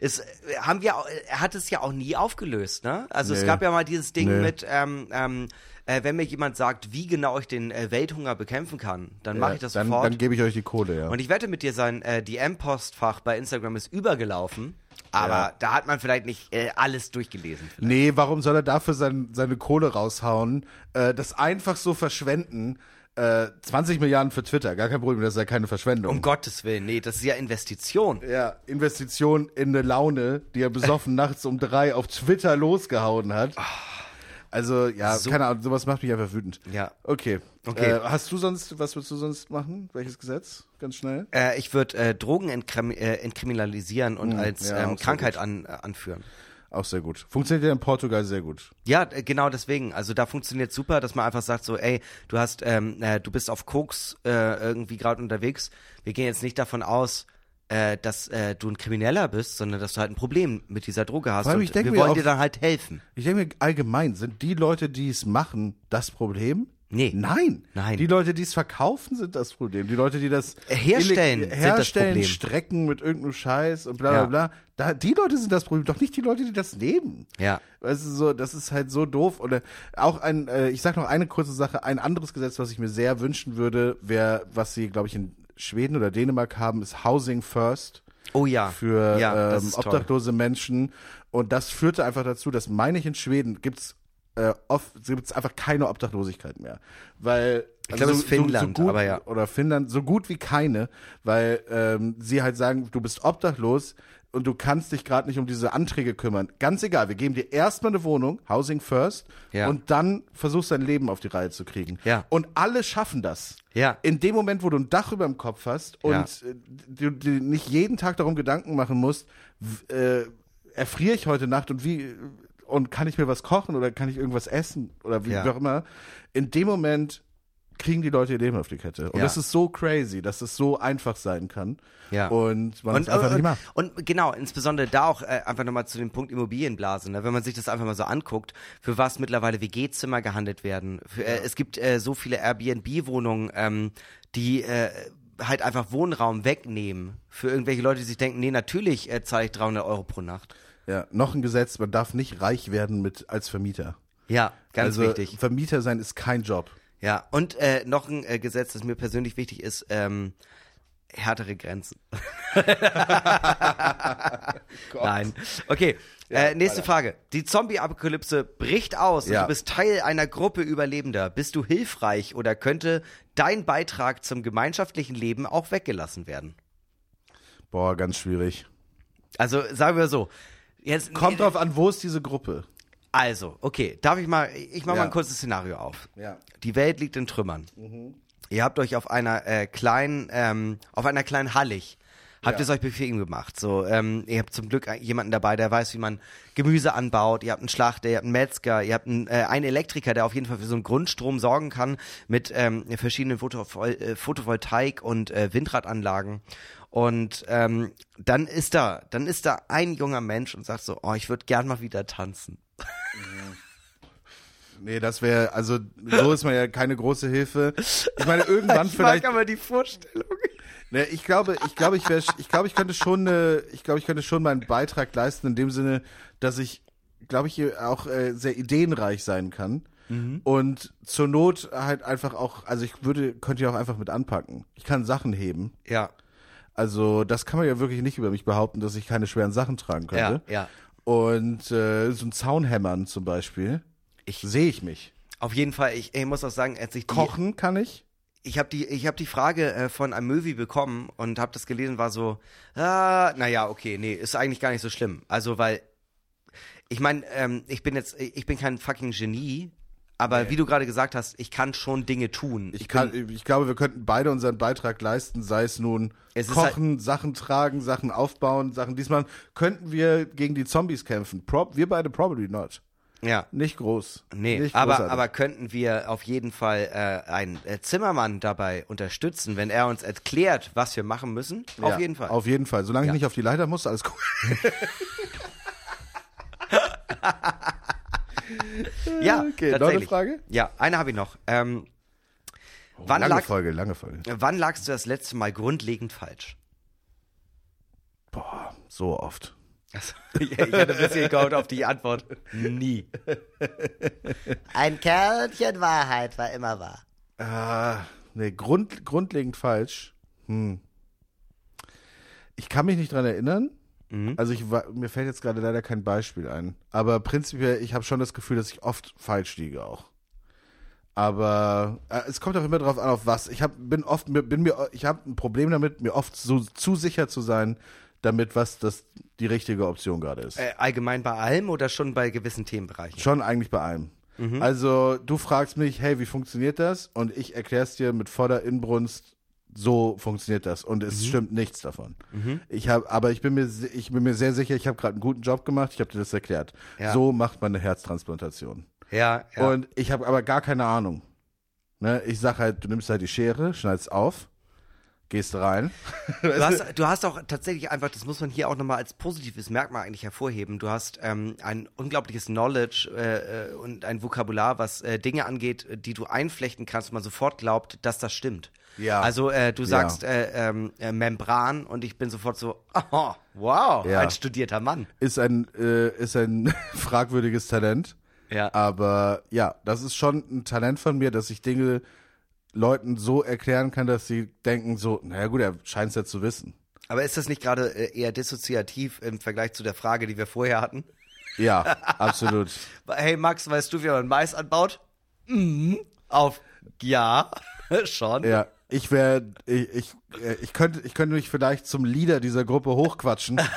Es haben wir, auch- er hat es ja auch nie aufgelöst, ne? Also es Nee. gab ja mal dieses Ding Nee. mit, ähm, ähm, äh, wenn mir jemand sagt, wie genau ich den äh, Welthunger bekämpfen kann, dann mache ich das dann, sofort. Dann gebe ich euch die Kohle, ja. Und ich wette mit dir, sein äh, DM-Postfach bei Instagram ist übergelaufen. Aber Ja. da hat man vielleicht nicht äh, alles durchgelesen. Nee, warum soll er dafür sein, seine Kohle raushauen? Äh, das einfach so verschwenden. Äh, 20 Milliarden für Twitter, gar kein Problem, das ist ja keine Verschwendung. Um Gottes Willen, nee, das ist ja Investition. ja, Investition in eine Laune, die er besoffen nachts um drei auf Twitter losgehauen hat. Also, ja, So- keine Ahnung, sowas macht mich einfach wütend. Ja. Okay. Okay. Äh, hast du sonst, was würdest du sonst machen? Welches Gesetz? Ganz schnell. Äh, ich würde äh, Drogen entkrimi äh, entkriminalisieren und als ja, ähm, Krankheit an, äh, anführen. Auch sehr gut. Funktioniert ja in Portugal sehr gut. Ja, genau deswegen. Also da funktioniert super, dass man einfach sagt so, ey, du hast, ähm, äh, du bist auf Koks äh, irgendwie gerade unterwegs. Wir gehen jetzt nicht davon aus, äh, dass äh, du ein Krimineller bist, sondern dass du halt ein Problem mit dieser Droge hast. Und wir wollen auch- dir dann halt helfen. Ich denke mir allgemein, sind die Leute, die es machen, das Problem? Nee. Nein. Nein. Die Leute, die es verkaufen, sind das Problem. Die Leute, die das Herstellen sind das herstellen, Problem. strecken mit irgendeinem Scheiß und bla bla Ja. bla. Da, die Leute sind das Problem, doch nicht die Leute, die das nehmen. Ja. Weißt du, so, das ist halt so doof. Oder auch ein, äh, ich sag noch eine kurze Sache, ein anderes Gesetz, was ich mir sehr wünschen würde, wäre, was sie, glaube ich, in Schweden oder Dänemark haben, ist Housing First Oh ja. für ja, das ähm, ist toll. obdachlose Menschen. Und das führte einfach dazu, dass meine ich in Schweden gibt's äh, oft gibt's einfach keine Obdachlosigkeit mehr, weil Ich glaube, es ist Finnland, gut, aber ja. oder Finnland so gut wie keine, weil ähm, sie halt sagen, du bist obdachlos und du kannst dich gerade nicht um diese Anträge kümmern. Ganz egal, wir geben dir erstmal eine Wohnung, Housing First, Ja. und dann versuchst dein Leben auf die Reihe zu kriegen. Ja. Und alle schaffen das. Ja. In dem Moment, wo du ein Dach über dem Kopf hast und Ja. äh, du dir nicht jeden Tag darum Gedanken machen musst, äh, erfriere ich heute Nacht und wie und kann ich mir was kochen oder kann ich irgendwas essen oder wie Ja. auch immer. In dem Moment kriegen die Leute ihr Leben auf die Kette. Und Ja. das ist so crazy, dass es so einfach sein kann. Ja. Und man und, es einfach und, nicht macht. und genau, insbesondere da auch äh, einfach nochmal zu dem Punkt Immobilienblase. Ne? Wenn man sich das einfach mal so anguckt, für was mittlerweile WG-Zimmer gehandelt werden. Für, äh, es gibt äh, so viele Airbnb-Wohnungen, ähm, die äh, halt einfach Wohnraum wegnehmen für irgendwelche Leute, die sich denken, nee, natürlich äh, zahle ich 300 Euro pro Nacht. Ja, noch ein Gesetz, man darf nicht reich werden mit als Vermieter. Ja, ganz also wichtig. Vermieter sein ist kein Job. Ja, und äh, noch ein äh, Gesetz, das mir persönlich wichtig ist, ähm, härtere Grenzen. Nein. Okay, äh, nächste Frage. Die Zombie-Apokalypse bricht aus und Ja. du bist Teil einer Gruppe Überlebender. Bist du hilfreich oder könnte dein Beitrag zum gemeinschaftlichen Leben auch weggelassen werden? Boah, ganz schwierig. Also sagen wir so. Jetzt, Kommt drauf an, wo ist diese Gruppe? Also, okay, darf ich mal, ich mache Ja. mal ein kurzes Szenario auf. Ja. Die Welt liegt in Trümmern. Ihr habt euch auf einer äh, kleinen, ähm, auf einer kleinen Hallig, habt ihr es euch bequem gemacht. So, ähm, ihr habt zum Glück jemanden dabei, der weiß, wie man Gemüse anbaut. Ihr habt einen Schlachter, ihr habt einen Metzger, ihr habt einen, äh, einen Elektriker, der auf jeden Fall für so einen Grundstrom sorgen kann mit ähm, verschiedenen Photovol äh, Photovoltaik und äh, Windradanlagen. Und ähm, dann ist da, dann ist da ein junger Mensch und sagt so, oh, ich würde gern mal wieder tanzen. Nee, das wäre, also so ist man ja keine große Hilfe. Ich meine, irgendwann ich vielleicht. mag aber die Vorstellung. Ne, ich glaube, ich glaube, ich wäre, ich glaube, ich könnte schon, eine, ich glaube, ich könnte schon meinen Beitrag leisten in dem Sinne, dass ich, glaube ich, auch äh, sehr ideenreich sein kann und zur Not halt einfach auch, also ich würde, könnte ja auch einfach mit anpacken. Ich kann Sachen heben. Ja, Also das kann man ja wirklich nicht über mich behaupten, dass ich keine schweren Sachen tragen könnte. ja, ja. Und äh, so ein Zaun hämmern zum Beispiel, Ich- sehe ich mich. Auf jeden Fall, ich, ich muss auch sagen, als ich die, Kochen kann ich. ich habe die, ich habe die Frage äh, von einem Möwi bekommen und habe das gelesen, war so, ah, naja, okay, nee, ist eigentlich gar nicht so schlimm. Also weil, ich meine, ähm, ich bin jetzt, ich bin kein fucking Genie, aber wie du gerade gesagt hast, ich kann schon Dinge tun. Ich, kann, bin, ich glaube, wir könnten beide unseren Beitrag leisten, sei es nun Es ist halt kochen, Sachen tragen, Sachen aufbauen, Sachen diesmal. Könnten wir gegen die Zombies kämpfen? Prob wir beide probably not. ja. Nicht groß. Nee, Nicht aber, großartig. aber könnten wir auf jeden Fall äh, einen äh, Zimmermann dabei unterstützen, wenn er uns erklärt, was wir machen müssen? Ja, auf jeden Fall. Auf jeden Fall. Solange Ja. ich nicht auf die Leiter muss, alles gut. ja, Okay, noch eine. Frage? Ja, eine habe ich noch. Ähm, wann, lange lag, Folge, lange Folge. wann lagst du das letzte Mal grundlegend falsch? Boah, so oft. Also, ich hatte ein bisschen gehofft auf die Antwort. Nie. Ein Kerlchen Wahrheit war immer wahr. Ah, nee, grund, grundlegend falsch. Hm. Ich kann mich nicht dran erinnern. Mhm. Also ich mir fällt jetzt gerade leider kein Beispiel ein. Aber prinzipiell, ich habe schon das Gefühl, dass ich oft falsch liege auch. Aber äh, es kommt auch immer darauf an, auf was. Ich hab, bin oft, bin mir, ich habe ein Problem damit, mir oft so zu sicher zu sein, damit was das die richtige Option gerade ist. Äh, allgemein bei allem oder schon bei gewissen Themenbereichen? Schon eigentlich bei allem. Also du fragst mich, hey, wie funktioniert das? Und ich erkläre es dir mit voller Inbrunst, so funktioniert das. Und Mhm. es stimmt nichts davon. Ich habe, aber ich bin mir, ich bin mir sehr sicher, ich habe gerade einen guten Job gemacht. Ich habe dir das erklärt. Ja. So macht man eine Herztransplantation. Ja, ja. Und ich habe aber gar keine Ahnung. Ne? Ich sag halt, du nimmst halt die Schere, schneidest auf, gehst rein. Du hast, du hast auch tatsächlich einfach, das muss man hier auch nochmal als positives Merkmal eigentlich hervorheben. Du hast ähm, ein unglaubliches Knowledge äh, äh, und ein Vokabular, was äh, Dinge angeht, die du einflechten kannst und man sofort glaubt, dass das stimmt. Ja. Also äh, du Ja. sagst äh, ähm, äh, Membran und ich bin sofort so, oh, wow, Ja. ein studierter Mann. Ist ein, ist ein fragwürdiges Talent. Ja. Aber ja, das ist schon ein Talent von mir, dass ich Dinge Leuten so erklären kann, dass sie denken so, naja gut, er scheint es ja zu wissen. Aber ist das nicht gerade äh, eher dissoziativ im Vergleich zu der Frage, die wir vorher hatten? Ja, absolut. Hey Max, weißt du, wie man Mais anbaut? Mhm. Auf ja, schon. Ja, ich wäre, ich, ich, äh, ich könnte, ich könnte mich vielleicht zum Leader dieser Gruppe hochquatschen.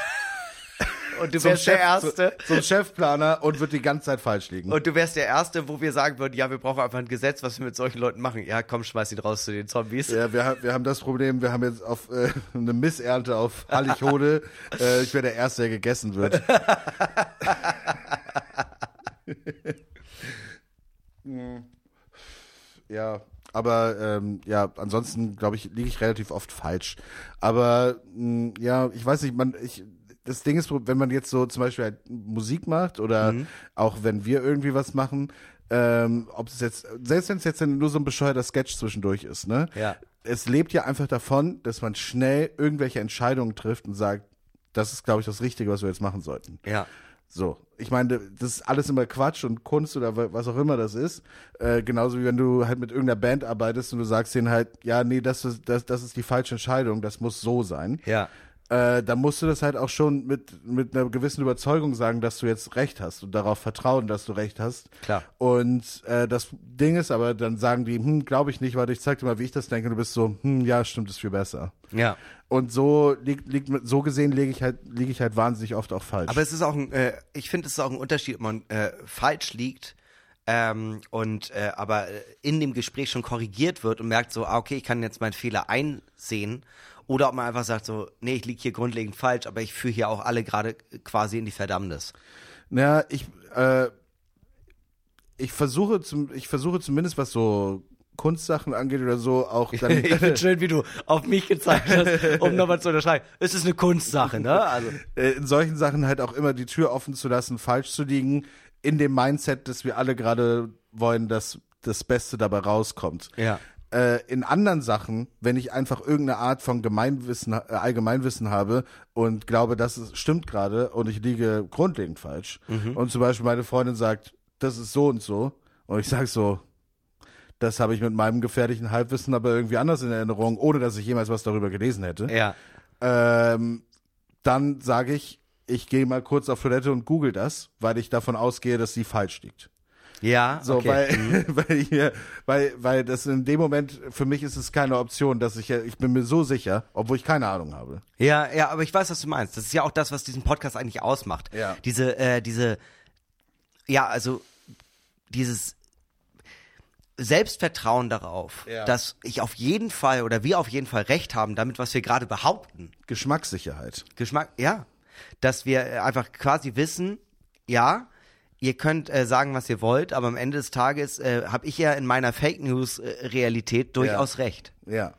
Und du zum wärst der Chef- Erste. Zum Chefplaner und wird die ganze Zeit falsch liegen. Und du wärst der Erste, wo wir sagen würden, ja, wir brauchen einfach ein Gesetz, was wir mit solchen Leuten machen. Ja, komm, schmeiß ihn raus zu den Zombies. Ja, wir, wir haben das Problem, wir haben jetzt auf äh, eine Missernte auf Hallighohle. äh, ich wäre der Erste, der gegessen wird. ja, aber ähm, ja, ansonsten glaube ich, liege ich relativ oft falsch. Aber mh, ja, ich weiß nicht, man, ich, das Ding ist, wenn man jetzt so zum Beispiel halt Musik macht oder Mhm. auch wenn wir irgendwie was machen, ähm, ob es jetzt, selbst wenn es jetzt nur so ein bescheuerter Sketch zwischendurch ist, ne? Ja. Es lebt ja einfach davon, dass man schnell irgendwelche Entscheidungen trifft und sagt, das ist, glaube ich, das Richtige, was wir jetzt machen sollten. Ja. So, ich meine, das ist alles immer Quatsch und Kunst oder wa- was auch immer das ist. Äh, genauso wie wenn du halt mit irgendeiner Band arbeitest und du sagst denen halt, ja, nee, das ist, das, das ist die falsche Entscheidung, das muss so sein. Ja. Äh, da musst du das halt auch schon mit, mit einer gewissen Überzeugung sagen, dass du jetzt recht hast und darauf vertrauen, dass du recht hast. Klar. Und äh, das Ding ist aber, dann sagen die, hm, glaube ich nicht, warte, ich zeig dir mal, wie ich das denke. Und du bist so, hm, ja, stimmt, ist viel besser. Ja. Und so liegt, liegt so gesehen liege ich halt, liege ich halt wahnsinnig oft auch falsch. Aber es ist auch ein, äh, ich finde, es ist auch ein Unterschied, ob man äh, falsch liegt ähm, und äh, aber in dem Gespräch schon korrigiert wird und merkt so, ah, okay, ich kann jetzt meinen Fehler einsehen. Oder ob man einfach sagt so, nee, ich liege hier grundlegend falsch, aber ich führe hier auch alle gerade quasi in die Verdammnis. Ja, ich, äh, ich versuche zum, ich versuche zumindest, was so Kunstsachen angeht oder so, auch dann. ich finde schön, wie du auf mich gezeigt hast, um nochmal zu unterschreiben. Es ist eine Kunstsache, ne? Also, äh, in solchen Sachen halt auch immer die Tür offen zu lassen, falsch zu liegen, in dem Mindset, dass wir alle gerade wollen, dass das Beste dabei rauskommt. Ja. Äh, in anderen Sachen, wenn ich einfach irgendeine Art von Gemeinwissen, äh, Allgemeinwissen habe und glaube, das ist, stimmt gerade und ich liege grundlegend falsch und zum Beispiel meine Freundin sagt, das ist so und so und ich sage so, das habe ich mit meinem gefährlichen Halbwissen aber irgendwie anders in Erinnerung, ohne dass ich jemals was darüber gelesen hätte ja. ähm, dann sage ich, ich gehe mal kurz auf Toilette und google das, weil ich davon ausgehe, dass sie falsch liegt. Ja, So, okay. weil, weil, ich weil, weil das in dem Moment, für mich ist es keine Option, dass ich, ich bin mir so sicher, obwohl ich keine Ahnung habe. Ja, ja, aber ich weiß, was du meinst. Das ist ja auch das, was diesen Podcast eigentlich ausmacht. Ja. Diese, äh, diese, ja, also dieses Selbstvertrauen darauf, Ja. dass ich auf jeden Fall oder wir auf jeden Fall recht haben damit, was wir gerade behaupten. Geschmackssicherheit. Geschmack, ja. Dass wir einfach quasi wissen, ja, ihr könnt äh, sagen, was ihr wollt, aber am Ende des Tages äh, habe ich ja in meiner Fake News äh, Realität durchaus recht. Ja.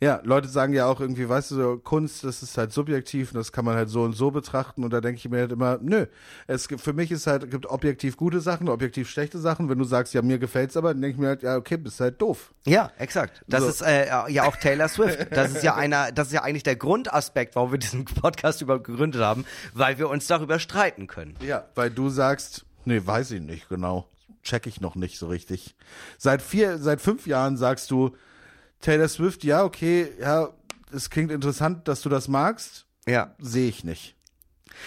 Ja, Leute sagen ja auch irgendwie, weißt du, so, Kunst, das ist halt subjektiv und das kann man halt so und so betrachten und da denke ich mir halt immer, nö, es gibt, für mich ist halt, gibt objektiv gute Sachen, objektiv schlechte Sachen. Wenn du sagst, ja, mir gefällt's aber, dann denke ich mir halt, ja, okay, bist halt doof. Ja, exakt. Das So. ist äh, ja auch Taylor Swift. Das ist ja einer, das ist ja eigentlich der Grundaspekt, warum wir diesen Podcast überhaupt gegründet haben, weil wir uns darüber streiten können. Ja, weil du sagst, nee, weiß ich nicht genau. Check ich noch nicht so richtig. Seit vier, seit fünf Jahren sagst du, Taylor Swift, ja, okay, ja, es klingt interessant, dass du das magst. Ja. Sehe ich nicht.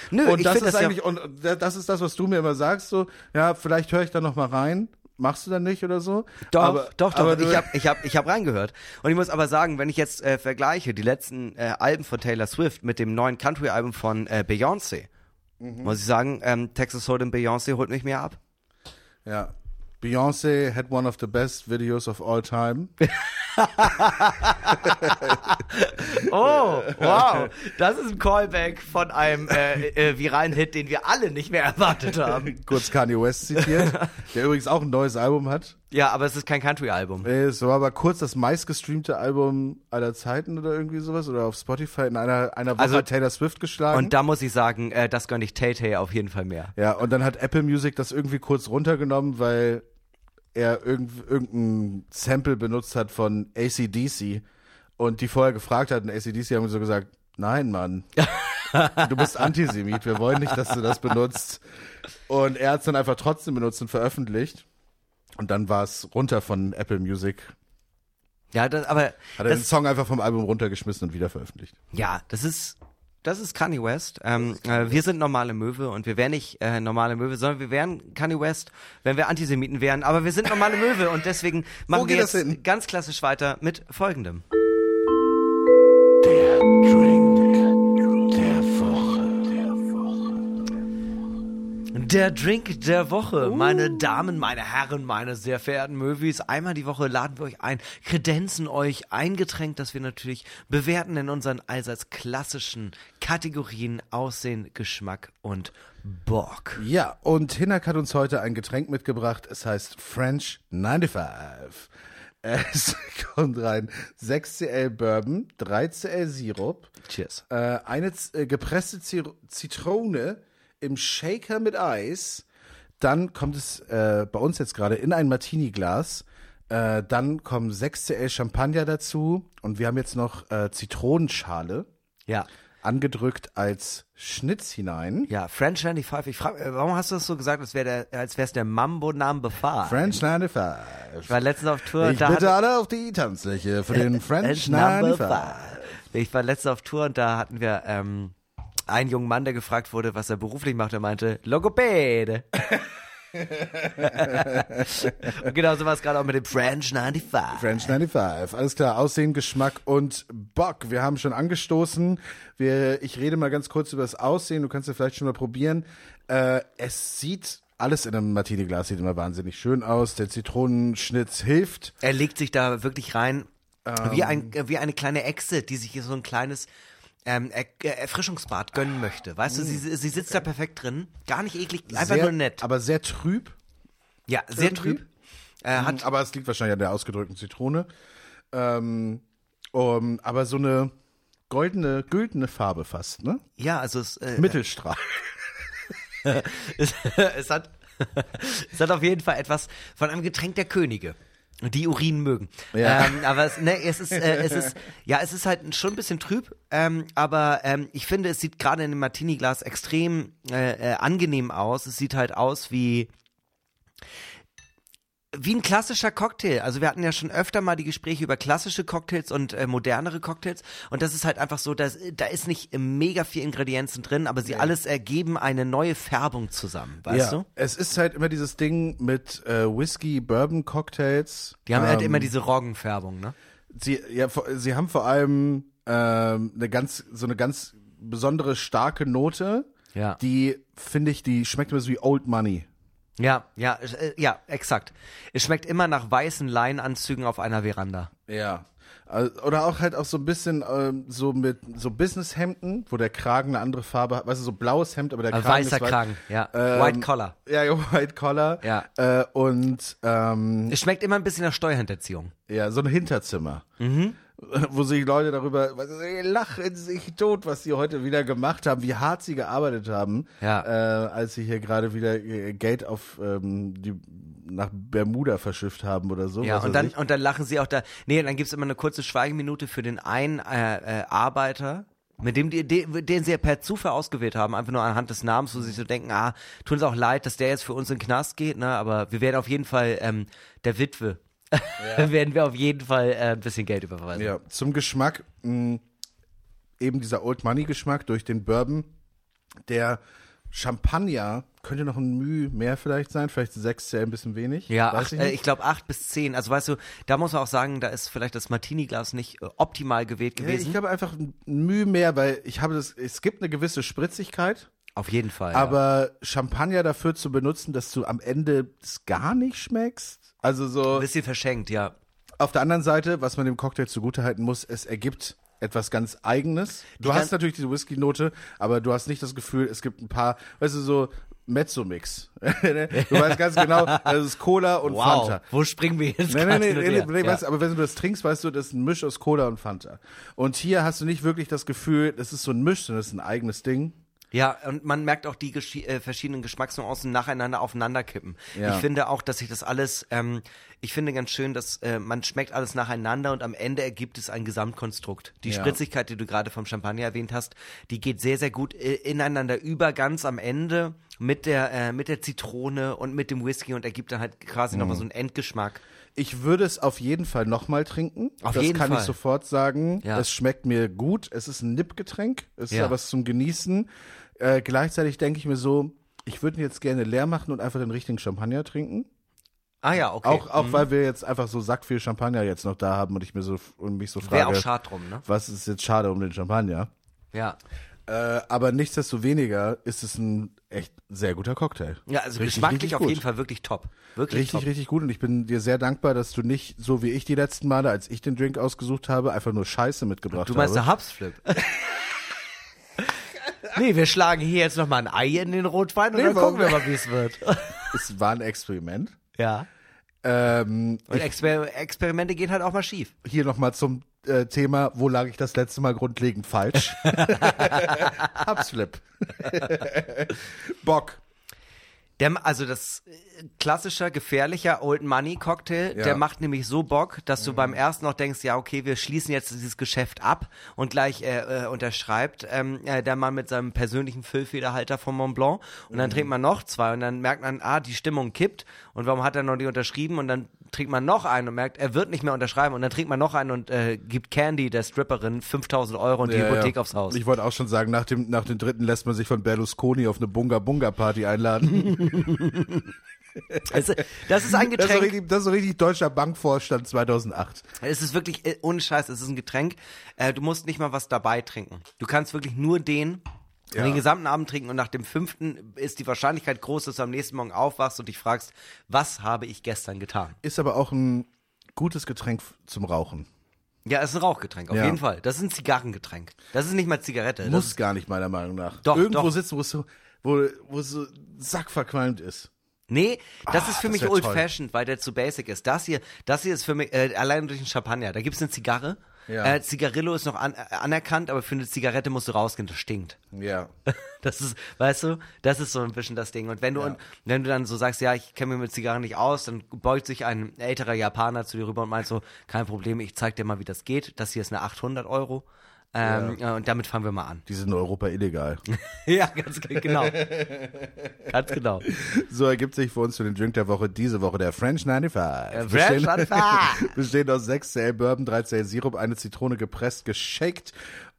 Nö, Und das ist das eigentlich, und das ist das, was du mir immer sagst, so, ja, vielleicht höre ich da noch mal rein. Machst du dann nicht oder so? Doch, aber, doch, doch. Aber ich habe ich hab, ich hab reingehört. Und ich muss aber sagen, wenn ich jetzt äh, vergleiche die letzten äh, Alben von Taylor Swift mit dem neuen Country-Album von äh, Beyoncé, Mhm. muss ich sagen, ähm, Texas Hold'em Beyoncé holt mich mehr ab. ja. Beyoncé had one of the best videos of all time. Oh, wow. Das ist ein Callback von einem äh, äh, viralen Hit, den wir alle nicht mehr erwartet haben. Kurz Kanye West zitiert, der übrigens auch ein neues Album hat. Ja, aber es ist kein Country-Album. Äh, Es war aber kurz das meistgestreamte Album aller Zeiten oder irgendwie sowas oder auf Spotify in einer, einer Woche Also- hat Taylor Swift geschlagen. Und da muss ich sagen, äh, das gönne ich Tay Tay auf jeden Fall mehr. ja, und dann hat Apple Music das irgendwie kurz runtergenommen, weil er irgend, irgendein Sample benutzt hat von ACDC und die vorher gefragt hatten, ACDC haben so gesagt, nein, Mann, du bist Antisemit, wir wollen nicht, dass du das benutzt. Und er hat es dann einfach trotzdem benutzt und veröffentlicht. Und dann war es runter von Apple Music. Ja, das, aber Hat er den Song einfach vom Album runtergeschmissen und wieder veröffentlicht. ja, das ist das ist Kanye West. Ähm, äh, wir sind normale Möwe und wir wären nicht äh, normale Möwe, sondern wir wären Kanye West, wenn wir Antisemiten wären. Aber wir sind normale Möwe und deswegen machen wir jetzt ganz klassisch weiter mit folgendem. Der Drink Der Drink der Woche, meine Damen, meine Herren, meine sehr verehrten Möwis. Einmal die Woche laden wir euch ein, kredenzen euch ein Getränk, das wir natürlich bewerten in unseren allseits klassischen Kategorien Aussehen, Geschmack und Bock. Ja, und Hinak hat uns heute ein Getränk mitgebracht. Es heißt French 95. Es kommt rein 6cl Bourbon, 3cl Sirup, Cheers. äh, eine äh, gepresste Zir Zitrone im Shaker mit Eis. Dann kommt es äh, bei uns jetzt gerade in ein Martini-Glas. Äh, dann kommen 6cl Champagner dazu. Und wir haben jetzt noch äh, Zitronenschale Ja. angedrückt als Schnitz hinein. Ja, French 95. Ich frage, äh, warum hast du das so gesagt, als wäre der, als wär's der Mambo Number 5? French 95. Ich war letztens auf Tour. Ich da bitte hatte- alle auf die Tanzfläche für den French Number 95. five. Ich war letztens auf Tour und da hatten wir ähm, einen jungen Mann, der gefragt wurde, was er beruflich macht. Er meinte, Logopäde. und genau so war es gerade auch mit dem French 95. French 95. Alles klar, Aussehen, Geschmack und Bock. Wir haben schon angestoßen. Wir, ich rede mal ganz kurz über das Aussehen. Du kannst ja vielleicht schon mal probieren. Äh, es sieht alles in einem Martini-Glas sieht immer wahnsinnig schön aus. Der Zitronenschnitz hilft. Er legt sich da wirklich rein, wie, ein, wie eine kleine Echse, die sich hier so ein kleines ähm, er äh, Erfrischungsbad gönnen möchte. Weißt du, sie, sie sitzt da perfekt drin. Gar nicht eklig, einfach sehr, nur nett. Aber sehr trüb. ja, sehr irgendwie. trüb. Äh, hat, aber es liegt wahrscheinlich an der ausgedrückten Zitrone. Ähm, um, aber so eine goldene, güldene Farbe fast, ne? ja, also es, äh, Mittelstrahl. es, es hat es hat auf jeden Fall etwas von einem Getränk der Könige. Die Urin mögen. Ja. Ähm, aber es, ne, es ist, äh, es ist, ja, es ist halt schon ein bisschen trüb, ähm, aber ähm, ich finde, es sieht gerade in dem Martini-Glas extrem äh, äh, angenehm aus. Es sieht halt aus wie wie ein klassischer Cocktail. Also wir hatten ja schon öfter mal die Gespräche über klassische Cocktails und äh, modernere Cocktails. Und das ist halt einfach so, dass, da ist nicht mega viel Ingredienzen drin, aber sie alles ergeben eine neue Färbung zusammen, weißt ja, du? es ist halt immer dieses Ding mit äh, Whisky, Bourbon, Cocktails. Die haben halt Ähm, immer diese Roggenfärbung, ne? Sie, ja, sie haben vor allem ähm, eine ganz, so eine ganz besondere starke Note. Ja. Die finde ich, die schmeckt immer so wie Old Money. Ja, ja, äh, ja, exakt. Es schmeckt immer nach weißen Leinenanzügen auf einer Veranda. Ja. Oder auch halt auch so ein bisschen ähm, so mit so Businesshemden, wo der Kragen eine andere Farbe hat. Weißt du, so blaues Hemd, aber der Äh, Kragen weißer ist wei- Kragen, ja. Ähm, White Collar. Ja, ja, White Collar. Ja. Äh, und ähm, Es schmeckt immer ein bisschen nach Steuerhinterziehung. Ja, so ein Hinterzimmer. Mhm. Wo sich Leute darüber lachen sich tot, was sie heute wieder gemacht haben, wie hart sie gearbeitet haben, Ja. äh, als sie hier gerade wieder äh, Geld auf ähm, die nach Bermuda verschifft haben oder so. Ja, und dann, ich. und dann lachen sie auch da. Nee, dann gibt's immer eine kurze Schweigeminute für den einen äh, äh, Arbeiter, mit dem die, den, den sie ja per Zufall ausgewählt haben, einfach nur anhand des Namens, wo sie sich so denken, ah, tut uns auch leid, dass der jetzt für uns in den Knast geht, ne? Aber wir werden auf jeden Fall ähm, der Witwe. werden wir auf jeden Fall äh, ein bisschen Geld überweisen. Ja, zum Geschmack, mh, eben dieser Old Money Geschmack durch den Bourbon, der Champagner könnte noch ein Mühe mehr vielleicht sein, vielleicht sechs sehr ein bisschen wenig. Ja, acht, ich äh, ich glaube acht bis zehn. Also weißt du, da muss man auch sagen, da ist vielleicht das Martini-Glas nicht äh, optimal gewählt Ja, gewesen. ich glaube einfach ein Mühe mehr, weil ich habe das, es gibt eine gewisse Spritzigkeit. Auf jeden Fall. Aber Champagner dafür zu benutzen, dass du am Ende es gar nicht schmeckst. Also so. Ein bisschen verschenkt, ja. Auf der anderen Seite, was man dem Cocktail zugutehalten muss, es ergibt etwas ganz Eigenes. Du Die hast natürlich diese Whisky-Note, aber du hast nicht das Gefühl, es gibt ein paar, weißt du, so Mezzo-Mix. du weißt ganz genau, das ist Cola und Fanta. Wo springen wir jetzt Nee, nee, gerade nee, Ja. weißt, du, aber wenn du das trinkst, weißt du, das ist ein Misch aus Cola und Fanta. Und hier hast du nicht wirklich das Gefühl, das ist so ein Misch, sondern das ist ein eigenes Ding. Ja, und man merkt auch die geschi- äh, verschiedenen Geschmacksnuancen nacheinander aufeinanderkippen. Ja. Ich finde auch, dass sich das alles, ähm, ich finde ganz schön, dass äh, man schmeckt alles nacheinander und am Ende ergibt es ein Gesamtkonstrukt. Die Ja. Spritzigkeit, die du gerade vom Champagner erwähnt hast, die geht sehr, sehr gut äh, ineinander über, ganz am Ende mit der, äh, mit der Zitrone und mit dem Whisky und ergibt dann halt quasi Mhm. nochmal so einen Endgeschmack. Ich würde es auf jeden Fall nochmal trinken. Auf das jeden kann Fall. ich sofort sagen. Ja. Es schmeckt mir gut. Es ist ein Nippgetränk. Es ist ja was zum Genießen. Äh, gleichzeitig denke ich mir so, ich würde ihn jetzt gerne leer machen und einfach den richtigen Champagner trinken. Ah ja, okay. Auch, auch Mhm. weil wir jetzt einfach so sack viel Champagner jetzt noch da haben und ich mir so und mich so Wäre frage, auch schade drum, ne? was ist jetzt schade um den Champagner? Ja. Äh, aber nichtsdestoweniger ist es ein echt sehr guter Cocktail. Ja, also Richtig, geschmacklich richtig auf jeden Fall wirklich top. Wirklich Richtig, top. richtig gut. Und ich bin dir sehr dankbar, dass du nicht, so wie ich die letzten Male, als ich den Drink ausgesucht habe, einfach nur Scheiße mitgebracht Du meinst der Hubsflip? nee, wir schlagen hier jetzt nochmal ein Ei in den Rotwein und Nee, dann warum? gucken wir mal, wie es wird. Es war ein Experiment. ja. Ähm, Und Exper Experimente gehen halt auch mal schief. hier nochmal zum äh, Thema, wo lag ich das letzte Mal grundlegend falsch? Hubsflip. Bock. Der, also das äh, klassischer, gefährlicher Old Money Cocktail, Ja. der macht nämlich so Bock, dass du beim ersten noch denkst, ja okay, wir schließen jetzt dieses Geschäft ab und gleich äh, äh, unterschreibt ähm, äh, der Mann mit seinem persönlichen Füllfederhalter von Mont Blanc. Und dann trinkt man noch zwei und dann merkt man, ah, die Stimmung kippt. Und warum hat er noch nicht unterschrieben? Und dann trinkt man noch einen und merkt, er wird nicht mehr unterschreiben und dann trinkt man noch einen und äh, gibt Candy, der Stripperin, 5000 Euro und die Ja, Hypothek ja. aufs Haus. Ich wollte auch schon sagen, nach dem, nach dem dritten lässt man sich von Berlusconi auf eine Bunga-Bunga-Party einladen. Also, das ist ein Das ist, Getränk. richtig, das ist so richtig deutscher Bankvorstand 2008. Es ist wirklich, äh, ohne Scheiß, es ist ein Getränk. Äh, du musst nicht mal was dabei trinken. Du kannst wirklich nur den Ja. den gesamten Abend trinken und nach dem fünften ist die Wahrscheinlichkeit groß, dass du am nächsten Morgen aufwachst und dich fragst, was habe ich gestern getan? Ist aber auch ein gutes Getränk zum Rauchen. Ja, es ist ein Rauchgetränk, auf Ja. jeden Fall. Das ist ein Zigarrengetränk. Das ist nicht mal Zigarette. Muss ist, gar nicht, meiner Meinung nach. Doch, Irgendwo doch. sitzen, wo es so, wo, wo es so sackverqualmt ist. nee, das ist für das mich wär old toll. fashioned, weil der zu basic ist. Das hier, das hier ist für mich, äh, allein durch den Champagner. Da gibt's eine Zigarre. Ja. Äh, Zigarillo ist noch an, äh, anerkannt, aber für eine Zigarette musst du rausgehen, das stinkt. Ja. Das ist, weißt du, das ist so ein bisschen das Ding. Und wenn du, Ja. wenn du dann so sagst, ja, ich kenne mich mit Zigarren nicht aus, dann beugt sich ein älterer Japaner zu dir rüber und meint so, kein Problem, ich zeig dir mal, wie das geht. Das hier ist eine 800 Euro. Ähm, ja. Und damit fangen wir mal an. Die sind in Europa illegal. ja, ganz ge- genau. ganz genau. So ergibt sich für uns für den Drink der Woche diese Woche der French 95. French Bestehend- 95. Besteht aus 6 CL Bourbon, 3 CL Sirup, eine Zitrone gepresst, geshakt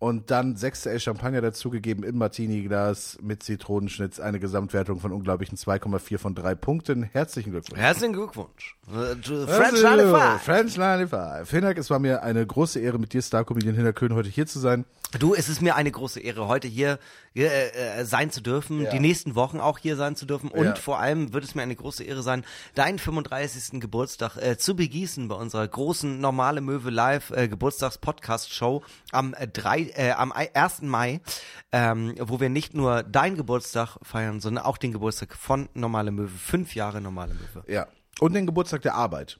und dann 6 CL Champagner dazugegeben im Martini-Glas mit Zitronenschnitz. Eine Gesamtwertung von unglaublichen 2,4 von 3 Punkten. Herzlichen Glückwunsch. Herzlichen Glückwunsch. Äh, French Also, 95. French 95. Hinak, es war mir eine große Ehre, mit dir, Star-Comedian Hinak Köhn, heute hier zu sein. Du, es ist mir eine große Ehre, heute hier äh, äh, sein zu dürfen, Ja. die nächsten Wochen auch hier sein zu dürfen und Ja. vor allem wird es mir eine große Ehre sein, deinen 35. Geburtstag äh, zu begießen bei unserer großen Normale Möwe Live äh, Geburtstags-Podcast-Show am, äh, drei, äh, am ei- 1. Mai, ähm, wo wir nicht nur deinen Geburtstag feiern, sondern auch den Geburtstag von Normale Möwe. Fünf Jahre Normale Möwe. Ja. Und den Geburtstag der Arbeit.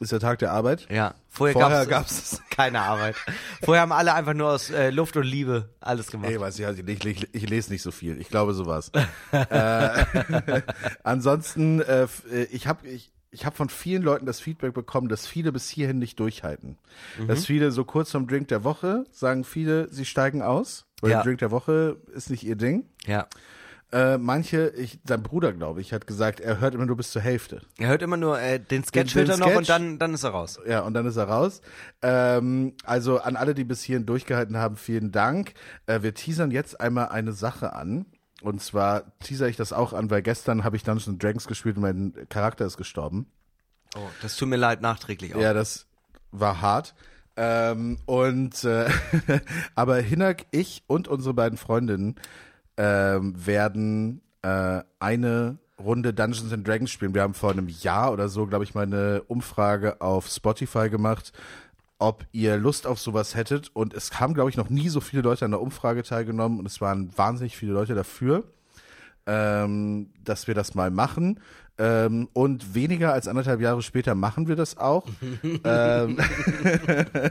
Ist der Tag der Arbeit? Ja, vorher, Vorher gab's gab's- keine Arbeit. Vorher haben alle einfach nur aus äh, Luft und Liebe alles gemacht. Ey, weiß ich, also ich, ich, ich lese nicht so viel. Ich glaube sowas. äh, ansonsten, äh, äh, ich habe ich, ich hab von vielen Leuten das Feedback bekommen, dass viele bis hierhin nicht durchhalten. Mhm. Dass viele so kurz vom Drink der Woche sagen viele, sie steigen aus, weil Ja. der Drink der Woche ist nicht ihr Ding. Ja. Äh, manche, ich, sein Bruder, glaube ich, hat gesagt, er hört immer nur bis zur Hälfte. Er hört immer nur äh, den Sketch Den- den hört er noch Sketch. und dann, dann ist er raus. Ja, und dann ist er raus. Ähm, also an alle, die bis hierhin durchgehalten haben, vielen Dank. Äh, wir teasern jetzt einmal eine Sache an. Und zwar teaser ich das auch an, weil gestern habe ich Dungeons Dragons gespielt und mein Charakter ist gestorben. Oh, das tut mir leid, nachträglich auch. Ja, das war hart. Ähm, und äh, aber Hinak, ich und unsere beiden Freundinnen ähm, werden äh, eine Runde Dungeons and Dragons spielen. Wir haben vor einem Jahr oder so, glaube ich, mal eine Umfrage auf Spotify gemacht, ob ihr Lust auf sowas hättet. Und es haben, glaube ich, noch nie so viele Leute an der Umfrage teilgenommen und es waren wahnsinnig viele Leute dafür, ähm, dass wir das mal machen. Ähm, und weniger als anderthalb Jahre später machen wir das auch. ähm,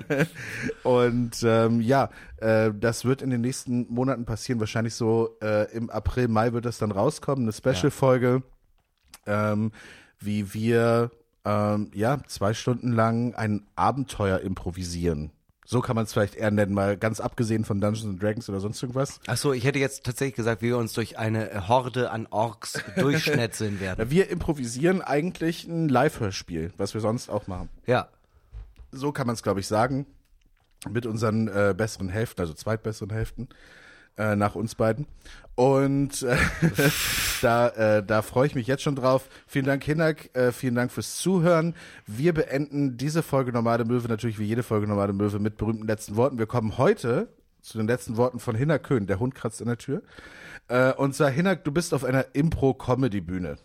und ähm, ja, äh, das wird in den nächsten Monaten passieren. Wahrscheinlich so äh, im April, Mai wird das dann rauskommen. Eine Special-Folge, ähm, wie wir ähm, ja zwei Stunden lang ein Abenteuer improvisieren. So kann man es vielleicht eher nennen, mal ganz abgesehen von Dungeons and Dragons oder sonst irgendwas. Ach so, ich hätte jetzt tatsächlich gesagt, wie wir uns durch eine äh, Horde an Orks durchschnetzeln werden. Wir improvisieren eigentlich ein Live-Hörspiel, was wir sonst auch machen. Ja. So kann man es, glaube ich, sagen. Mit unseren äh, besseren Hälften, also zweitbesseren Hälften, äh, nach uns beiden. Und äh, da, äh, da freue ich mich jetzt schon drauf. Vielen Dank, Hinak. Äh, vielen Dank fürs Zuhören. Wir beenden diese Folge Normale Möwe natürlich wie jede Folge Normale Möwe mit berühmten letzten Worten. Wir kommen heute zu den letzten Worten von Hinak Köhn. Der Hund kratzt an der Tür. Äh, und zwar, Hinak, du bist auf einer Impro-Comedy-Bühne.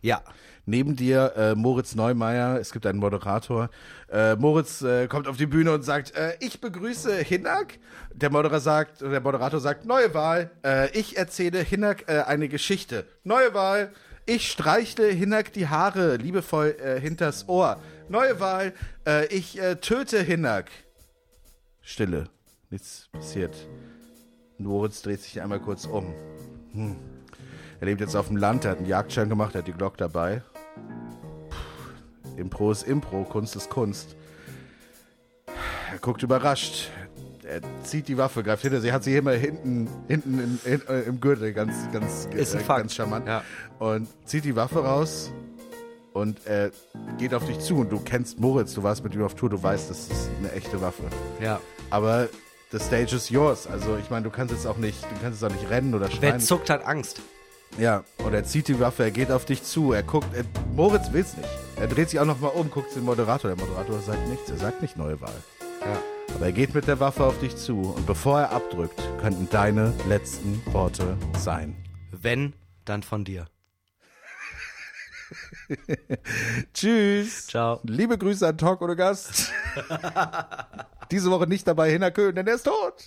Ja. Neben dir äh, Moritz Neumeier, es gibt einen Moderator. Äh, Moritz äh, kommt auf die Bühne und sagt, äh, ich begrüße Hinak. Der Moderator sagt, der Moderator sagt, neue Wahl. Äh, ich erzähle Hinak äh, eine Geschichte. Neue Wahl. Ich streichle Hinak die Haare liebevoll hinters Ohr. Neue Wahl. Ich töte Hinak. Stille. Nichts passiert. Moritz dreht sich einmal kurz um. Hm. Er lebt jetzt auf dem Land, er hat einen Jagdschein gemacht, er hat die Glock dabei. Impro ist Impro, Kunst ist Kunst. Er guckt überrascht. Er zieht die Waffe, greift hinter sie, hat sie immer hinten, hinten in, in, äh, im Gürtel, ganz, ganz, Ist äh, ganz charmant. Ja. Und zieht die Waffe raus und er geht auf dich zu. Und du kennst Moritz, du warst mit ihm auf Tour, du weißt, das ist eine echte Waffe. Ja. Aber the stage is yours. Also ich meine, du kannst jetzt auch nicht, du kannst jetzt auch nicht rennen oder Wer schreien. zuckt, hat Angst. Ja, und er zieht die Waffe, er geht auf dich zu, er guckt, er, Moritz will's nicht. Er dreht sich auch nochmal um, guckt den Moderator. Der Moderator sagt nichts, er sagt nicht neue Wahl. Ja. Aber er geht mit der Waffe auf dich zu und bevor er abdrückt, könnten deine letzten Worte sein. Wenn, dann von dir. Tschüss. Ciao. Liebe Grüße an Talk oder Gast. Diese Woche nicht dabei Hinner Köhn, denn er ist tot.